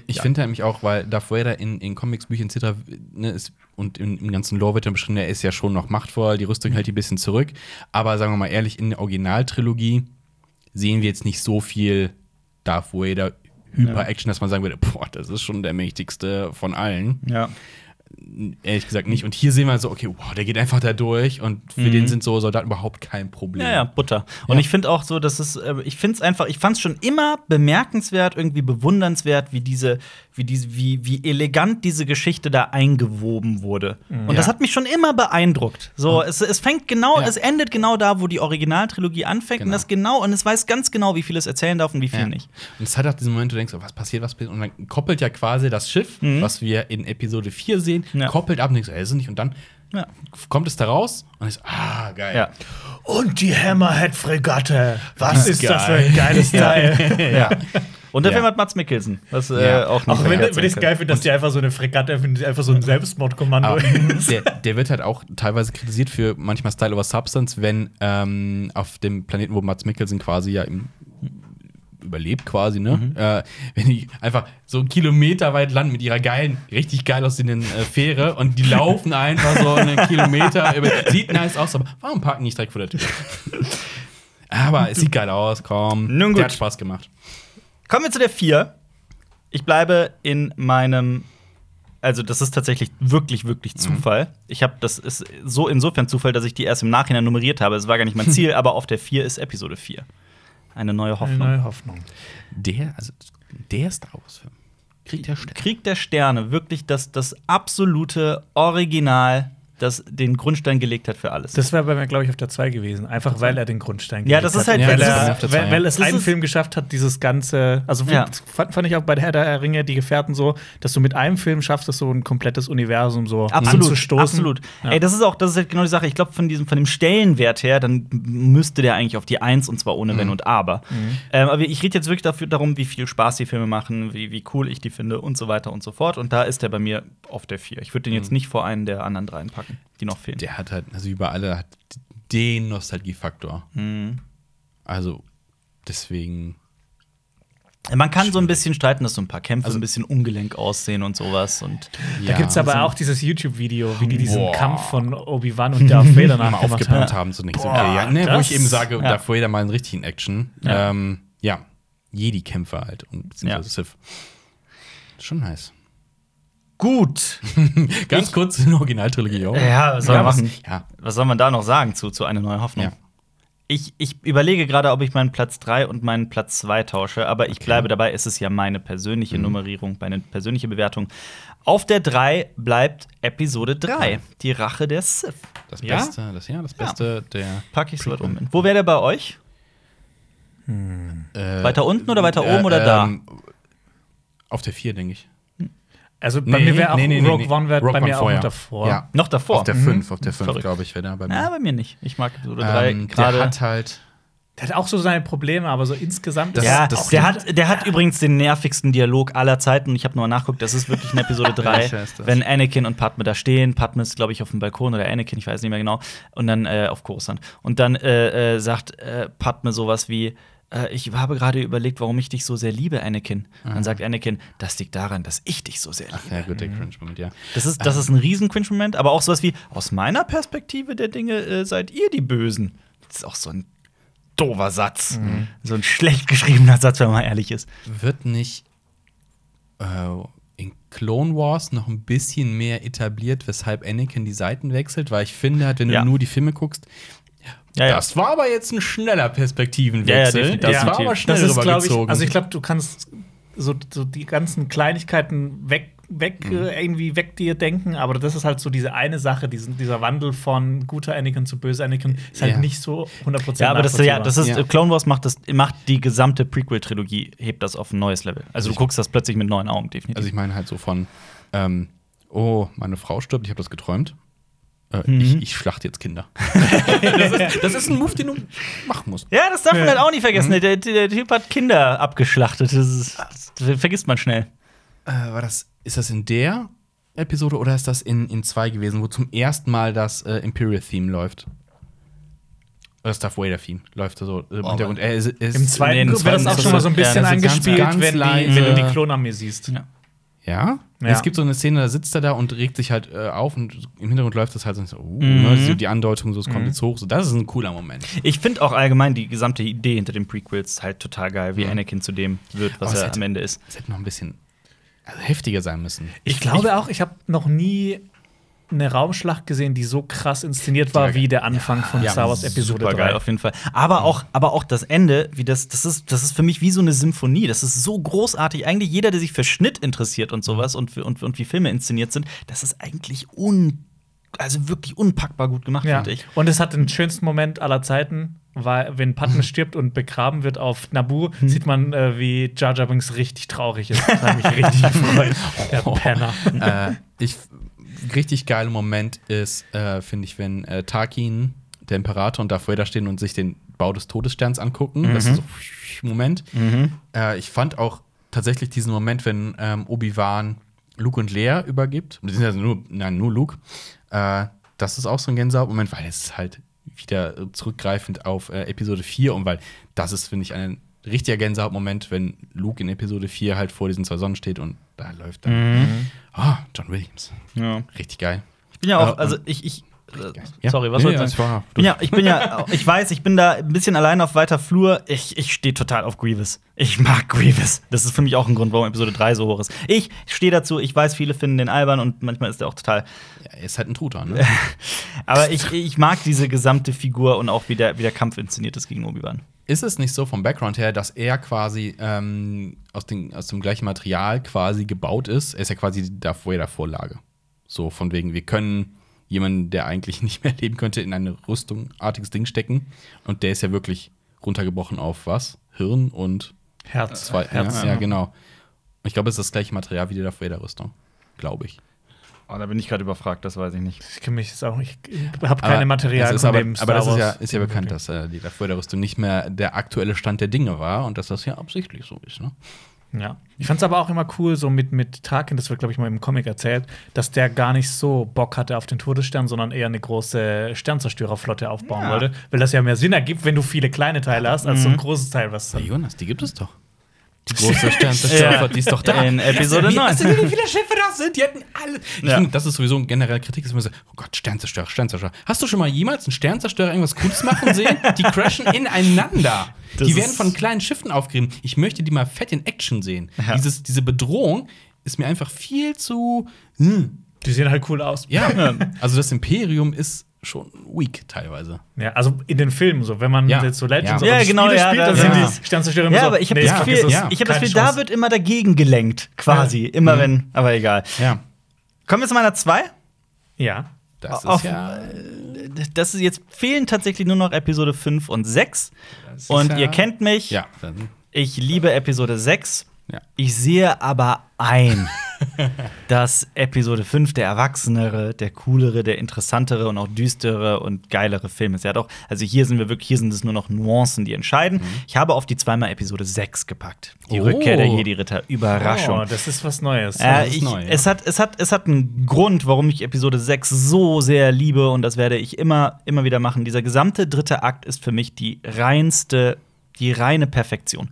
[SPEAKER 2] Ich finde nämlich auch, weil Darth Vader in, in Comics, Büchern etc. Ne, ist, und im, im ganzen Lore wird dann beschrieben, er ist ja schon noch machtvoll, die Rüstung hält die ein bisschen zurück. Aber sagen wir mal ehrlich, in der Originaltrilogie sehen wir jetzt nicht so viel Darth Vader Hyper-Action, dass man sagen würde, boah, das ist schon der mächtigste von allen.
[SPEAKER 1] Ja.
[SPEAKER 2] Ehrlich gesagt nicht. Und hier sehen wir so, okay, wow, der geht einfach da durch und für den sind so Soldaten überhaupt kein Problem.
[SPEAKER 1] Mhm. Ja, ja, Butter. Und
[SPEAKER 2] Ja.
[SPEAKER 1] ich finde auch so, dass es, äh, ich finde es einfach, ich fand es schon immer bemerkenswert, irgendwie bewundernswert, wie diese, wie diese, wie, wie elegant diese Geschichte da eingewoben wurde. Und das hat mich schon immer beeindruckt. So, es, es fängt genau,
[SPEAKER 2] Ja.
[SPEAKER 1] es endet genau da, wo die Originaltrilogie anfängt und
[SPEAKER 2] Genau.
[SPEAKER 1] das genau, und es weiß ganz genau, wie viel es erzählen darf und wie viel nicht.
[SPEAKER 2] Und es hat auch diesen Moment, wo du denkst, oh, was passiert, was passiert. Und dann koppelt ja quasi das Schiff, was wir in Episode 4 sehen,
[SPEAKER 1] Ja.
[SPEAKER 2] koppelt ab und denkst, ey, ist es nicht. Und dann
[SPEAKER 1] Ja.
[SPEAKER 2] kommt es da raus und ist, ah, geil.
[SPEAKER 1] Ja.
[SPEAKER 3] Und die Hammerhead-Fregatte. Was ist
[SPEAKER 2] Geil.
[SPEAKER 3] das für ein geiles Teil?
[SPEAKER 1] ja. Und der
[SPEAKER 2] Ja.
[SPEAKER 1] Film hat Mats Mikkelsen, was äh, auch nicht
[SPEAKER 3] Auch wenn, wenn ich es geil finde, dass die einfach so eine Fregatte, einfach so ein Selbstmordkommando ist.
[SPEAKER 2] der, der wird halt auch teilweise kritisiert für manchmal Style over Substance, wenn ähm, auf dem Planeten, wo Mats Mikkelsen quasi ja im überlebt quasi, ne?
[SPEAKER 1] Mhm.
[SPEAKER 2] Äh, wenn die einfach so einen Kilometer weit landen mit ihrer geilen, richtig geil aussehenden äh, Fähre und die laufen einfach so einen Kilometer über. Sieht nice aus, aber warum parken die nicht direkt vor der Tür? aber es sieht geil aus, komm.
[SPEAKER 1] Nun gut.
[SPEAKER 2] Der hat Spaß gemacht.
[SPEAKER 1] Kommen wir zu der 4. Ich bleibe in meinem. Also, das ist tatsächlich wirklich, wirklich Zufall. Ich habe, das ist so insofern Zufall, dass ich die erst im Nachhinein nummeriert habe. Es war gar nicht mein Ziel, aber auf der 4 ist Episode 4. Eine neue
[SPEAKER 3] Eine
[SPEAKER 1] Hoffnung.
[SPEAKER 3] neue Hoffnung.
[SPEAKER 2] Der, also der Star Wars-Film. Kriegt der Stern.
[SPEAKER 1] Krieg der Sterne, wirklich das, das absolute Original, das den Grundstein gelegt hat für alles.
[SPEAKER 3] Das wäre bei mir, glaube ich, auf der 2 gewesen. Einfach weil er den Grundstein gelegt hat.
[SPEAKER 1] halt-
[SPEAKER 2] Ja,
[SPEAKER 3] weil,
[SPEAKER 2] das ist
[SPEAKER 3] er,
[SPEAKER 2] der
[SPEAKER 3] weil,
[SPEAKER 2] zwei,
[SPEAKER 3] weil
[SPEAKER 2] ja.
[SPEAKER 3] es einen Film geschafft hat, dieses ganze. Also
[SPEAKER 1] Ja.
[SPEAKER 3] fand, fand ich auch bei der Herr der Ringe, die Gefährten so, dass du mit einem Film schaffst, das so ein komplettes Universum so
[SPEAKER 1] Absolut,
[SPEAKER 3] anzustoßen.
[SPEAKER 1] absolut.
[SPEAKER 3] Ja.
[SPEAKER 1] Ey, das ist auch, das ist halt genau die Sache. Ich glaube, von diesem, von dem Stellenwert her, dann müsste der eigentlich auf die Eins und zwar ohne Wenn und Aber. Ähm, aber ich rede jetzt wirklich dafür darum, wie viel Spaß die Filme machen, wie, wie cool ich die finde und so weiter und so fort. Und da ist der bei mir auf der Vier. Ich würde den jetzt nicht vor einen der anderen dreien packen, die noch fehlen.
[SPEAKER 2] Der hat halt, also über alle, hat den Nostalgiefaktor.
[SPEAKER 1] Mhm.
[SPEAKER 2] Also, deswegen.
[SPEAKER 1] Man kann so ein bisschen streiten, dass so ein paar Kämpfe
[SPEAKER 2] Also-
[SPEAKER 1] ein bisschen ungelenk aussehen und sowas. Und
[SPEAKER 3] Da
[SPEAKER 2] ja,
[SPEAKER 3] gibt es aber
[SPEAKER 1] so-
[SPEAKER 3] auch dieses YouTube-Video, wie die diesen
[SPEAKER 2] Boah.
[SPEAKER 3] Kampf von Obi-Wan und Darth Vader nachgemacht
[SPEAKER 2] aufgepumpt
[SPEAKER 3] haben.
[SPEAKER 2] haben, so nichts.
[SPEAKER 3] Boah,
[SPEAKER 2] Okay, ja, ne, wo ich eben sage,
[SPEAKER 1] ja.
[SPEAKER 2] Darth Vader mal einen richtigen Action.
[SPEAKER 1] Ja.
[SPEAKER 2] Ähm, ja, Jedi-Kämpfer halt und beziehungsweise Sith. Schon nice.
[SPEAKER 1] Gut.
[SPEAKER 2] Ganz kurz in der Originaltrilogie auch.
[SPEAKER 1] Ja, was soll man
[SPEAKER 2] was-? Ja,
[SPEAKER 1] Was soll man da noch sagen zu, zu einer neuen Hoffnung?
[SPEAKER 2] Ja.
[SPEAKER 1] Ich, ich überlege gerade, ob ich meinen Platz 3 und meinen Platz 2 tausche, aber ich bleibe dabei, es ist ja meine persönliche Nummerierung, meine persönliche Bewertung. Auf der 3 bleibt Episode 3, die Rache der Sith.
[SPEAKER 2] das
[SPEAKER 3] Ja?
[SPEAKER 2] Beste, das, ja, das Beste der.
[SPEAKER 1] Pack ich so weit um. Wo wäre der bei euch?
[SPEAKER 2] Äh,
[SPEAKER 1] Weiter unten oder weiter oben oder da?
[SPEAKER 2] ähm, Auf der 4, denke ich.
[SPEAKER 3] Also bei mir wäre auch
[SPEAKER 2] nee, nee, nee,
[SPEAKER 3] Rogue
[SPEAKER 2] nee.
[SPEAKER 3] One wär
[SPEAKER 2] Rogue
[SPEAKER 3] bei
[SPEAKER 2] One
[SPEAKER 3] mir auch
[SPEAKER 2] vorher.
[SPEAKER 3] noch davor.
[SPEAKER 2] Ja.
[SPEAKER 1] Noch davor?
[SPEAKER 2] Auf der 5, auf der 5,
[SPEAKER 1] Verrückt.
[SPEAKER 2] glaube ich, wäre der bei mir.
[SPEAKER 1] Ja, bei mir nicht. Ich mag Episode 3
[SPEAKER 2] ähm, der
[SPEAKER 1] gerade.
[SPEAKER 2] hat halt.
[SPEAKER 3] Der hat auch so seine Probleme, aber so insgesamt
[SPEAKER 2] Das-
[SPEAKER 3] ist
[SPEAKER 1] Ja,
[SPEAKER 2] das-
[SPEAKER 1] der, hat, der hat übrigens den nervigsten Dialog aller Zeiten. Ich habe nochmal nachgeguckt, das ist wirklich in Episode 3,
[SPEAKER 2] Welcher ist das?
[SPEAKER 1] wenn Anakin und Padme da stehen. Padme ist, glaube ich, auf dem Balkon oder Anakin, ich weiß nicht mehr genau. Und dann äh, auf Coruscant. Und dann äh, äh, sagt äh, Padme sowas wie: äh, Ich habe gerade überlegt, warum ich dich so sehr liebe, Anakin. Und dann sagt Anakin: Das liegt daran, dass ich dich so sehr liebe.
[SPEAKER 2] Ach ja, gut, der Cringe-Moment, ja.
[SPEAKER 1] Das ist, das ist ein riesen Cringe-Moment, aber auch sowas wie: Aus meiner Perspektive der Dinge äh, seid ihr die Bösen. Das ist auch so ein doofer Satz. So ein schlecht geschriebener Satz, wenn man ehrlich ist.
[SPEAKER 2] Wird nicht äh, in Clone Wars noch ein bisschen mehr etabliert, weshalb Anakin die Seiten wechselt? Weil ich finde, halt, wenn
[SPEAKER 1] Ja.
[SPEAKER 2] du nur die Filme guckst,
[SPEAKER 1] Ja, ja.
[SPEAKER 2] das war aber jetzt ein schneller
[SPEAKER 1] Ja, ja,
[SPEAKER 2] Perspektivenwechsel.
[SPEAKER 1] definitiv.
[SPEAKER 2] das war aber schnell
[SPEAKER 3] das ist, glaube ich,
[SPEAKER 2] rübergezogen.
[SPEAKER 3] also ich glaube, du kannst so, so die ganzen Kleinigkeiten weg, weg
[SPEAKER 2] Mhm.
[SPEAKER 3] äh, irgendwie weg dir denken, aber das ist halt so diese eine Sache, diesen, dieser Wandel von guter Anakin zu böser Anakin ist halt
[SPEAKER 2] Ja.
[SPEAKER 3] nicht so 100%
[SPEAKER 1] Ja, aber das, ja, das ist
[SPEAKER 2] Ja.
[SPEAKER 1] Clone Wars macht das macht die gesamte Prequel-Trilogie hebt das auf ein neues Level. Also du guckst das plötzlich mit neuen Augen definitiv.
[SPEAKER 2] Also ich meine halt so von, ähm, oh, meine Frau stirbt, ich habe das geträumt. Äh,
[SPEAKER 1] Mhm.
[SPEAKER 2] ich, ich schlachte jetzt Kinder. das, ist, das ist ein Move, den du machen musst.
[SPEAKER 1] ja, das darf man
[SPEAKER 3] Ja.
[SPEAKER 1] halt auch nicht vergessen. Der, der Typ hat Kinder abgeschlachtet. Das, ist, das vergisst man schnell.
[SPEAKER 2] Äh, war das, ist das in der Episode oder ist das in, in zwei gewesen, wo zum ersten Mal das äh, Imperial-Theme läuft? Das Darth Vader-Theme läuft so im Hintergrund. Er ist, ist
[SPEAKER 3] Im zweiten
[SPEAKER 1] Nee,
[SPEAKER 3] wird das auch schon mal so ein bisschen
[SPEAKER 1] ja,
[SPEAKER 2] das ist ganz,
[SPEAKER 3] angespielt,
[SPEAKER 2] ganz
[SPEAKER 3] wenn, die, wenn du die Klonarmee siehst.
[SPEAKER 1] Ja.
[SPEAKER 2] Ja?
[SPEAKER 3] Ja.
[SPEAKER 2] Es gibt so eine Szene, da sitzt er da und regt sich halt äh, auf und im Hintergrund läuft das halt so, uh,
[SPEAKER 1] Mhm.
[SPEAKER 2] ne, so die Andeutung, so es kommt jetzt hoch. So, das ist ein cooler Moment.
[SPEAKER 1] Ich finde auch allgemein die gesamte Idee hinter den Prequels halt total geil, wie Anakin zu dem wird, was
[SPEAKER 2] es
[SPEAKER 1] er
[SPEAKER 2] hätte-
[SPEAKER 1] am Ende ist.
[SPEAKER 2] Es hätte noch ein bisschen also heftiger sein müssen.
[SPEAKER 3] Ich glaube auch, ich habe noch nie eine Raumschlacht gesehen, die so krass inszeniert war wie der Anfang von
[SPEAKER 2] ja,
[SPEAKER 3] Star Wars Episode
[SPEAKER 1] Super geil
[SPEAKER 3] 3.
[SPEAKER 1] auf jeden Fall. Aber auch, aber auch das Ende, wie das, das ist, das ist für mich wie so eine Symphonie. Das ist so großartig. Eigentlich jeder, der sich für Schnitt interessiert und sowas und, und, und wie Filme inszeniert sind, das ist eigentlich un, also wirklich unpackbar gut gemacht,
[SPEAKER 3] Ja.
[SPEAKER 1] finde ich.
[SPEAKER 3] Und es hat den schönsten Moment aller Zeiten, weil wenn Padme stirbt und begraben wird auf Naboo, sieht man, äh, wie Jar Jar Binks richtig traurig ist. Das hat mich richtig gefreut. Der Penner.
[SPEAKER 2] äh, ich richtig geiler Moment ist, äh, finde ich, wenn äh, Tarkin, der Imperator und Darth Vader stehen und sich den Bau des Todessterns angucken. Das ist so Moment. Äh, ich fand auch tatsächlich diesen Moment, wenn ähm, Obi-Wan Luke und Leia übergibt. Also nur, nein, nur Luke. Äh, das ist auch so ein Gänsehaut-Moment, weil es ist halt wieder zurückgreifend auf äh, Episode 4 und weil das ist, finde ich, ein richtiger Gänsehaut-Moment, wenn Luke in Episode 4 halt vor diesen zwei Sonnen steht und da läuft dann Ah, John Williams.
[SPEAKER 1] Ja.
[SPEAKER 2] Richtig geil.
[SPEAKER 1] Ich bin ja auch,
[SPEAKER 2] Äh,
[SPEAKER 1] also ich, ich äh,
[SPEAKER 2] Ja.
[SPEAKER 1] sorry, was
[SPEAKER 2] Nee,
[SPEAKER 1] soll ich
[SPEAKER 2] war-
[SPEAKER 1] Bin ja, ich bin ja, ich weiß, ich bin da ein bisschen allein auf weiter Flur. Ich, ich stehe total auf Grievous. Ich mag Grievous. Das ist für mich auch ein Grund, warum Episode 3 so hoch ist. Ich stehe dazu, ich weiß, viele finden den albern und manchmal ist der auch total.
[SPEAKER 2] Ja, er ist halt ein Truter, ne?
[SPEAKER 1] Aber ich, ich mag diese gesamte Figur und auch wie der, wie der Kampf inszeniert ist gegen Obi-Wan.
[SPEAKER 2] Ist es nicht so vom Background her, dass er quasi ähm, aus, den, aus dem gleichen Material quasi gebaut ist? Er ist ja quasi die Darth Vader-Vorlage. So von wegen, wir können jemanden, der eigentlich nicht mehr leben könnte, in eine rüstungartiges Ding stecken. Und der ist ja wirklich runtergebrochen auf was? Hirn und
[SPEAKER 3] Herz.
[SPEAKER 2] zwei.
[SPEAKER 3] Herz.
[SPEAKER 2] ja, ja, genau. Ich glaube, es ist das gleiche Material wie die Darth Vader-Rüstung. Glaube ich.
[SPEAKER 1] Oh, da bin ich gerade überfragt, das weiß ich nicht.
[SPEAKER 3] Ich kenne mich jetzt auch nicht. Ich habe keine Materialien
[SPEAKER 2] es ist aber,
[SPEAKER 3] dem
[SPEAKER 2] aber das ist ja, ist ja bekannt, dass äh, die Vader-Rüstung nicht mehr der aktuelle Stand der Dinge war und dass das ja absichtlich so ist. Ne?
[SPEAKER 3] Ja. Ich fand es aber auch immer cool, so mit, mit Tarkin, das wird, glaube ich, mal im Comic erzählt, dass der gar nicht so Bock hatte auf den Todesstern, sondern eher eine große Sternzerstörerflotte aufbauen
[SPEAKER 1] Ja.
[SPEAKER 3] wollte. Weil das ja mehr Sinn ergibt, wenn du viele kleine Teile hast, als so
[SPEAKER 1] Mhm.
[SPEAKER 3] ein großes Teil, was
[SPEAKER 2] Ja. Jonas, die gibt es doch. Die große Sternzerstörer, die ist doch da.
[SPEAKER 1] In Episode
[SPEAKER 2] Wie-
[SPEAKER 1] 9.
[SPEAKER 2] Weißt du, wie viele Schiffe das sind? Die hätten alle. Ich
[SPEAKER 1] Ja.
[SPEAKER 2] finde, das ist sowieso eine generelle Kritik. Ist immer so, oh Gott, Sternzerstörer, Sternzerstörer. Hast du schon mal jemals einen Sternzerstörer irgendwas Cooles machen sehen? Die crashen ineinander.
[SPEAKER 1] Das
[SPEAKER 2] die werden von kleinen Schiffen aufgerieben. Ich möchte die mal fett in Action sehen.
[SPEAKER 1] Ja.
[SPEAKER 2] Dieses, diese Bedrohung ist mir einfach viel zu. Hm.
[SPEAKER 3] Die sehen halt cool aus.
[SPEAKER 2] Ja, also das Imperium ist schon weak teilweise.
[SPEAKER 3] Ja, also in den Filmen so, wenn man
[SPEAKER 2] Ja.
[SPEAKER 3] jetzt so Legends
[SPEAKER 2] Ja.
[SPEAKER 3] oder
[SPEAKER 1] Ja, genau,
[SPEAKER 3] Spiele
[SPEAKER 1] ja,
[SPEAKER 3] spielt,
[SPEAKER 1] da-
[SPEAKER 3] dann sind
[SPEAKER 2] ja.
[SPEAKER 3] die Sternzerstörer immer
[SPEAKER 1] Ja,
[SPEAKER 3] so,
[SPEAKER 1] aber ich habe
[SPEAKER 3] nee,
[SPEAKER 1] das Gefühl,
[SPEAKER 2] ja.
[SPEAKER 1] ich habe das Gefühl, da wird immer dagegen gelenkt, quasi. Immer wenn, aber egal.
[SPEAKER 2] Ja.
[SPEAKER 1] Kommen wir zu meiner 2.
[SPEAKER 3] Ja.
[SPEAKER 2] Das ist
[SPEAKER 1] Auf-
[SPEAKER 2] ja.
[SPEAKER 1] Das ist jetzt fehlen tatsächlich nur noch Episode 5 und 6.
[SPEAKER 2] ist
[SPEAKER 1] Und
[SPEAKER 2] ja-
[SPEAKER 1] ihr kennt mich.
[SPEAKER 2] Ja,
[SPEAKER 1] Ich liebe Episode 6.
[SPEAKER 2] ja.
[SPEAKER 1] Ich sehe aber ein, dass Episode 5 der erwachsenere, der coolere, der interessantere und auch düstere und geilere Film ist. Er hat auch, also hier sind wir wirklich, hier sind es nur noch Nuancen, die entscheiden. Ich habe auf die zweimal Episode 6 gepackt. Die
[SPEAKER 2] Oh.
[SPEAKER 1] Rückkehr der Jedi-Ritter. Überraschung.
[SPEAKER 3] Oh, das ist was Neues.
[SPEAKER 1] Äh, ich,
[SPEAKER 2] neu, ja.
[SPEAKER 1] es, hat, es, hat, es hat einen Grund, warum ich Episode 6 so sehr liebe und das werde ich immer, immer wieder machen. Dieser gesamte dritte Akt ist für mich die reinste, die reine Perfektion.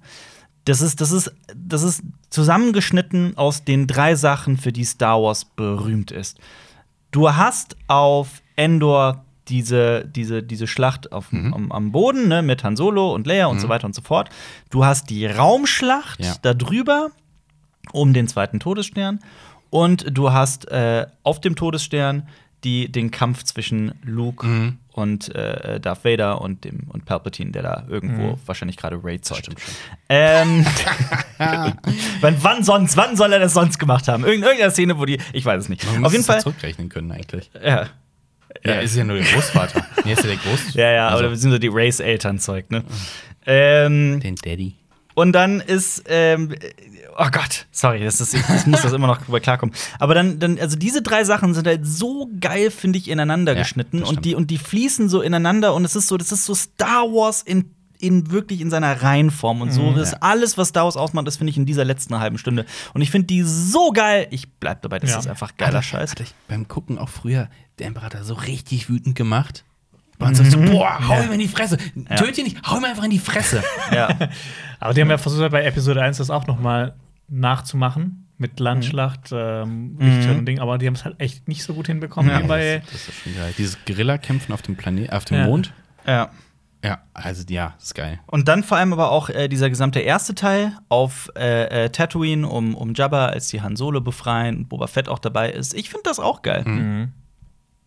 [SPEAKER 1] Das ist, das ist, das ist zusammengeschnitten aus den drei Sachen, für die Star Wars berühmt ist. Du hast auf Endor diese, diese, diese Schlacht auf,
[SPEAKER 2] Mhm.
[SPEAKER 1] am, am Boden ne, mit Han Solo und Leia und so weiter und so fort. Du hast die Raumschlacht
[SPEAKER 2] Ja.
[SPEAKER 1] da drüber um den zweiten Todesstern. Und du hast äh, auf dem Todesstern die, den Kampf zwischen Luke
[SPEAKER 2] Mhm.
[SPEAKER 1] Und äh, Darth Vader und, dem, und Palpatine, der da irgendwo wahrscheinlich gerade Raid zeugt.
[SPEAKER 2] Stimmt schon.
[SPEAKER 1] Ähm, wann, sonst? Wann soll er das sonst gemacht haben? Irgend- Irgendeine Szene, wo die. Ich weiß es nicht.
[SPEAKER 2] Man
[SPEAKER 1] Auf jeden
[SPEAKER 2] ja
[SPEAKER 1] Fall.
[SPEAKER 2] zurückrechnen können eigentlich.
[SPEAKER 1] Ja.
[SPEAKER 2] Ja, ist ja nur der Großvater. nee, ist ja der Groß.
[SPEAKER 1] Ja, ja,
[SPEAKER 2] also,
[SPEAKER 1] oder beziehungsweise die Race-Eltern-Zeug, ne? Ähm,
[SPEAKER 2] den Daddy.
[SPEAKER 1] Und dann ist, ähm, oh Gott, sorry, das ist, ich, muss das immer noch drüber klarkommen. Aber dann, dann, also diese drei Sachen sind halt so geil, finde ich, ineinander
[SPEAKER 2] Ja,
[SPEAKER 1] geschnitten und die und die fließen so ineinander und es ist so, das ist so Star Wars in in wirklich in seiner Reihenform und so. Das
[SPEAKER 2] ja.
[SPEAKER 1] ist alles, was Star Wars ausmacht, das finde ich in dieser letzten halben Stunde. Und ich finde die so geil. Ich bleib dabei, das
[SPEAKER 3] Ja.
[SPEAKER 1] ist einfach geiler
[SPEAKER 2] Hat-
[SPEAKER 1] Scheiß.
[SPEAKER 2] Hat ich beim Gucken auch früher der Imperator so richtig wütend gemacht. Und so, so, boah, hau ihm in die Fresse. Töte ihn nicht, hau ihm einfach in die Fresse.
[SPEAKER 1] Ja.
[SPEAKER 3] Aber die haben ja versucht, bei Episode 1 das auch noch mal nachzumachen. Mit Landschlacht, ähm, Lichtschwert und Ding, aber die haben es halt echt nicht so gut hinbekommen
[SPEAKER 1] Ja.
[SPEAKER 3] wie bei.
[SPEAKER 2] Das ist schon geil. Dieses Guerilla-Kämpfen auf dem Planet, auf dem
[SPEAKER 3] Ja.
[SPEAKER 2] Mond.
[SPEAKER 1] ja.
[SPEAKER 2] Ja, also ja, das ist geil.
[SPEAKER 1] Und dann vor allem aber auch äh, dieser gesamte erste Teil auf äh, äh, Tatooine, um, um Jabba, als die Han Solo befreien und Boba Fett auch dabei ist. Ich finde das auch geil.
[SPEAKER 3] Mhm.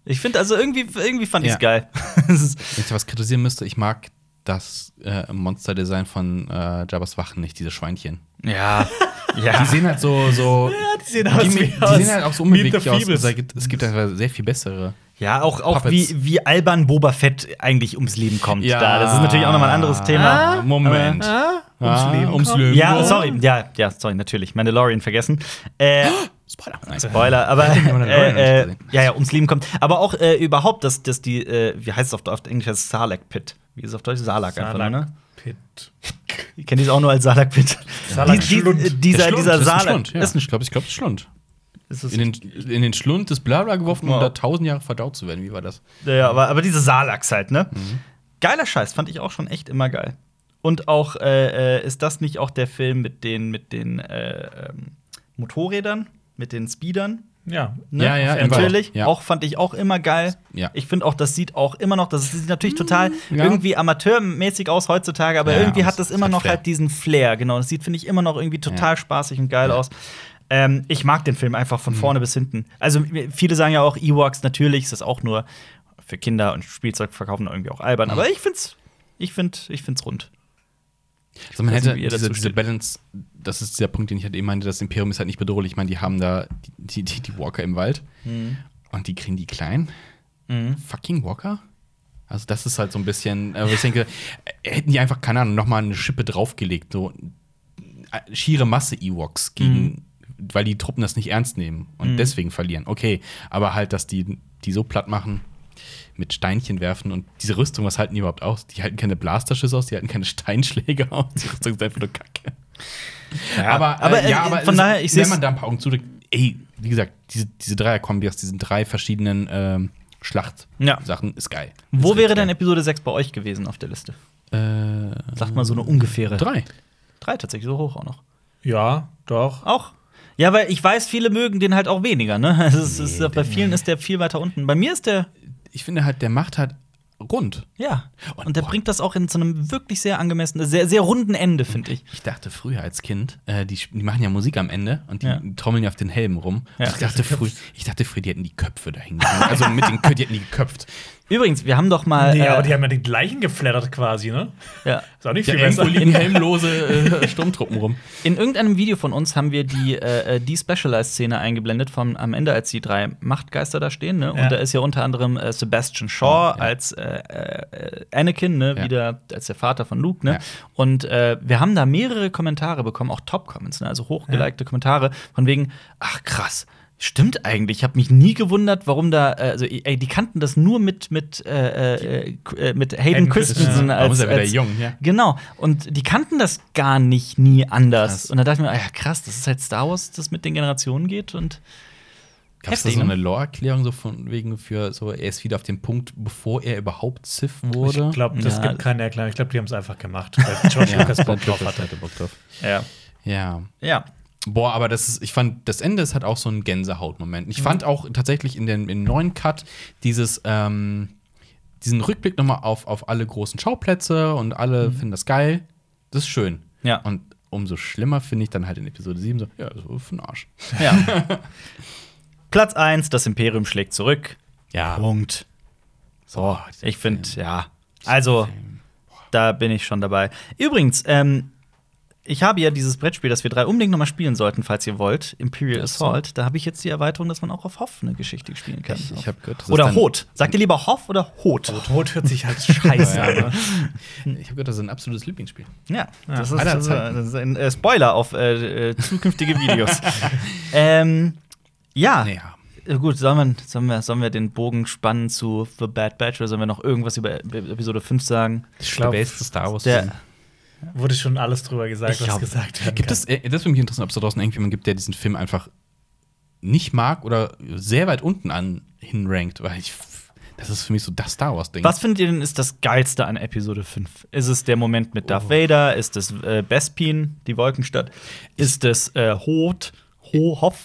[SPEAKER 1] Ich finde, also irgendwie, irgendwie fand ich es
[SPEAKER 2] Ja.
[SPEAKER 1] geil.
[SPEAKER 2] Wenn ich was kritisieren müsste, ich mag das äh, Monsterdesign von äh, Jabba's Wachen nicht, diese Schweinchen.
[SPEAKER 1] ja. ja.
[SPEAKER 2] Die sehen halt so, so
[SPEAKER 3] Ja, die sehen
[SPEAKER 2] die,
[SPEAKER 3] aus
[SPEAKER 2] die,
[SPEAKER 3] wie
[SPEAKER 2] sehen
[SPEAKER 3] aus
[SPEAKER 2] halt auch so unbeweglich aus. Es gibt, es gibt einfach sehr viel bessere.
[SPEAKER 1] Ja, auch, auch
[SPEAKER 2] Puppets.
[SPEAKER 1] wie, wie albern Boba Fett eigentlich ums Leben kommt.
[SPEAKER 2] Ja.
[SPEAKER 1] Da. Das ist natürlich auch nochmal ein anderes Thema.
[SPEAKER 2] Ah, Moment.
[SPEAKER 3] Ah,
[SPEAKER 2] Ah,
[SPEAKER 3] ums Leben
[SPEAKER 2] ums. Leben.
[SPEAKER 1] Ja, sorry, ja, ja, sorry, natürlich. Mandalorian vergessen. Äh,
[SPEAKER 2] Spoiler. Nein.
[SPEAKER 1] Spoiler, aber äh, äh, ja, ja, ums Leben kommt. Aber auch äh, überhaupt, dass, dass die, äh, wie heißt es auf, auf Englisch, das ist Sarlacc Pit. Wie ist es auf Deutsch? Einfach,
[SPEAKER 3] Salak
[SPEAKER 1] ne?
[SPEAKER 3] Pit.
[SPEAKER 1] Ich kenne die auch nur als Sarlacc Pit.
[SPEAKER 3] Sarlacc
[SPEAKER 1] Die- die-
[SPEAKER 3] Schlund.
[SPEAKER 1] dieser,
[SPEAKER 2] Schlund,
[SPEAKER 1] dieser
[SPEAKER 2] das ist ein
[SPEAKER 1] Sarlacc.
[SPEAKER 2] Schlund, ja.
[SPEAKER 1] Ist ein
[SPEAKER 2] ich glaube, ich glaub, das ist Schlund.
[SPEAKER 1] ist es-
[SPEAKER 2] In den, in den Schlund des Blabla geworfen, um da tausend Jahre verdaut zu werden. Wie war das?
[SPEAKER 1] Ja, aber, aber diese Sarlaccs halt, ne?
[SPEAKER 2] Mhm.
[SPEAKER 1] Geiler Scheiß, fand ich auch schon echt immer geil. Und auch, äh, äh, ist das nicht auch der Film mit den, mit den äh, ähm, Motorrädern, mit den Speedern?
[SPEAKER 3] Ja.
[SPEAKER 1] Ne?
[SPEAKER 2] Ja, ja,
[SPEAKER 1] natürlich.
[SPEAKER 2] Ja.
[SPEAKER 1] Auch fand ich auch immer geil.
[SPEAKER 2] Ja.
[SPEAKER 1] Ich finde auch, das sieht auch immer noch, das sieht natürlich total
[SPEAKER 2] ja.
[SPEAKER 1] irgendwie amateurmäßig aus heutzutage, aber
[SPEAKER 2] Ja,
[SPEAKER 1] irgendwie hat das
[SPEAKER 2] es
[SPEAKER 1] immer
[SPEAKER 2] hat
[SPEAKER 1] noch
[SPEAKER 2] Flair.
[SPEAKER 1] halt diesen Flair. Genau, das sieht finde ich immer noch irgendwie total
[SPEAKER 2] Ja.
[SPEAKER 1] spaßig und geil
[SPEAKER 2] Ja.
[SPEAKER 1] aus. Ähm, ich mag den Film einfach
[SPEAKER 2] Mhm.
[SPEAKER 1] von vorne bis hinten. Also viele sagen ja auch Ewoks natürlich, ist das auch nur für Kinder und Spielzeug verkaufen irgendwie auch albern,
[SPEAKER 2] Mhm.
[SPEAKER 1] aber ich find's ich find, ich find's rund.
[SPEAKER 2] Also man hätte diese, diese. Balance, das ist der Punkt, den ich halt eben meinte, das Imperium ist halt nicht bedrohlich. Ich meine, die haben da die, die, die Walker im Wald und die kriegen die klein.
[SPEAKER 1] Mhm.
[SPEAKER 2] Fucking Walker? Also das ist halt so ein bisschen, äh, ich denke, äh, hätten die einfach, keine Ahnung, noch mal eine Schippe draufgelegt, so äh, schiere Masse Ewoks gegen, weil die Truppen das nicht ernst nehmen und deswegen verlieren. Okay, aber halt, dass die die so platt machen, mit Steinchen werfen und diese Rüstung, was halten die überhaupt aus? Die halten keine Blasterschüsse aus, die halten keine Steinschläge aus. Die Rüstung ist einfach nur Kacke. Aber,
[SPEAKER 1] aber,
[SPEAKER 2] äh,
[SPEAKER 1] äh,
[SPEAKER 2] ja, aber
[SPEAKER 1] von daher, ich
[SPEAKER 2] wenn
[SPEAKER 1] seh's-
[SPEAKER 2] man da ein paar Augen zudrückt, ey, wie gesagt, diese, diese Dreierkombi aus diesen drei verschiedenen ähm, Schlachtsachen
[SPEAKER 1] Ja.
[SPEAKER 2] ist geil.
[SPEAKER 1] Wo
[SPEAKER 2] ist
[SPEAKER 1] wäre denn Episode 6 bei euch gewesen auf der Liste?
[SPEAKER 2] Äh,
[SPEAKER 1] Sagt mal so eine ungefähre.
[SPEAKER 2] drei.
[SPEAKER 1] Drei tatsächlich, so hoch auch noch.
[SPEAKER 3] Ja, doch.
[SPEAKER 1] Auch. Ja, weil ich weiß, viele mögen den halt auch weniger, ne? Also es ist, bei vielen ist der viel weiter unten. Bei mir ist der,
[SPEAKER 2] Ich finde halt, der macht halt rund.
[SPEAKER 1] ja.
[SPEAKER 2] Und
[SPEAKER 1] Und der
[SPEAKER 2] boah.
[SPEAKER 1] bringt das auch in so einem wirklich sehr angemessenen, sehr, sehr runden Ende, finde ich.
[SPEAKER 2] Ich dachte früher als Kind, äh, die, die machen ja Musik am Ende und die
[SPEAKER 1] Ja.
[SPEAKER 2] trommeln ja auf den Helmen rum.
[SPEAKER 1] Ja.
[SPEAKER 2] Ich, dachte früh, ich dachte früher, die hätten die Köpfe dahin. also mit den Köpfen, die hätten die geköpft.
[SPEAKER 1] Übrigens, wir haben doch mal.
[SPEAKER 3] Nee,
[SPEAKER 1] äh,
[SPEAKER 3] aber die haben ja den gleichen geflattert quasi, ne?
[SPEAKER 1] ja.
[SPEAKER 3] Ist auch nicht
[SPEAKER 2] Ja,
[SPEAKER 3] viel
[SPEAKER 2] irgendwo
[SPEAKER 3] besser.
[SPEAKER 2] liegen helmlose äh, Sturmtruppen rum.
[SPEAKER 1] In irgendeinem Video von uns haben wir die äh, die Specialized-Szene eingeblendet vom am Ende, als die drei Machtgeister da stehen. Ne?
[SPEAKER 3] Ja.
[SPEAKER 1] Und da ist ja unter anderem äh, Sebastian Shaw
[SPEAKER 2] ja.
[SPEAKER 1] als äh, äh, Anakin, ne?
[SPEAKER 2] Ja.
[SPEAKER 1] wieder als der Vater von Luke. Ne?
[SPEAKER 2] Ja.
[SPEAKER 1] Und äh, wir haben da mehrere Kommentare bekommen, auch Top-Comments, ne? also hochgelikte Kommentare von wegen, ach krass. Stimmt eigentlich. Ich habe mich nie gewundert, warum da, äh, also ey, die kannten das nur mit mit äh, äh, äh, mit Hayden
[SPEAKER 3] Hayden
[SPEAKER 1] Christensen
[SPEAKER 3] Christensen.
[SPEAKER 2] Warum
[SPEAKER 1] als,
[SPEAKER 2] ist er wieder
[SPEAKER 1] als
[SPEAKER 2] jung, ja.
[SPEAKER 1] Genau. Und die kannten das gar nicht nie anders.
[SPEAKER 2] Krass.
[SPEAKER 1] Und da dachte ich mir, ah ja krass, das ist halt Star Wars, das mit den Generationen geht und
[SPEAKER 2] Gab es da so
[SPEAKER 1] ne?
[SPEAKER 2] eine Lore-Erklärung so von wegen für so, er ist wieder auf dem Punkt, bevor er überhaupt Sith wurde?
[SPEAKER 3] Ich glaube, das
[SPEAKER 1] Ja.
[SPEAKER 3] gibt keine Erklärung. Ich glaube, die haben es einfach gemacht, weil George
[SPEAKER 2] ja,
[SPEAKER 3] Lucas Bock drauf hatte
[SPEAKER 2] Bock drauf.
[SPEAKER 1] ja.
[SPEAKER 2] Ja.
[SPEAKER 1] Ja.
[SPEAKER 2] Boah, aber das ist, ich fand, das Ende ist halt auch so ein Gänsehautmoment. Ich fand auch tatsächlich in den, im neuen Cut dieses, ähm, diesen Rückblick nochmal auf, auf alle großen Schauplätze und alle finden das geil. Das ist schön.
[SPEAKER 1] Ja.
[SPEAKER 2] Und umso schlimmer finde ich dann halt in Episode 7 so, ja, so für den Arsch.
[SPEAKER 1] ja. Platz 1, das Imperium schlägt zurück.
[SPEAKER 2] Ja.
[SPEAKER 1] Punkt. So, ich finde, ja. Also, da bin ich schon dabei. Übrigens, ähm, ich habe ja dieses Brettspiel, das wir drei unbedingt noch mal spielen sollten, falls ihr wollt, Imperial
[SPEAKER 2] so.
[SPEAKER 1] Assault. Da habe ich jetzt die Erweiterung, dass man auch auf Hoff eine Geschichte spielen kann.
[SPEAKER 2] Ich, ich habe gehört, das ist
[SPEAKER 1] oder Hot. Sagt ihr lieber Hoff oder Hot?
[SPEAKER 3] Tod hört sich halt scheiße an.
[SPEAKER 2] Ich habe gehört, das ist ein absolutes Lieblingsspiel.
[SPEAKER 1] Ja, das ist,
[SPEAKER 2] Aller
[SPEAKER 1] das ist, das ist ein äh, Spoiler auf äh, äh, zukünftige Videos. ähm, ja,
[SPEAKER 2] Naja.
[SPEAKER 1] Äh, gut, sollen wir, sollen, wir, sollen wir den Bogen spannen zu The Bad Batch oder sollen wir noch irgendwas über Episode 5 sagen?
[SPEAKER 2] Ich
[SPEAKER 3] glaub,
[SPEAKER 2] der beste Star Wars.
[SPEAKER 1] Der,
[SPEAKER 3] Wurde schon alles drüber gesagt,
[SPEAKER 1] Ich
[SPEAKER 3] was
[SPEAKER 1] glaub,
[SPEAKER 3] gesagt werden
[SPEAKER 2] Gibt
[SPEAKER 3] kann.
[SPEAKER 2] es, äh, das würde mich interessieren, ob es da draußen irgendjemanden gibt, der diesen Film einfach nicht mag oder sehr weit unten an hinrankt, weil ich, das ist für mich so das Star Wars-Ding.
[SPEAKER 1] Was findet ihr denn ist das Geilste an Episode 5? Ist es der Moment mit Darth Vader? Ist es äh, Bespin, die Wolkenstadt? Ist es äh, Hoth, Ho, Hoff?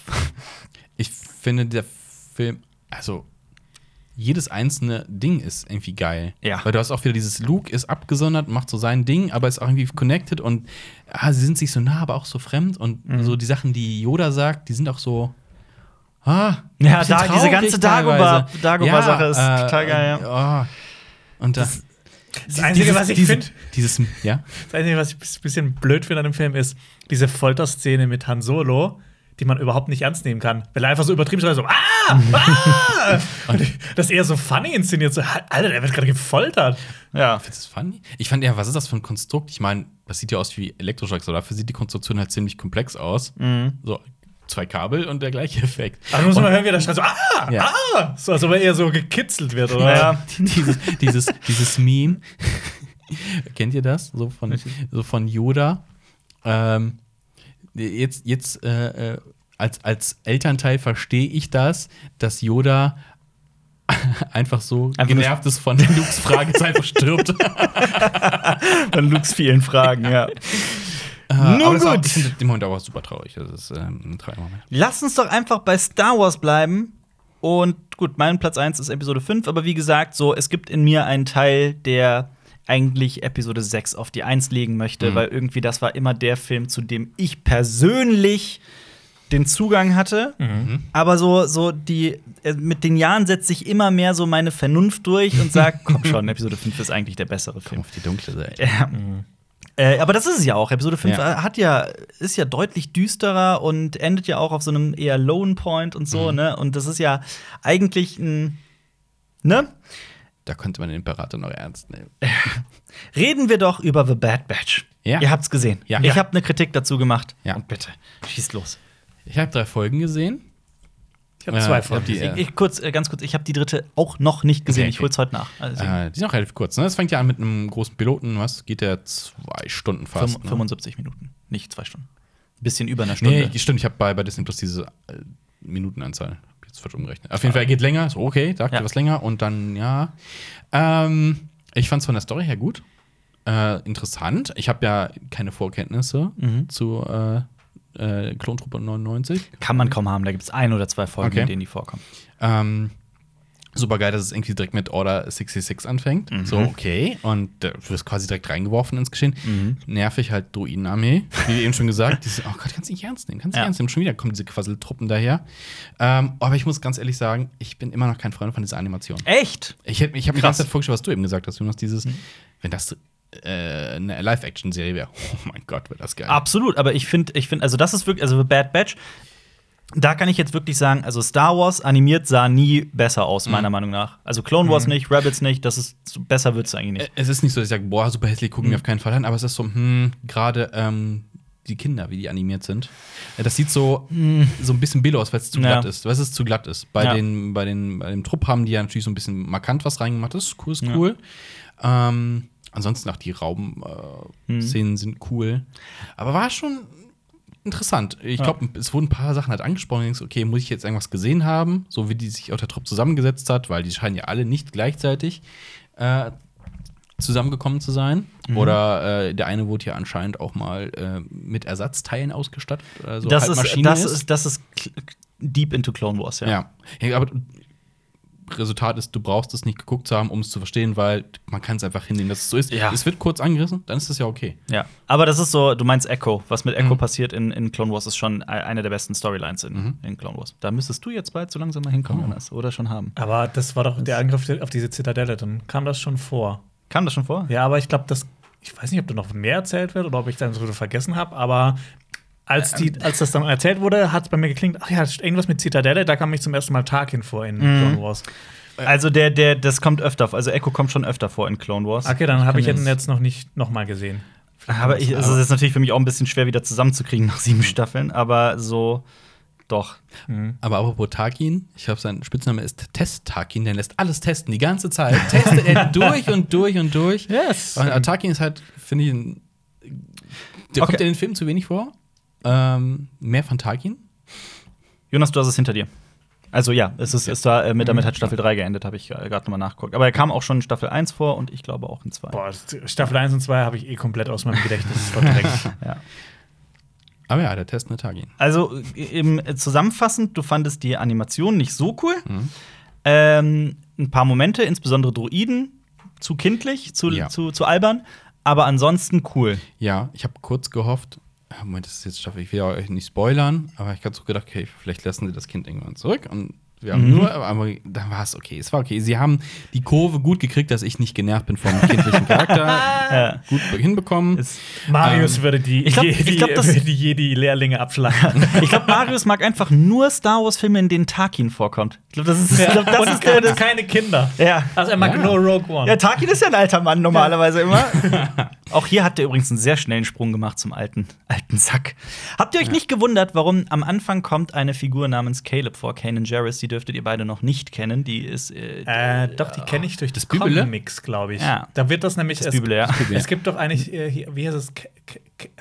[SPEAKER 2] Ich finde, der Film, also jedes einzelne Ding ist irgendwie geil.
[SPEAKER 1] Ja.
[SPEAKER 2] Weil du hast auch wieder dieses Luke ist abgesondert, macht so sein Ding, aber ist auch irgendwie connected und ah, sie sind sich so nah, aber auch so fremd und
[SPEAKER 1] Mhm.
[SPEAKER 2] so die Sachen, die Yoda sagt, die sind auch so. Ah,
[SPEAKER 1] Ja, da- diese ganze
[SPEAKER 2] traurig
[SPEAKER 1] Dagobah-. Dagobah-Sache ist
[SPEAKER 2] äh,
[SPEAKER 1] total geil,
[SPEAKER 2] Ja. Und das,
[SPEAKER 3] Das Einzige, was ich finde,
[SPEAKER 2] dieses, ja,
[SPEAKER 3] das Einzige, was ich ein bisschen blöd finde an dem Film, ist diese Folterszene mit Han Solo, die man überhaupt nicht ernst nehmen kann. Weil er einfach so übertrieben schreit, so, ah, ah! Und das ist eher so funny inszeniert, so, Alter, der wird gerade gefoltert.
[SPEAKER 1] Ja.
[SPEAKER 2] Findest du das funny? Ich fand ja, was ist das für ein Konstrukt? Ich meine, das sieht ja aus wie Elektroschocks, aber dafür sieht die Konstruktion halt ziemlich komplex aus.
[SPEAKER 1] Mhm.
[SPEAKER 2] So, zwei Kabel und der gleiche Effekt.
[SPEAKER 3] Aber muss man mal hören, wie der schreit, so, ah,
[SPEAKER 2] Ja.
[SPEAKER 3] ah! So, als ob er eher so gekitzelt wird, oder?
[SPEAKER 1] Ja.
[SPEAKER 2] dieses, dieses, dieses Meme. Kennt ihr das? So von, so von Yoda. Ähm, jetzt jetzt äh, äh, als, als Elternteil verstehe ich das, dass Yoda einfach so
[SPEAKER 1] Einfach
[SPEAKER 2] genervt ist von Lukes Frage, einfach stirbt.
[SPEAKER 1] Von Lukes vielen Fragen, ja.
[SPEAKER 2] Nun
[SPEAKER 1] Nun
[SPEAKER 2] gut. Auch, ich finde den Moment aber super traurig. Das ist ähm, ein trauriger Moment.
[SPEAKER 1] Lass uns doch einfach bei Star Wars bleiben. Und gut, mein Platz 1 ist Episode 5, aber wie gesagt, so, es gibt in mir einen Teil, der eigentlich Episode 6 auf die 1 legen möchte,
[SPEAKER 2] Mhm.
[SPEAKER 1] weil irgendwie das war immer der Film, zu dem ich persönlich den Zugang hatte. Aber so, so die, äh, mit den Jahren setzt sich immer mehr so meine Vernunft durch und sagt, komm schon, Episode 5 ist eigentlich der bessere
[SPEAKER 2] Komm
[SPEAKER 1] Film.
[SPEAKER 2] auf die dunkle Seite.
[SPEAKER 1] Ja. Äh, aber das ist es ja auch. Episode 5
[SPEAKER 2] Ja.
[SPEAKER 1] hat ja, ist ja deutlich düsterer und endet ja auch auf so einem eher Lone Point und so, ne? Und das ist ja eigentlich ein. Ne?
[SPEAKER 2] Da könnte man den Imperator noch ernst nehmen.
[SPEAKER 1] Reden wir doch über The Bad Batch.
[SPEAKER 2] Ja.
[SPEAKER 1] Ihr habt's gesehen.
[SPEAKER 2] Ja.
[SPEAKER 1] Ich habe eine Kritik dazu gemacht.
[SPEAKER 2] Ja.
[SPEAKER 1] Und bitte, schießt los.
[SPEAKER 2] Ich habe drei Folgen gesehen.
[SPEAKER 3] Ich habe zwei
[SPEAKER 2] Äh,
[SPEAKER 3] Folgen
[SPEAKER 2] ich hab die,
[SPEAKER 3] gesehen.
[SPEAKER 2] äh,
[SPEAKER 1] Ich, kurz, äh, ganz kurz, ich habe die dritte auch noch nicht gesehen.
[SPEAKER 2] Okay,
[SPEAKER 1] Ich
[SPEAKER 2] okay.
[SPEAKER 1] hol's heute nach. Also,
[SPEAKER 2] Äh, die sind auch relativ kurz. Ne? Es fängt ja an mit einem großen Piloten. Was geht der zwei Stunden fast?
[SPEAKER 1] fünf-
[SPEAKER 2] ne?
[SPEAKER 1] 75 Minuten, nicht zwei Stunden. Bisschen über eine Stunde.
[SPEAKER 2] Nee, stimmt. Ich habe bei, bei Disney Plus diese äh, Minutenanzahl falsch umgerechnet. Auf jeden Fall er geht länger. So okay, sagt
[SPEAKER 1] Ja.
[SPEAKER 2] was länger und dann ja. Ähm, ich fand es von der Story her gut. Äh, interessant. Ich habe ja keine Vorkenntnisse
[SPEAKER 1] Mhm.
[SPEAKER 2] zu äh, äh, Klontruppe 99.
[SPEAKER 1] Kann man kaum haben. Da gibt es ein oder zwei Folgen,
[SPEAKER 2] Okay.
[SPEAKER 1] in denen die vorkommen.
[SPEAKER 2] Ähm, super geil, dass es irgendwie direkt mit Order 66 anfängt. So, okay. Und äh, du wirst quasi direkt reingeworfen ins Geschehen. Nervig halt Druidenarmee, wie eben schon gesagt. Diese, oh Gott, kannst du nicht ernst nehmen, kannst du
[SPEAKER 1] Ja.
[SPEAKER 2] nicht ernst nehmen. Schon wieder kommen diese Quasseltruppen daher. Ähm, aber ich muss ganz ehrlich sagen, ich bin immer noch kein Freund von dieser Animation.
[SPEAKER 1] Echt?
[SPEAKER 2] Ich, hätt- ich habe mir die ganze Zeit vorgestellt, was du eben gesagt hast, Jonas, dieses, wenn das äh, eine Live-Action-Serie wäre, oh mein Gott, wäre das geil.
[SPEAKER 1] Absolut, aber ich finde, ich finde, also das ist wirklich, also The Bad Batch, da kann ich jetzt wirklich sagen, also Star Wars animiert sah nie besser aus, meiner Meinung nach. Also Clone Wars nicht, Rebels nicht, das ist besser wird's eigentlich nicht.
[SPEAKER 2] Es ist nicht so, dass ich sage, boah, super hässlich, gucken wir auf keinen Fall an, aber es ist so, hm, gerade ähm, die Kinder, wie die animiert sind. äh, Das sieht so, so ein bisschen billig aus, weil es zu
[SPEAKER 1] Ja.
[SPEAKER 2] glatt ist. Weil es zu glatt ist. Bei,
[SPEAKER 1] Ja.
[SPEAKER 2] den, bei, den, bei dem Trupp haben die ja natürlich so ein bisschen markant was reingemacht. Das ist cool, ist
[SPEAKER 1] Ja.
[SPEAKER 2] cool. Ähm, ansonsten auch die Raum-Szenen sind cool. Aber war schon interessant. Ich
[SPEAKER 1] Ja.
[SPEAKER 2] glaube, es wurden ein paar Sachen halt angesprochen. Denkst, okay, muss ich jetzt irgendwas gesehen haben, so wie die sich auch der Trupp zusammengesetzt hat, weil die scheinen ja alle nicht gleichzeitig äh, zusammengekommen zu sein.
[SPEAKER 1] Mhm.
[SPEAKER 2] Oder äh, der eine wurde ja anscheinend auch mal äh, mit Ersatzteilen ausgestattet. Also
[SPEAKER 1] das,
[SPEAKER 2] halt
[SPEAKER 1] ist, das ist, das ist deep into Clone Wars, ja.
[SPEAKER 2] ja. ja. aber Resultat ist, du brauchst es nicht geguckt zu haben, um es zu verstehen, weil man kann es einfach hinnehmen, dass es so ist.
[SPEAKER 1] Ja.
[SPEAKER 2] Es wird kurz angerissen, dann ist das ja okay.
[SPEAKER 1] Ja. Aber das ist so, du meinst Echo. Was mit Echo
[SPEAKER 2] Mhm.
[SPEAKER 1] passiert in, in Clone Wars ist schon e- eine der besten Storylines in,
[SPEAKER 2] Mhm.
[SPEAKER 1] in Clone Wars. Da müsstest du jetzt bald so langsam mal hinkommen,
[SPEAKER 2] Oh.
[SPEAKER 1] Jonas, oder schon haben.
[SPEAKER 3] Aber das war doch der Angriff auf diese Zitadelle, dann kam das schon vor.
[SPEAKER 1] Kam das schon vor?
[SPEAKER 3] Ja, aber ich glaube, das. Ich weiß nicht, ob da noch mehr erzählt wird oder ob ich dann so vergessen habe, aber als, die, als das dann erzählt wurde, hat es bei mir geklingt, ach ja, irgendwas mit Zitadelle, da kam ich zum ersten Mal Tarkin vor in Clone Wars.
[SPEAKER 1] Also der, der, das kommt öfter, vor. also Echo kommt schon öfter vor in Clone Wars.
[SPEAKER 3] Okay, dann habe ich ihn
[SPEAKER 1] jetzt-
[SPEAKER 3] noch nicht noch mal gesehen.
[SPEAKER 1] Aber ich, es ist jetzt natürlich für mich auch ein bisschen schwer wieder zusammenzukriegen nach sieben Staffeln, aber so doch.
[SPEAKER 2] Aber apropos Tarkin, ich glaube, sein Spitzname ist Test Tarkin, der lässt alles testen, die ganze Zeit. Testet er durch und durch und durch.
[SPEAKER 3] Yes.
[SPEAKER 2] Und äh, Tarkin ist halt, finde ich, ein, der
[SPEAKER 1] Okay.
[SPEAKER 2] kommt in den Filmen zu wenig vor. Ähm, mehr von Tarkin.
[SPEAKER 1] Jonas, du hast es hinter dir. Also ja, es ist, es war, äh, mit, damit hat Staffel 3 geendet, habe ich äh, gerade nochmal nachgeguckt. Aber er kam auch schon in Staffel 1 vor und ich glaube auch in 2.
[SPEAKER 3] Boah, Staffel 1 und 2 habe ich eh komplett aus meinem Gedächtnis verdrängt.
[SPEAKER 1] Ja.
[SPEAKER 2] Aber ja, der Test mit Tagin.
[SPEAKER 1] Also im, äh, zusammenfassend, du fandest die Animation nicht so cool. Ähm, ein paar Momente, insbesondere Droiden, zu kindlich, zu,
[SPEAKER 2] Ja.
[SPEAKER 1] zu, zu albern, aber ansonsten cool.
[SPEAKER 2] Ja, ich habe kurz gehofft, Moment, das ist jetzt Staffel, ich will ja euch nicht spoilern, aber ich habe so gedacht, okay, vielleicht lassen sie das Kind irgendwann zurück und wir haben
[SPEAKER 1] Mhm.
[SPEAKER 2] nur, aber dann war es okay. Es war okay. Sie haben die Kurve gut gekriegt, dass ich nicht genervt bin vom kindlichen Charakter.
[SPEAKER 1] Ja.
[SPEAKER 2] gut hinbekommen.
[SPEAKER 1] Ist-
[SPEAKER 3] Marius würde die,
[SPEAKER 1] ich glaub-
[SPEAKER 3] Jedi,
[SPEAKER 1] ich glaub, das-
[SPEAKER 3] würde die Jedi-Lehrlinge abschlagen.
[SPEAKER 1] Ich glaube, Marius mag einfach nur Star Wars-Filme, in denen Tarkin vorkommt. Ich glaube, das ist, ich glaub, das
[SPEAKER 3] und
[SPEAKER 1] ist der. Das,
[SPEAKER 3] keine Kinder.
[SPEAKER 1] ja.
[SPEAKER 3] Also er mag
[SPEAKER 2] Ja.
[SPEAKER 3] nur Rogue One.
[SPEAKER 1] ja, Tarkin ist ja ein alter Mann normalerweise immer. Auch hier hat er übrigens einen sehr schnellen Sprung gemacht zum alten, alten Sack. Habt ihr euch nicht gewundert, warum am Anfang kommt eine Figur namens Caleb vor, Kanan Jarrus? Die dürftet ihr beide noch nicht kennen. Die ist. Äh,
[SPEAKER 3] Äh, doch, die kenne ich durch das
[SPEAKER 2] Bübele?
[SPEAKER 3] Comics, glaube ich.
[SPEAKER 1] Ja.
[SPEAKER 3] Da wird das nämlich.
[SPEAKER 1] Das
[SPEAKER 3] es,
[SPEAKER 1] Bübele, ja.
[SPEAKER 3] es gibt doch eigentlich, äh, hier, wie heißt es?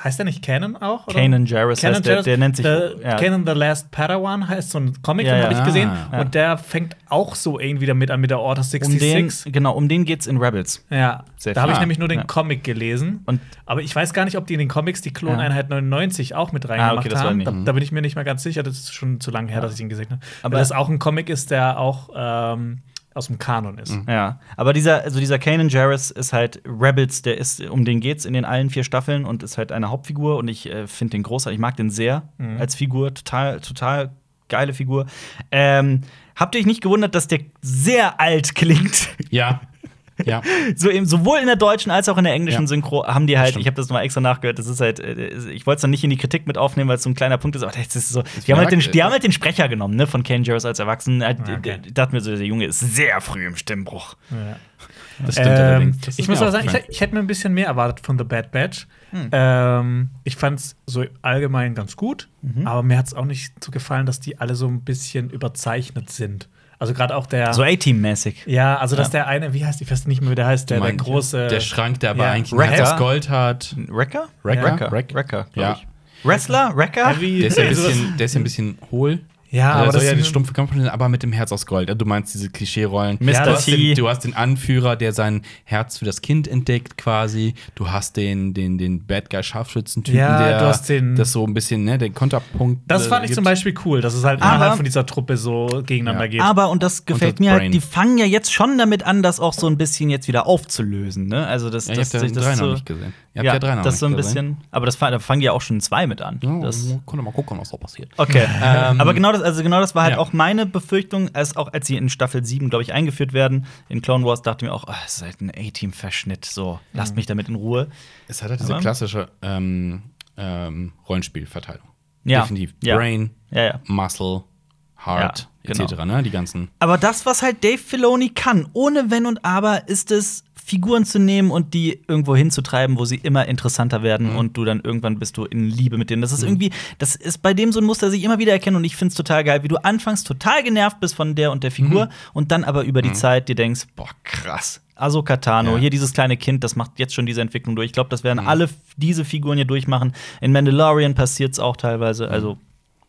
[SPEAKER 3] Heißt der nicht Canon auch? Oder?
[SPEAKER 1] Kanan Jarrus heißt der, der nennt sich.
[SPEAKER 3] The,
[SPEAKER 1] ja.
[SPEAKER 3] Canon the Last Padawan heißt so ein Comic,
[SPEAKER 1] Ja,
[SPEAKER 3] den
[SPEAKER 1] ja.
[SPEAKER 3] habe ich gesehen.
[SPEAKER 2] Ah.
[SPEAKER 3] Und der fängt auch so irgendwie damit an mit der Order
[SPEAKER 1] um den,
[SPEAKER 3] 66.
[SPEAKER 1] genau, um den geht's in Rebels.
[SPEAKER 3] Ja,
[SPEAKER 1] Sehr
[SPEAKER 3] da habe ich nämlich nur den
[SPEAKER 1] Ja.
[SPEAKER 3] Comic gelesen.
[SPEAKER 1] Und-
[SPEAKER 3] aber ich weiß gar nicht, ob die in den Comics die Kloneinheit 99 auch mit
[SPEAKER 1] Ah,
[SPEAKER 3] reingemacht
[SPEAKER 1] okay, das ich
[SPEAKER 3] haben.
[SPEAKER 1] nicht.
[SPEAKER 3] Da, da bin ich mir nicht mal ganz sicher. Das ist schon zu lange her, dass ich ihn gesehen habe.
[SPEAKER 1] Aber-
[SPEAKER 3] Aber das auch ein Comic ist, der auch ähm, aus dem Kanon ist.
[SPEAKER 1] Ja, aber dieser, also dieser Kanan Jarrus ist halt Rebels, der ist, um den geht's in den allen vier Staffeln und ist halt eine Hauptfigur und ich äh, finde den großartig, ich mag den sehr als Figur, total, total geile Figur. Ähm, habt ihr euch nicht gewundert, dass der sehr alt klingt?
[SPEAKER 2] Ja. Ja.
[SPEAKER 1] so eben, sowohl in der deutschen als auch in der englischen
[SPEAKER 2] Ja.
[SPEAKER 1] Synchro haben die halt, ich habe das mal extra nachgehört, das ist halt, äh, ich wollte es dann nicht in die Kritik mit aufnehmen, weil es so ein kleiner Punkt ist, aber das ist so, die haben, halt den, die haben halt den Sprecher genommen, ne, von Kanan Jarrus als Erwachsenen. Äh,
[SPEAKER 3] Okay.
[SPEAKER 1] Ich dachte mir so, der Junge ist sehr früh im Stimmbruch.
[SPEAKER 3] Ja.
[SPEAKER 2] Das stimmt
[SPEAKER 3] Ähm,
[SPEAKER 2] allerdings. Das
[SPEAKER 3] ich muss aber sagen, ich, ich hätte mir ein bisschen mehr erwartet von The Bad Batch.
[SPEAKER 1] Hm.
[SPEAKER 3] Ähm, ich fand es so allgemein ganz gut,
[SPEAKER 1] Mhm.
[SPEAKER 3] aber mir hat es auch nicht so gefallen, dass die alle so ein bisschen überzeichnet sind. Also gerade auch der.
[SPEAKER 1] So A-Team-mäßig.
[SPEAKER 3] ja, also dass
[SPEAKER 1] Ja.
[SPEAKER 3] der eine, wie heißt, ich weiß nicht mehr, wie der heißt, der,
[SPEAKER 2] Du
[SPEAKER 3] der große.
[SPEAKER 2] Der Schrank, der aber
[SPEAKER 3] Ja.
[SPEAKER 2] eigentlich? Herz aus Gold hat.
[SPEAKER 1] Wrecker?
[SPEAKER 2] Wrecker?
[SPEAKER 1] Wrecker,
[SPEAKER 2] Wreck?
[SPEAKER 1] Wrecker glaub
[SPEAKER 2] Ja.
[SPEAKER 1] ich. Wrestler? Wrecker?
[SPEAKER 3] Heavy-
[SPEAKER 2] Der ist ja ein
[SPEAKER 3] das-
[SPEAKER 2] bisschen, der ist ja ein bisschen hohl.
[SPEAKER 3] Ja,
[SPEAKER 2] aber
[SPEAKER 3] aber
[SPEAKER 2] das
[SPEAKER 3] das
[SPEAKER 2] soll ja die stumpfe Kampf aber mit dem Herz aus Gold. Ja, Du meinst diese Klischee-Rollen.
[SPEAKER 1] Mr.
[SPEAKER 2] Du hast, den, du hast den Anführer, der sein Herz für das Kind entdeckt, quasi. Du hast den, den, den Bad Guy Scharfschützen-Typen,
[SPEAKER 3] Ja,
[SPEAKER 2] der
[SPEAKER 3] du hast den-
[SPEAKER 2] das so ein bisschen, ne, den Konterpunkt.
[SPEAKER 3] Das
[SPEAKER 2] äh,
[SPEAKER 3] fand ich
[SPEAKER 2] gibt.
[SPEAKER 3] zum Beispiel cool, dass es halt
[SPEAKER 1] Aber-
[SPEAKER 3] innerhalb von dieser Truppe so gegeneinander
[SPEAKER 2] Ja.
[SPEAKER 3] geht.
[SPEAKER 1] Aber, und das gefällt
[SPEAKER 2] das
[SPEAKER 1] mir halt, die fangen ja jetzt schon damit an, das auch so ein bisschen jetzt wieder aufzulösen. Ne? Also, das,
[SPEAKER 2] Ja, ich
[SPEAKER 1] das,
[SPEAKER 2] hab
[SPEAKER 1] das
[SPEAKER 2] drei
[SPEAKER 1] so,
[SPEAKER 2] noch nicht gesehen. Ihr habt
[SPEAKER 1] Ja,
[SPEAKER 2] ja drei noch
[SPEAKER 1] das
[SPEAKER 2] nicht
[SPEAKER 1] so ein
[SPEAKER 2] gesehen.
[SPEAKER 1] bisschen. Aber das, da fangen ja auch schon zwei mit an.
[SPEAKER 2] Ja,
[SPEAKER 1] Das,
[SPEAKER 2] können wir mal gucken, was da passiert.
[SPEAKER 1] Okay.
[SPEAKER 2] Ähm,
[SPEAKER 1] aber genau das, also genau das war halt
[SPEAKER 2] ja.
[SPEAKER 1] auch meine Befürchtung, als auch als sie in Staffel 7, glaube ich, eingeführt werden, in Clone Wars, dachte ich mir auch, es ist halt ein A-Team-Verschnitt. So, lasst mich damit in Ruhe.
[SPEAKER 2] Es hat halt diese
[SPEAKER 1] Aber-
[SPEAKER 2] klassische ähm, ähm, Rollenspielverteilung.
[SPEAKER 1] Ja.
[SPEAKER 2] Definitiv.
[SPEAKER 1] Ja.
[SPEAKER 2] Brain,
[SPEAKER 1] Ja, ja.
[SPEAKER 2] Muscle, Heart,
[SPEAKER 1] Ja, genau.
[SPEAKER 2] etc. Ne? Die ganzen.
[SPEAKER 1] Aber das, was halt Dave Filoni kann, ohne Wenn und Aber, ist es, Figuren zu nehmen und die irgendwo hinzutreiben, wo sie immer interessanter werden
[SPEAKER 2] Mhm.
[SPEAKER 1] und du dann irgendwann bist du in Liebe mit denen. Das ist irgendwie, das ist bei dem so ein Muster, das ich immer wieder erkenne und ich finde es total geil, wie du anfangs total genervt bist von der und der Figur
[SPEAKER 2] Mhm.
[SPEAKER 1] und dann aber über die Zeit dir denkst, boah, krass. Ahsoka Tano,
[SPEAKER 2] Ja.
[SPEAKER 1] hier dieses kleine Kind, das macht jetzt schon diese Entwicklung durch. Ich glaube, das
[SPEAKER 2] Mhm.
[SPEAKER 1] werden alle f- diese Figuren hier durchmachen. In Mandalorian passiert es auch teilweise. Also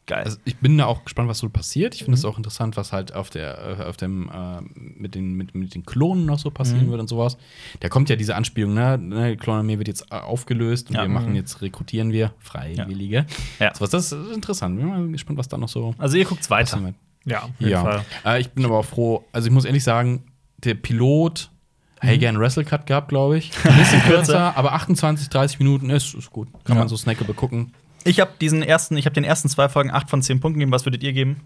[SPEAKER 1] geil.
[SPEAKER 2] Also ich bin da auch gespannt, was so passiert. Ich finde es auch interessant, was halt auf der, äh, auf dem, äh, mit, den, mit, mit den Klonen noch so passieren wird und sowas. Da kommt ja diese Anspielung, ne? ne Klonarmee wird jetzt äh, aufgelöst und
[SPEAKER 1] Ja.
[SPEAKER 2] wir machen jetzt, rekrutieren wir Freiwillige.
[SPEAKER 1] Ja.
[SPEAKER 2] So was, das ist interessant. Bin mal gespannt, was da noch so
[SPEAKER 1] Also ihr guckt's weiter.
[SPEAKER 2] passieren wird.
[SPEAKER 3] ja, auf jeden
[SPEAKER 2] Ja.
[SPEAKER 3] Fall.
[SPEAKER 2] Äh, ich bin aber auch froh, also ich muss ehrlich sagen, der Pilot Hey, gern Wrestle Cut gehabt, glaube ich. Ein bisschen kürzer, aber 28, 30 Minuten ist, ist gut. Kann
[SPEAKER 1] Ja.
[SPEAKER 2] man so snackable gucken.
[SPEAKER 1] Ich habe diesen ersten, ich habe den ersten zwei Folgen 8 von 10 Punkten gegeben. Was würdet ihr geben?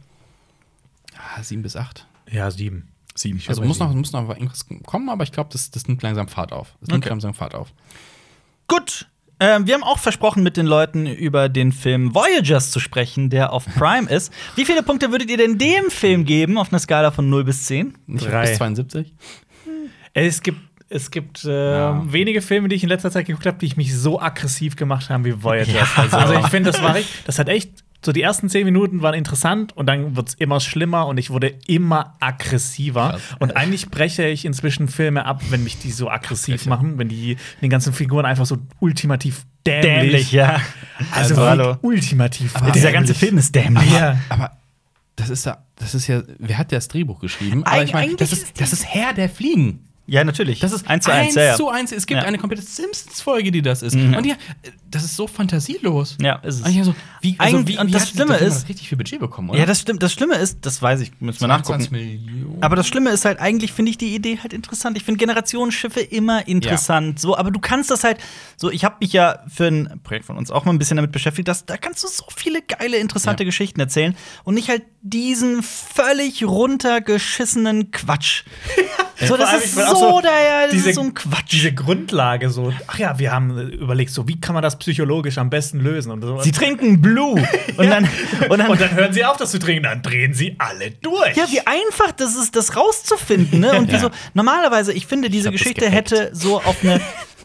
[SPEAKER 2] Ah, 7 bis 8.
[SPEAKER 3] Ja, sieben.
[SPEAKER 1] Sieben.
[SPEAKER 2] Also muss noch, muss noch irgendwas kommen, aber ich glaube, das, das nimmt langsam Fahrt auf. Das nimmt
[SPEAKER 1] Okay.
[SPEAKER 2] langsam Fahrt auf.
[SPEAKER 1] Gut. Ähm, wir haben auch versprochen, mit den Leuten über den Film Voyagers zu sprechen, der auf Prime ist. Wie viele Punkte würdet ihr denn dem Film geben auf einer Skala von 0 bis 10?
[SPEAKER 2] Nicht
[SPEAKER 3] Drei.
[SPEAKER 2] bis 72?
[SPEAKER 3] Es gibt, es gibt äh,
[SPEAKER 2] Ja.
[SPEAKER 3] wenige Filme, die ich in letzter Zeit geguckt habe, die ich mich so aggressiv gemacht haben wie Voyagers. Also, ich finde, das war echt, das hat echt. So die ersten zehn Minuten waren interessant und dann wird es immer schlimmer und ich wurde immer aggressiver.
[SPEAKER 2] Krass.
[SPEAKER 3] Und eigentlich breche ich inzwischen Filme ab, wenn mich die so aggressiv
[SPEAKER 2] Breche.
[SPEAKER 3] machen, wenn die den ganzen Figuren einfach so ultimativ dämlich.
[SPEAKER 1] Dämlich, ja.
[SPEAKER 3] Also,
[SPEAKER 1] Also, hallo.
[SPEAKER 3] ultimativ.
[SPEAKER 1] Dieser ganze Film ist dämlich.
[SPEAKER 3] Ja.
[SPEAKER 2] Aber das ist ja das ist ja, wer hat das Drehbuch geschrieben? Aber
[SPEAKER 1] Eig-
[SPEAKER 2] ich meine,
[SPEAKER 1] eigentlich
[SPEAKER 2] das
[SPEAKER 1] ist
[SPEAKER 2] ist, das ist Herr der Fliegen.
[SPEAKER 1] Ja, natürlich.
[SPEAKER 2] Das ist
[SPEAKER 1] eins zu eins. ja, ja.
[SPEAKER 2] zu eins. Es gibt
[SPEAKER 1] Ja.
[SPEAKER 2] eine komplette Simpsons-Folge, die das ist.
[SPEAKER 1] Mhm.
[SPEAKER 2] Und ja, das ist so fantasielos.
[SPEAKER 1] Ja, ist es.
[SPEAKER 2] Und, ich so, wie, also
[SPEAKER 1] Eigentlich-
[SPEAKER 2] wie,
[SPEAKER 1] und
[SPEAKER 2] wie
[SPEAKER 1] das Schlimme
[SPEAKER 2] haben wir
[SPEAKER 1] ist-
[SPEAKER 2] richtig viel Budget bekommen, oder?
[SPEAKER 1] Ja, das stimmt. Das Schlimme ist, das weiß ich, müssen wir
[SPEAKER 2] 22
[SPEAKER 1] nachgucken.
[SPEAKER 2] Millionen.
[SPEAKER 1] Aber das Schlimme ist halt, eigentlich finde ich die Idee halt interessant. Ich finde Generationenschiffe immer interessant. So, aber du kannst das halt, so, ich habe mich ja für ein Projekt von uns auch mal ein bisschen damit beschäftigt, dass da kannst du so viele geile, interessante
[SPEAKER 2] Ja.
[SPEAKER 1] Geschichten erzählen und nicht halt diesen völlig runtergeschissenen Quatsch. so, das
[SPEAKER 3] allem,
[SPEAKER 1] ist so,
[SPEAKER 3] so
[SPEAKER 1] der, das
[SPEAKER 3] diese-
[SPEAKER 1] ist so ein Quatsch.
[SPEAKER 3] Diese Grundlage so, ach ja, wir haben äh, überlegt, so wie kann man das psychologisch am besten lösen und so.
[SPEAKER 1] Sie trinken Blue. Und dann, und dann,
[SPEAKER 3] und dann hören sie auf, das zu trinken, dann drehen sie alle durch.
[SPEAKER 1] Ja, wie einfach das ist, das rauszufinden, ne? Und
[SPEAKER 2] Ja.
[SPEAKER 1] wieso? Normalerweise, ich finde, diese
[SPEAKER 2] das
[SPEAKER 1] Geschichte hätte so auf eine.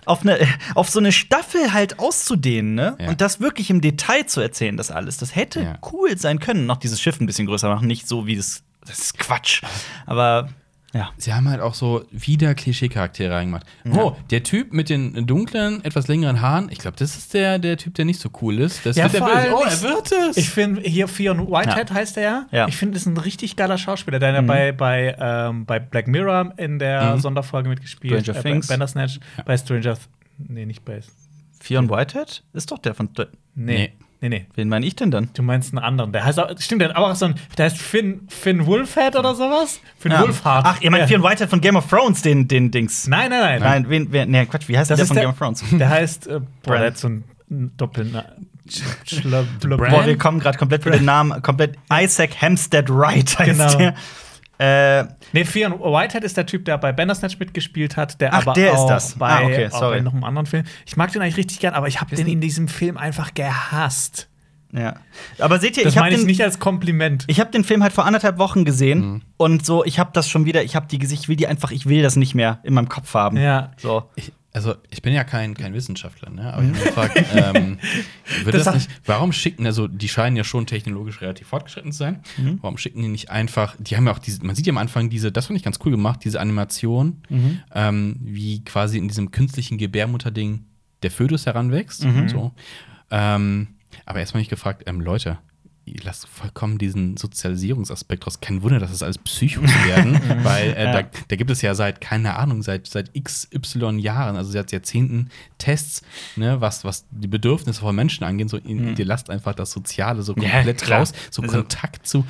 [SPEAKER 1] Auf, eine, auf so eine Staffel halt auszudehnen, ne?
[SPEAKER 2] Ja.
[SPEAKER 1] Und das wirklich im Detail zu erzählen, das alles. Das hätte
[SPEAKER 2] Ja.
[SPEAKER 1] cool sein können. Noch dieses Schiff ein bisschen größer machen, nicht so wie das. Das ist Quatsch. Aber ja.
[SPEAKER 2] Sie haben halt auch so wieder Klischee-Charaktere reingemacht. Oh, der Typ mit den dunklen, etwas längeren Haaren, ich glaube, das ist der, der Typ, der nicht so cool ist. Das
[SPEAKER 3] Ja,
[SPEAKER 2] wird der
[SPEAKER 3] vor allem
[SPEAKER 2] Oh,
[SPEAKER 3] ich-
[SPEAKER 2] er wird es.
[SPEAKER 3] Ich finde, hier Fionn Whitehead heißt er ja.
[SPEAKER 1] Ja.
[SPEAKER 3] Ich finde, das ist ein richtig geiler Schauspieler, der ja bei, bei, ähm, bei Black Mirror in der
[SPEAKER 2] Mhm.
[SPEAKER 3] Sonderfolge mitgespielt
[SPEAKER 1] Stranger
[SPEAKER 3] äh,
[SPEAKER 1] Things.
[SPEAKER 3] Bei Bandersnatch, bei Stranger Th Nee, nicht bei.
[SPEAKER 1] Fionn Whitehead ist doch der von.
[SPEAKER 3] Nee.
[SPEAKER 2] Nee.
[SPEAKER 3] Nee, nee.
[SPEAKER 1] Wen meine ich denn dann?
[SPEAKER 3] Du meinst einen anderen. Der heißt auch, stimmt, der hat auch so ein, der heißt Finn, Finn Wolfhead oder sowas? Finn
[SPEAKER 1] Ja.
[SPEAKER 3] Wolfhard.
[SPEAKER 1] Ach, ihr meint
[SPEAKER 3] ja.
[SPEAKER 1] Fionn Whitehead von Game of Thrones, den, den Dings.
[SPEAKER 3] Nein, nein, nein.
[SPEAKER 1] Nein, wen, wer, nee, Quatsch, wie heißt
[SPEAKER 3] Das
[SPEAKER 1] der von
[SPEAKER 3] der-
[SPEAKER 1] Game of Thrones?
[SPEAKER 3] Der heißt, äh, boah, der hat so ein Doppelnamen.
[SPEAKER 2] Bran?
[SPEAKER 1] Boah, wir kommen gerade komplett mit den Namen, komplett Isaac Hempstead Wright heißt
[SPEAKER 3] Genau.
[SPEAKER 1] der. Äh,
[SPEAKER 3] Nee, Fionn Whitehead ist der Typ, der bei Bandersnatch mitgespielt hat, der
[SPEAKER 1] Ach,
[SPEAKER 3] aber
[SPEAKER 1] der ist
[SPEAKER 3] auch
[SPEAKER 1] das.
[SPEAKER 3] bei,
[SPEAKER 1] Ah, okay,
[SPEAKER 3] bei noch einem anderen Film. Ich mag den eigentlich richtig gern, aber ich habe den in diesem Film einfach gehasst.
[SPEAKER 1] ja. Aber seht ihr,
[SPEAKER 3] Das
[SPEAKER 1] ich habe
[SPEAKER 3] meine ich
[SPEAKER 1] den,
[SPEAKER 3] nicht als Kompliment.
[SPEAKER 1] ich hab den Film halt vor anderthalb Wochen gesehen und so, ich habe das schon wieder, ich habe die Gesicht, ich will die einfach, ich will das nicht mehr in meinem Kopf haben.
[SPEAKER 3] Ja.
[SPEAKER 1] So.
[SPEAKER 2] Ich, also, ich bin ja kein, kein Wissenschaftler, ne? aber ich habe gefragt, ähm, wird
[SPEAKER 3] Das
[SPEAKER 2] das, nicht, warum schicken, also die scheinen ja schon technologisch relativ fortgeschritten zu sein,
[SPEAKER 1] Mhm.
[SPEAKER 2] warum schicken die nicht einfach, die haben ja auch diese, man sieht ja am Anfang diese, das fand ich ganz cool gemacht, diese Animation,
[SPEAKER 1] Mhm.
[SPEAKER 2] ähm, wie quasi in diesem künstlichen Gebärmutterding der Fötus heranwächst.
[SPEAKER 1] Mhm.
[SPEAKER 2] So. Ähm, aber erstmal mich gefragt, ähm, Leute, lasst vollkommen diesen Sozialisierungsaspekt raus. Kein Wunder, dass es alles Psychos werden, weil äh,
[SPEAKER 1] Ja.
[SPEAKER 2] da, da gibt es ja seit, keine Ahnung, seit, seit XY Jahren, also seit Jahrzehnten Tests, ne, was, was die Bedürfnisse von Menschen angeht. So, ihr, ihr lasst einfach das Soziale so
[SPEAKER 1] Ja,
[SPEAKER 2] komplett
[SPEAKER 1] klar.
[SPEAKER 2] raus, so
[SPEAKER 1] Also-
[SPEAKER 2] Kontakt zu,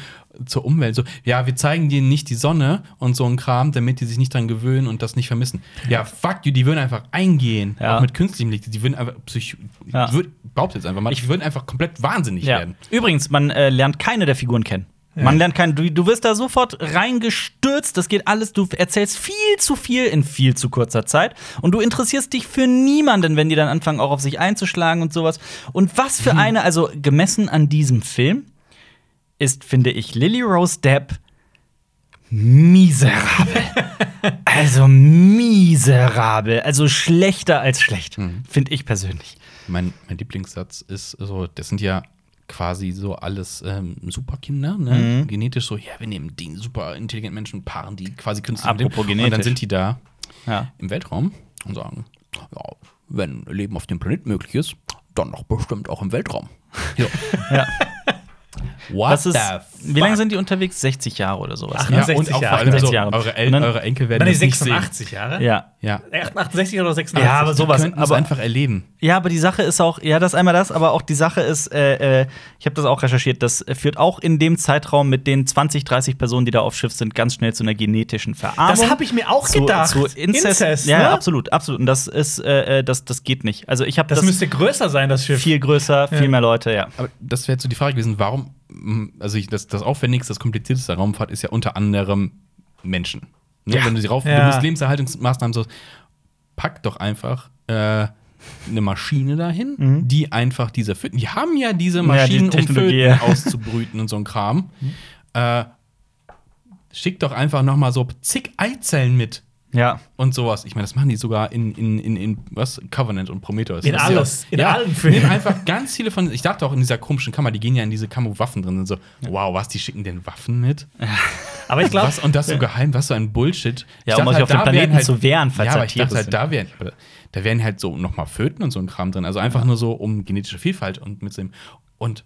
[SPEAKER 2] zur Umwelt. So, ja, wir zeigen denen nicht die Sonne und so ein Kram, damit die sich nicht dran gewöhnen und das nicht vermissen. Ja, fuck you, die würden einfach eingehen,
[SPEAKER 1] Ja.
[SPEAKER 2] auch mit künstlichem Licht. Die würden einfach psych
[SPEAKER 1] Ja.
[SPEAKER 2] ich würd, behaupte jetzt einfach mal, die würden einfach komplett wahnsinnig
[SPEAKER 1] Ja.
[SPEAKER 2] werden.
[SPEAKER 1] Übrigens, man äh, lernt keine der Figuren kennen. Man lernt keinen, du, du wirst da sofort reingestürzt, das geht alles, du erzählst viel zu viel in viel zu kurzer Zeit und du interessierst dich für niemanden, wenn die dann anfangen, auch auf sich einzuschlagen und sowas. Und was für eine, also gemessen an diesem Film, ist, finde ich, Lily Rose Depp miserabel. also miserabel. Also schlechter als schlecht, finde ich persönlich.
[SPEAKER 2] Mein, mein Lieblingssatz ist so, das sind ja quasi so alles ähm, Superkinder, ne? Genetisch so, ja, wir nehmen die super intelligenten Menschen, paaren die quasi künstlich mit dem.
[SPEAKER 1] Apropos
[SPEAKER 2] Und dann sind die da
[SPEAKER 1] Ja.
[SPEAKER 2] im Weltraum und sagen, ja, wenn Leben auf dem Planeten möglich ist, dann doch bestimmt auch im Weltraum. Ja.
[SPEAKER 1] Ja.
[SPEAKER 2] What
[SPEAKER 1] Das ist,
[SPEAKER 2] the
[SPEAKER 1] wie lange sind die unterwegs? 60 Jahre oder sowas.
[SPEAKER 3] Ach,
[SPEAKER 1] Ne?
[SPEAKER 2] Ja,
[SPEAKER 3] 60
[SPEAKER 2] und auch
[SPEAKER 3] Jahre.
[SPEAKER 2] allem so,
[SPEAKER 1] 60 Jahre.
[SPEAKER 2] eure, El
[SPEAKER 1] Und dann-
[SPEAKER 2] eure Enkel werden das nicht sehen.
[SPEAKER 3] 86 Jahre?
[SPEAKER 1] Ja.
[SPEAKER 2] Ja.
[SPEAKER 3] Äh, 68 oder 86?
[SPEAKER 1] Ja, aber sowas.
[SPEAKER 2] Die
[SPEAKER 1] aber-
[SPEAKER 2] einfach erleben.
[SPEAKER 1] Ja, aber die Sache ist auch, ja, das ist einmal das, aber auch die Sache ist, äh, äh, ich habe das auch recherchiert, das führt auch in dem Zeitraum mit den 20, 30 Personen, die da auf Schiff sind, ganz schnell zu einer genetischen Verarmung.
[SPEAKER 3] Das habe ich mir auch
[SPEAKER 1] zu,
[SPEAKER 3] gedacht.
[SPEAKER 1] Zu Inzest. ja,
[SPEAKER 3] ne?
[SPEAKER 1] absolut, absolut. Und das ist, äh, äh, das, das geht nicht. Also ich habe
[SPEAKER 3] Das,
[SPEAKER 1] das,
[SPEAKER 3] müsste größer sein, das Schiff.
[SPEAKER 1] viel größer, viel
[SPEAKER 3] Ja.
[SPEAKER 1] mehr Leute, ja.
[SPEAKER 2] Aber das wäre jetzt so die Frage gewesen, warum, mm, also ich, das, das Aufwendigste, das komplizierteste der Raumfahrt ist ja unter anderem Menschen. Ne?
[SPEAKER 1] Ja.
[SPEAKER 2] Wenn du sie rauf,
[SPEAKER 3] Ja.
[SPEAKER 2] du musst Lebenserhaltungsmaßnahmen so, pack doch einfach äh, eine Maschine dahin, die einfach diese Föten, die haben ja diese
[SPEAKER 1] Mhm. Ja, die
[SPEAKER 2] Maschinen, um Föten auszubrüten und so ein Kram. Äh, schick doch einfach noch mal so zig Eizellen mit
[SPEAKER 1] Ja.
[SPEAKER 2] und sowas. Ich meine, das machen die sogar in, in, in, in was? Covenant und Prometheus.
[SPEAKER 3] In alles, in
[SPEAKER 2] ja,
[SPEAKER 3] allen Filmen.
[SPEAKER 2] Nehmen einfach ganz viele von. Ich dachte auch in dieser komischen Kammer, die gehen ja in diese Kammer, wo Waffen drin sind. So, wow, was, die schicken denn Waffen mit?
[SPEAKER 3] Aber ich glaube?
[SPEAKER 2] Und das so geheim, was so ein Bullshit.
[SPEAKER 1] Ja, um sich auf
[SPEAKER 2] halt,
[SPEAKER 1] dem
[SPEAKER 2] da
[SPEAKER 1] Planeten
[SPEAKER 2] wären
[SPEAKER 1] zu wehren, falls
[SPEAKER 2] ja,
[SPEAKER 1] da
[SPEAKER 2] aber ich dachte halt, da wären, da wären halt so nochmal Föten und so ein Kram drin. Also einfach nur so um genetische Vielfalt und mitzunehmen. Und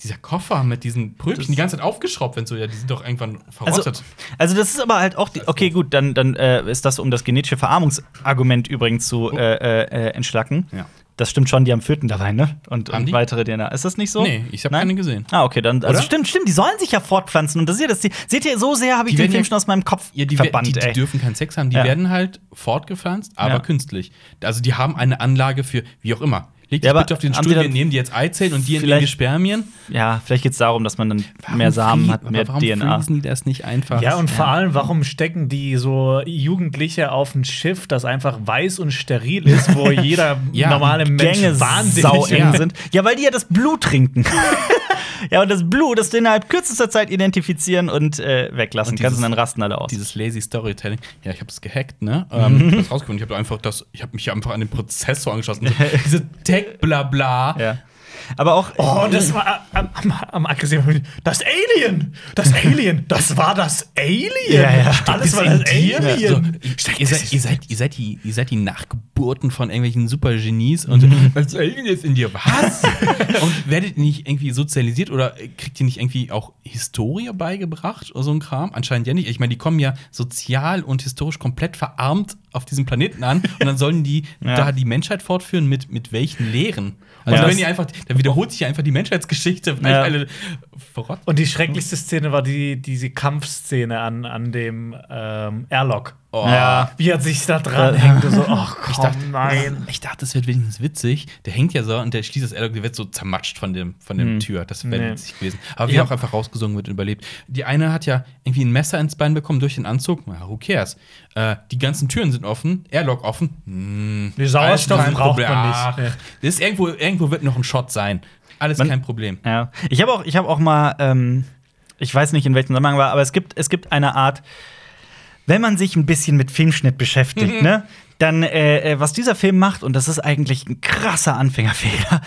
[SPEAKER 2] dieser Koffer mit diesen Pröbchen die ganze Zeit aufgeschraubt, wenn so, ja, die sind doch irgendwann
[SPEAKER 1] Also,
[SPEAKER 2] verrottet.
[SPEAKER 1] also das ist aber halt auch die, okay gut, dann, dann äh, ist das um das genetische Verarmungsargument übrigens zu äh, äh, entschlacken.
[SPEAKER 2] Ja.
[SPEAKER 1] Das stimmt schon, die haben Föten dabei, ne? Und, und
[SPEAKER 2] die?
[SPEAKER 1] weitere DNA. Ist das nicht so?
[SPEAKER 2] Nee, ich habe keine gesehen.
[SPEAKER 1] Ah, okay, dann. Also
[SPEAKER 2] Oder?
[SPEAKER 1] stimmt, stimmt, die sollen sich ja fortpflanzen. Und das ist ja das Ziel. Seht ihr, so sehr habe ich
[SPEAKER 2] Die
[SPEAKER 1] den Film
[SPEAKER 2] ja-
[SPEAKER 1] schon aus meinem Kopf
[SPEAKER 2] Ja, die,
[SPEAKER 1] verbannt,
[SPEAKER 2] die, die
[SPEAKER 1] ey.
[SPEAKER 2] dürfen keinen Sex haben, die
[SPEAKER 1] Ja.
[SPEAKER 2] werden halt fortgepflanzt, aber
[SPEAKER 1] Ja.
[SPEAKER 2] künstlich. Also die haben eine Anlage für, wie auch immer. Leg dich
[SPEAKER 1] Ja, aber
[SPEAKER 2] bitte auf den
[SPEAKER 1] haben
[SPEAKER 2] Stuhl,
[SPEAKER 1] die
[SPEAKER 2] wir
[SPEAKER 1] dann
[SPEAKER 2] nehmen die jetzt Eizellen und die entnehmen
[SPEAKER 1] vielleicht-
[SPEAKER 2] die Spermien.
[SPEAKER 1] Ja, vielleicht geht es darum, dass man dann mehr Samen hat, mehr
[SPEAKER 2] aber warum
[SPEAKER 1] DNA.
[SPEAKER 2] freezen die das nicht einfach?
[SPEAKER 3] Ja, und vor allem, warum stecken die so Jugendliche auf ein Schiff, das einfach weiß und steril ist, wo jeder
[SPEAKER 2] Ja,
[SPEAKER 3] normale Mensch
[SPEAKER 1] Gänge
[SPEAKER 3] wahnsinnig
[SPEAKER 1] sau eng
[SPEAKER 2] ja.
[SPEAKER 1] sind. Ja, weil die ja das Blut trinken. ja, und das Blut, das du innerhalb kürzester Zeit identifizieren und äh, weglassen
[SPEAKER 2] Und
[SPEAKER 1] kannst und
[SPEAKER 2] dieses-
[SPEAKER 1] dann rasten alle aus.
[SPEAKER 2] Dieses lazy Storytelling. Ja, ich habe es gehackt, ne? Ähm, ich hab's rausgefunden. Ich habe einfach das, ich habe mich einfach an den Prozessor angeschlossen. So, diese Tech-Blabla.
[SPEAKER 1] ja. Aber auch.
[SPEAKER 3] Oh, das war am, am, am aggressiven. Das Alien! Das Alien! Das war das Alien!
[SPEAKER 1] Ja, ja.
[SPEAKER 3] Alles war das? Alien!
[SPEAKER 2] So, ihr, seid, ihr, seid, ihr, seid die, ihr seid die Nachgeburten von irgendwelchen Supergenies und als Alien ist in dir was? und werdet ihr nicht irgendwie sozialisiert oder kriegt ihr nicht irgendwie auch Historie beigebracht oder so ein Kram? Anscheinend ja nicht. Ich meine, die kommen ja sozial und historisch komplett verarmt auf diesem Planeten an und dann sollen die
[SPEAKER 1] Ja.
[SPEAKER 2] da die Menschheit fortführen mit, mit welchen Lehren? Also
[SPEAKER 1] Ja.
[SPEAKER 2] wenn die einfach, dann wiederholt sich einfach die Menschheitsgeschichte,
[SPEAKER 1] Ja.
[SPEAKER 2] alle verrottet.
[SPEAKER 3] Und die schrecklichste Szene war die, diese Kampfszene an, an dem ähm, Airlock.
[SPEAKER 2] Oh.
[SPEAKER 1] Ja.
[SPEAKER 3] Wie er sich da dranhängt und so, ach komm,
[SPEAKER 2] Ich dachte,
[SPEAKER 3] nein.
[SPEAKER 2] Ich dachte, das wird wenigstens witzig. Der hängt ja so und der schließt das Airlock, der wird so zermatscht von dem, von dem Tür. Das wäre
[SPEAKER 3] Nee.
[SPEAKER 2] witzig gewesen. Aber wie
[SPEAKER 1] Ja.
[SPEAKER 2] er auch einfach rausgesungen wird und überlebt. Die eine hat ja irgendwie ein Messer ins Bein bekommen durch den Anzug. Na, who cares? Äh, die ganzen Türen sind offen, Airlock offen. Hm,
[SPEAKER 3] Die Sauerstoff braucht
[SPEAKER 2] Problem.
[SPEAKER 3] man nicht.
[SPEAKER 2] Das ist irgendwo, irgendwo wird noch ein Shot sein. Alles
[SPEAKER 1] Man-
[SPEAKER 2] kein Problem.
[SPEAKER 1] Ja. Ich habe auch, ich hab auch mal, ähm, ich weiß nicht, in welchem Zusammenhang war, aber es gibt, es gibt eine Art, wenn man sich ein bisschen mit Filmschnitt beschäftigt,
[SPEAKER 2] Mhm.
[SPEAKER 1] ne, dann, äh, äh, was dieser Film macht, und das ist eigentlich ein krasser Anfängerfehler.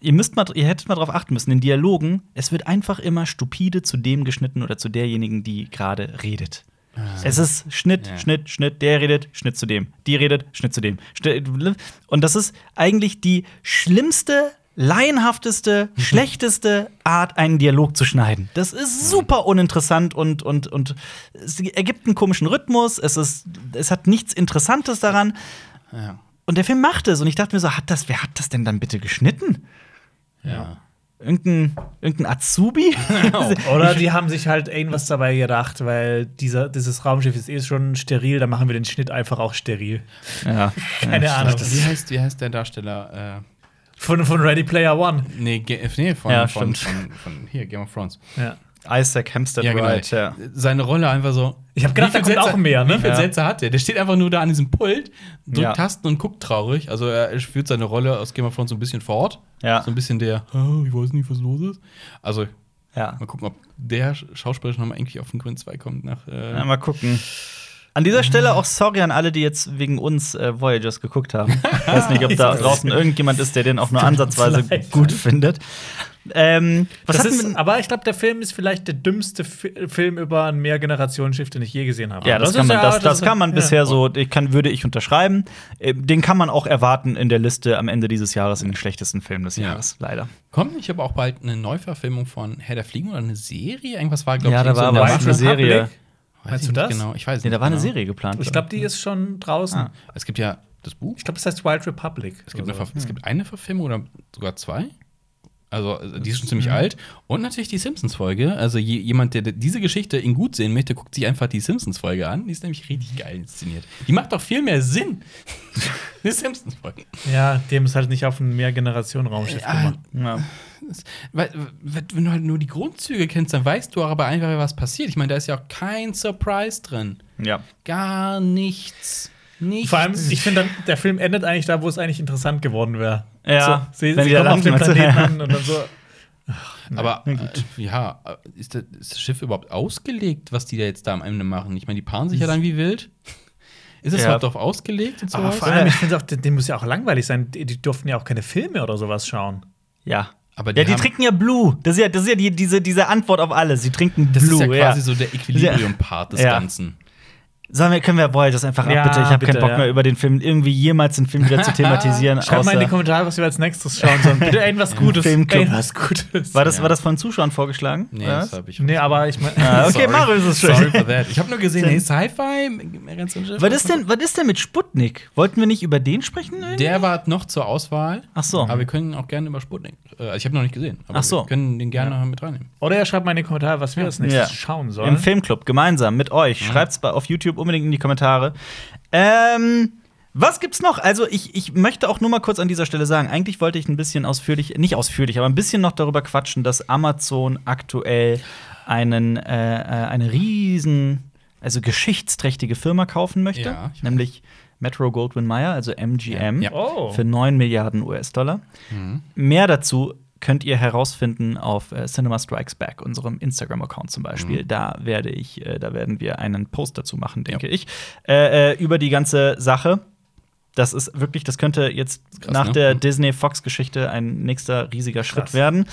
[SPEAKER 1] Ihr müsst mal, ihr hättet mal drauf achten müssen, in Dialogen, es wird einfach immer stupide zu dem geschnitten oder zu derjenigen, die gerade redet. Es ist Schnitt,
[SPEAKER 2] Ja.
[SPEAKER 1] Schnitt, Schnitt, der redet, Schnitt zu dem. Die redet, Schnitt zu dem. Schnitt- Und das ist eigentlich die schlimmste, laienhafteste, schlechteste Art, einen Dialog zu schneiden. Das ist super uninteressant und, und, und es ergibt einen komischen Rhythmus. Es, ist, es hat nichts Interessantes daran.
[SPEAKER 2] Ja.
[SPEAKER 1] Und der Film macht es. Und ich dachte mir so, hat das, wer hat das denn dann bitte geschnitten?
[SPEAKER 2] ja.
[SPEAKER 1] Irgendein, irgendein Azubi?
[SPEAKER 3] Oder die haben sich halt irgendwas dabei gedacht, weil dieser, dieses Raumschiff ist eh schon steril, dann machen wir den Schnitt einfach auch steril.
[SPEAKER 1] ja.
[SPEAKER 3] Keine
[SPEAKER 1] ja,
[SPEAKER 3] Ahnung.
[SPEAKER 2] Wie heißt, wie heißt der Darsteller?
[SPEAKER 3] Von, von Ready Player One.
[SPEAKER 2] Nee, Ge nee von,
[SPEAKER 1] Ja,
[SPEAKER 2] von, von, von hier, Game of Thrones.
[SPEAKER 3] Ja.
[SPEAKER 1] Isaac Hempstead
[SPEAKER 2] Ja, genau.
[SPEAKER 1] Wright, ja.
[SPEAKER 2] Seine Rolle einfach so.
[SPEAKER 3] Ich hab gedacht, da kommt auch mehr, ne?
[SPEAKER 2] Wie viele
[SPEAKER 1] Ja.
[SPEAKER 2] Sätze hat der? Der steht einfach nur da an diesem Pult, drückt
[SPEAKER 1] Ja.
[SPEAKER 2] Tasten und guckt traurig. Also er führt seine Rolle aus Game of Thrones so ein bisschen fort.
[SPEAKER 1] Ja.
[SPEAKER 2] So ein bisschen der, "Ah, ich weiß nicht, was los ist. Also
[SPEAKER 1] ja.
[SPEAKER 2] mal gucken, ob der Schauspieler schon mal eigentlich auf den grünen 2 kommt nach. Äh,
[SPEAKER 1] Ja, mal gucken. An dieser Stelle auch sorry an alle, die jetzt wegen uns äh, Voyagers geguckt haben. Ich weiß nicht, ob da draußen irgendjemand ist, der den auch nur ansatzweise gut findet. Ähm, was
[SPEAKER 3] Das ist, aber ich glaube, der Film ist vielleicht der dümmste Fi Film über ein Mehrgenerationenschiff, den ich je gesehen habe.
[SPEAKER 1] ja, das,
[SPEAKER 3] ist
[SPEAKER 1] kann man,
[SPEAKER 3] ja-
[SPEAKER 1] das, das kann man
[SPEAKER 3] ja.
[SPEAKER 1] bisher so, ich kann, würde ich unterschreiben. Äh, Den kann man auch erwarten in der Liste am Ende dieses Jahres in den schlechtesten Film des
[SPEAKER 2] Ja.
[SPEAKER 1] Jahres, leider.
[SPEAKER 2] kommt nicht aber auch bald eine Neuverfilmung von Herr der Fliegen oder eine Serie? Irgendwas war, glaube
[SPEAKER 1] Ja,
[SPEAKER 2] ich,
[SPEAKER 1] da
[SPEAKER 2] so
[SPEAKER 1] war aber
[SPEAKER 2] Mache.
[SPEAKER 1] eine Serie.
[SPEAKER 2] Weiß
[SPEAKER 3] Meinst
[SPEAKER 2] ich
[SPEAKER 3] du
[SPEAKER 2] nicht
[SPEAKER 3] das?
[SPEAKER 2] Genau, ich weiß
[SPEAKER 1] Nee, da
[SPEAKER 2] nicht
[SPEAKER 1] war eine
[SPEAKER 2] genau.
[SPEAKER 1] Serie geplant.
[SPEAKER 3] Ich glaube, die ist schon draußen.
[SPEAKER 1] Ah.
[SPEAKER 2] Es gibt ja das Buch.
[SPEAKER 3] Ich glaube, das heißt Wild Republic.
[SPEAKER 2] Es gibt, eine. Ver- es gibt eine Verfilmung oder sogar zwei. Also, äh, die ist schon ziemlich alt. Und natürlich die Simpsons-Folge. Also, je, jemand, der diese Geschichte in gut sehen möchte, guckt sich einfach die Simpsons-Folge an. Die ist nämlich richtig geil inszeniert. Die macht doch viel mehr Sinn. die Simpsons-Folge.
[SPEAKER 3] Ja, haben es halt nicht auf ein Mehrgenerationen-Raumschiff
[SPEAKER 2] Ja,
[SPEAKER 3] gemacht.
[SPEAKER 1] Ja.
[SPEAKER 2] Das- Weil, wenn du halt nur die Grundzüge kennst, dann weißt du aber einfach, was passiert. Ich meine, da ist ja auch kein Surprise drin.
[SPEAKER 1] ja.
[SPEAKER 2] Gar nichts. Nichts.
[SPEAKER 3] Vor allem, ich finde, dann, der Film endet eigentlich da, wo es eigentlich interessant geworden wäre.
[SPEAKER 1] Ja,
[SPEAKER 3] so, sie,
[SPEAKER 1] wenn
[SPEAKER 3] sie kommen auf den Planeten an und dann so.
[SPEAKER 2] Aber äh, ja, ist das, ist das Schiff überhaupt ausgelegt, was die da jetzt da am Ende machen? Ich meine, die paaren sich ja dann wie wild. Ist es
[SPEAKER 1] Ja.
[SPEAKER 2] überhaupt darauf ausgelegt und
[SPEAKER 3] Aber vor allem, ich finde auch, dem muss ja auch langweilig sein. Die, die durften ja auch keine Filme oder sowas schauen.
[SPEAKER 1] Ja.
[SPEAKER 2] Aber die
[SPEAKER 1] ja, die trinken ja Blue. Das ist ja, das ist ja die, diese, diese Antwort auf alles. Sie trinken
[SPEAKER 2] Das
[SPEAKER 1] Blue.
[SPEAKER 2] ist ja quasi
[SPEAKER 1] ja.
[SPEAKER 2] so der Equilibrium-Part des
[SPEAKER 1] Ja.
[SPEAKER 2] Ganzen.
[SPEAKER 1] Sollen wir, können wir, boah, das einfach
[SPEAKER 3] Ja,
[SPEAKER 1] ab, bitte. Ich habe keinen Bock
[SPEAKER 3] ja.
[SPEAKER 1] mehr über den Film, irgendwie jemals den Film wieder zu thematisieren.
[SPEAKER 3] Schreibt mal in die Kommentare, was wir als nächstes schauen sollen. Bitte irgendwas Gutes.
[SPEAKER 1] Filmclub.
[SPEAKER 3] Irgendwas Gutes.
[SPEAKER 1] war, das,
[SPEAKER 2] Ja.
[SPEAKER 1] war das von Zuschauern vorgeschlagen?
[SPEAKER 2] Nee,
[SPEAKER 1] oder
[SPEAKER 2] das
[SPEAKER 1] was?
[SPEAKER 2] habe ich.
[SPEAKER 3] Nee, aber ich meine.
[SPEAKER 1] Ah, okay,
[SPEAKER 2] Sorry.
[SPEAKER 1] Mario ist es
[SPEAKER 2] Sorry
[SPEAKER 1] schön.
[SPEAKER 2] for that. Ich habe nur gesehen, hey, Sci-Fi.
[SPEAKER 1] Was ist, denn, was ist denn mit Sputnik? Wollten wir nicht über den sprechen? irgendwie?
[SPEAKER 2] Der war noch zur Auswahl.
[SPEAKER 1] Ach so.
[SPEAKER 2] Aber wir können auch gerne über Sputnik. Äh, also ich habe noch nicht gesehen. Aber
[SPEAKER 1] Ach so.
[SPEAKER 2] Wir können den gerne mit reinnehmen.
[SPEAKER 3] Oder ihr schreibt mal in die Kommentare, was wir als nächstes schauen sollen.
[SPEAKER 1] Im Filmclub, gemeinsam mit euch. Schreibt's bei, auf YouTube unbedingt in die Kommentare. Ähm, was gibt's noch? Also, ich, ich möchte auch nur mal kurz an dieser Stelle sagen, eigentlich wollte ich ein bisschen ausführlich, nicht ausführlich, aber ein bisschen noch darüber quatschen, dass Amazon aktuell einen, äh, äh, eine riesen, also geschichtsträchtige Firma kaufen möchte,
[SPEAKER 2] Ja,
[SPEAKER 1] nämlich Metro Goldwyn Mayer, also MGM,
[SPEAKER 2] Ja.
[SPEAKER 3] Oh.
[SPEAKER 1] für 9 Milliarden US-Dollar. Mehr dazu könnt ihr herausfinden auf äh, Cinema Strikes Back, unserem Instagram-Account zum Beispiel. Da werde ich, äh, da werden wir einen Post dazu machen, denke
[SPEAKER 2] Ja.
[SPEAKER 1] ich, äh, äh, über die ganze Sache. Das ist wirklich, das könnte jetzt
[SPEAKER 2] krass,
[SPEAKER 1] nach
[SPEAKER 2] ne?
[SPEAKER 1] der
[SPEAKER 2] Mhm.
[SPEAKER 1] Disney-Fox-Geschichte ein nächster riesiger Schritt
[SPEAKER 3] Krass.
[SPEAKER 1] werden.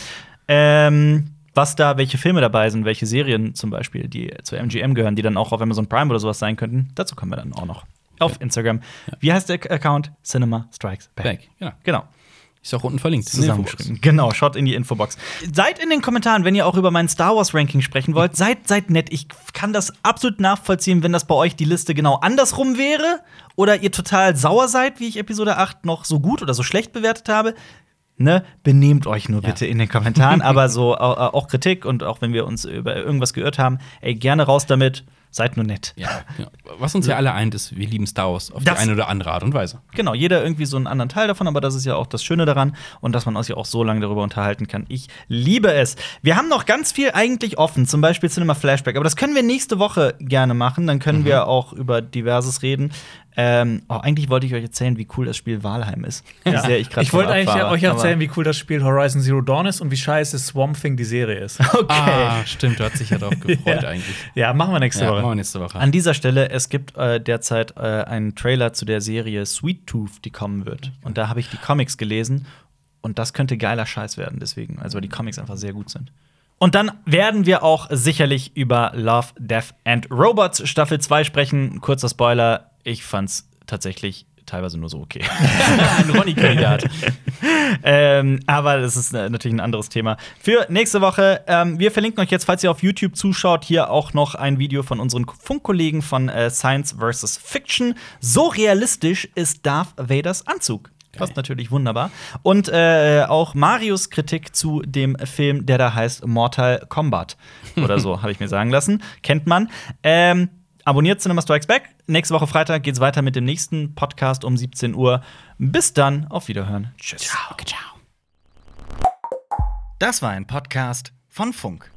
[SPEAKER 1] Ähm, was da, welche Filme dabei sind, welche Serien zum Beispiel, die zu MGM gehören, die dann auch auf Amazon Prime oder sowas sein könnten, dazu kommen wir dann auch noch. Auf Instagram. Wie heißt der Account? Cinema Strikes Back.
[SPEAKER 2] Back, genau.
[SPEAKER 1] Genau.
[SPEAKER 2] Ist auch unten verlinkt.
[SPEAKER 1] Zusammengeschrieben. Genau, schaut in die Infobox. Seid in den Kommentaren, wenn ihr auch über mein Star Wars Ranking sprechen wollt. Seid, seid nett. Ich kann das absolut nachvollziehen, wenn das bei euch die Liste genau andersrum wäre. Oder ihr total sauer seid, wie ich Episode 8 noch so gut oder so schlecht bewertet habe. Ne, benehmt euch nur
[SPEAKER 2] Ja.
[SPEAKER 1] bitte in den Kommentaren. Aber so au- au- auch Kritik und auch wenn wir uns über irgendwas geirrt haben, ey, gerne raus damit. Seid nur nett.
[SPEAKER 2] Ja, ja. Was uns ja alle eint, ist, wir lieben Star Wars auf
[SPEAKER 1] Das-
[SPEAKER 2] die eine oder andere Art und Weise.
[SPEAKER 1] Genau, jeder irgendwie so einen anderen Teil davon, aber das ist ja auch das Schöne daran und dass man sich auch so lange darüber unterhalten kann. Ich liebe es. Wir haben noch ganz viel eigentlich offen, zum Beispiel Cinema Flashback, aber das können wir nächste Woche gerne machen. Dann können wir auch über diverses reden. Ähm, oh, eigentlich wollte ich euch erzählen, wie cool das Spiel Walheim ist. Wie
[SPEAKER 3] Ja.
[SPEAKER 1] sehr ich gerade
[SPEAKER 3] ich wollte eigentlich
[SPEAKER 1] abfahre,
[SPEAKER 3] euch erzählen, wie cool das Spiel Horizon Zero Dawn ist und wie scheiße Swamp Thing die Serie ist.
[SPEAKER 1] Okay.
[SPEAKER 2] Ah, stimmt, du hast dich ja darauf gefreut
[SPEAKER 3] Ja.
[SPEAKER 2] eigentlich.
[SPEAKER 3] ja, machen wir nächste
[SPEAKER 2] Ja,
[SPEAKER 3] Woche.
[SPEAKER 2] machen wir nächste Woche.
[SPEAKER 1] An dieser Stelle, es gibt äh, derzeit äh, einen Trailer zu der Serie Sweet Tooth, die kommen wird. Und da habe ich die Comics gelesen und das könnte geiler Scheiß werden, deswegen, also weil die Comics einfach sehr gut sind. Und dann werden wir auch sicherlich über Love, Death and Robots Staffel 2 sprechen. Kurzer Spoiler, ich fand's tatsächlich teilweise nur so okay.
[SPEAKER 2] ein Ronny-Kandidat.
[SPEAKER 1] ähm, aber das ist äh, natürlich ein anderes Thema. Für nächste Woche, ähm, wir verlinken euch jetzt, falls ihr auf YouTube zuschaut, hier auch noch ein Video von unseren Funkkollegen von äh, Science vs. Fiction. So realistisch ist Darth Vaders Anzug. Passt natürlich wunderbar. Und äh, auch Marius Kritik zu dem Film, der da heißt Mortal Kombat. Oder so, habe ich mir sagen lassen. Kennt man. Ähm, abonniert Cinema Strikes Back. Nächste Woche Freitag geht's weiter mit dem nächsten Podcast um 17 Uhr. Bis dann, auf Wiederhören. Tschüss.
[SPEAKER 2] Ciao, ciao.
[SPEAKER 1] Das war ein Podcast von Funk.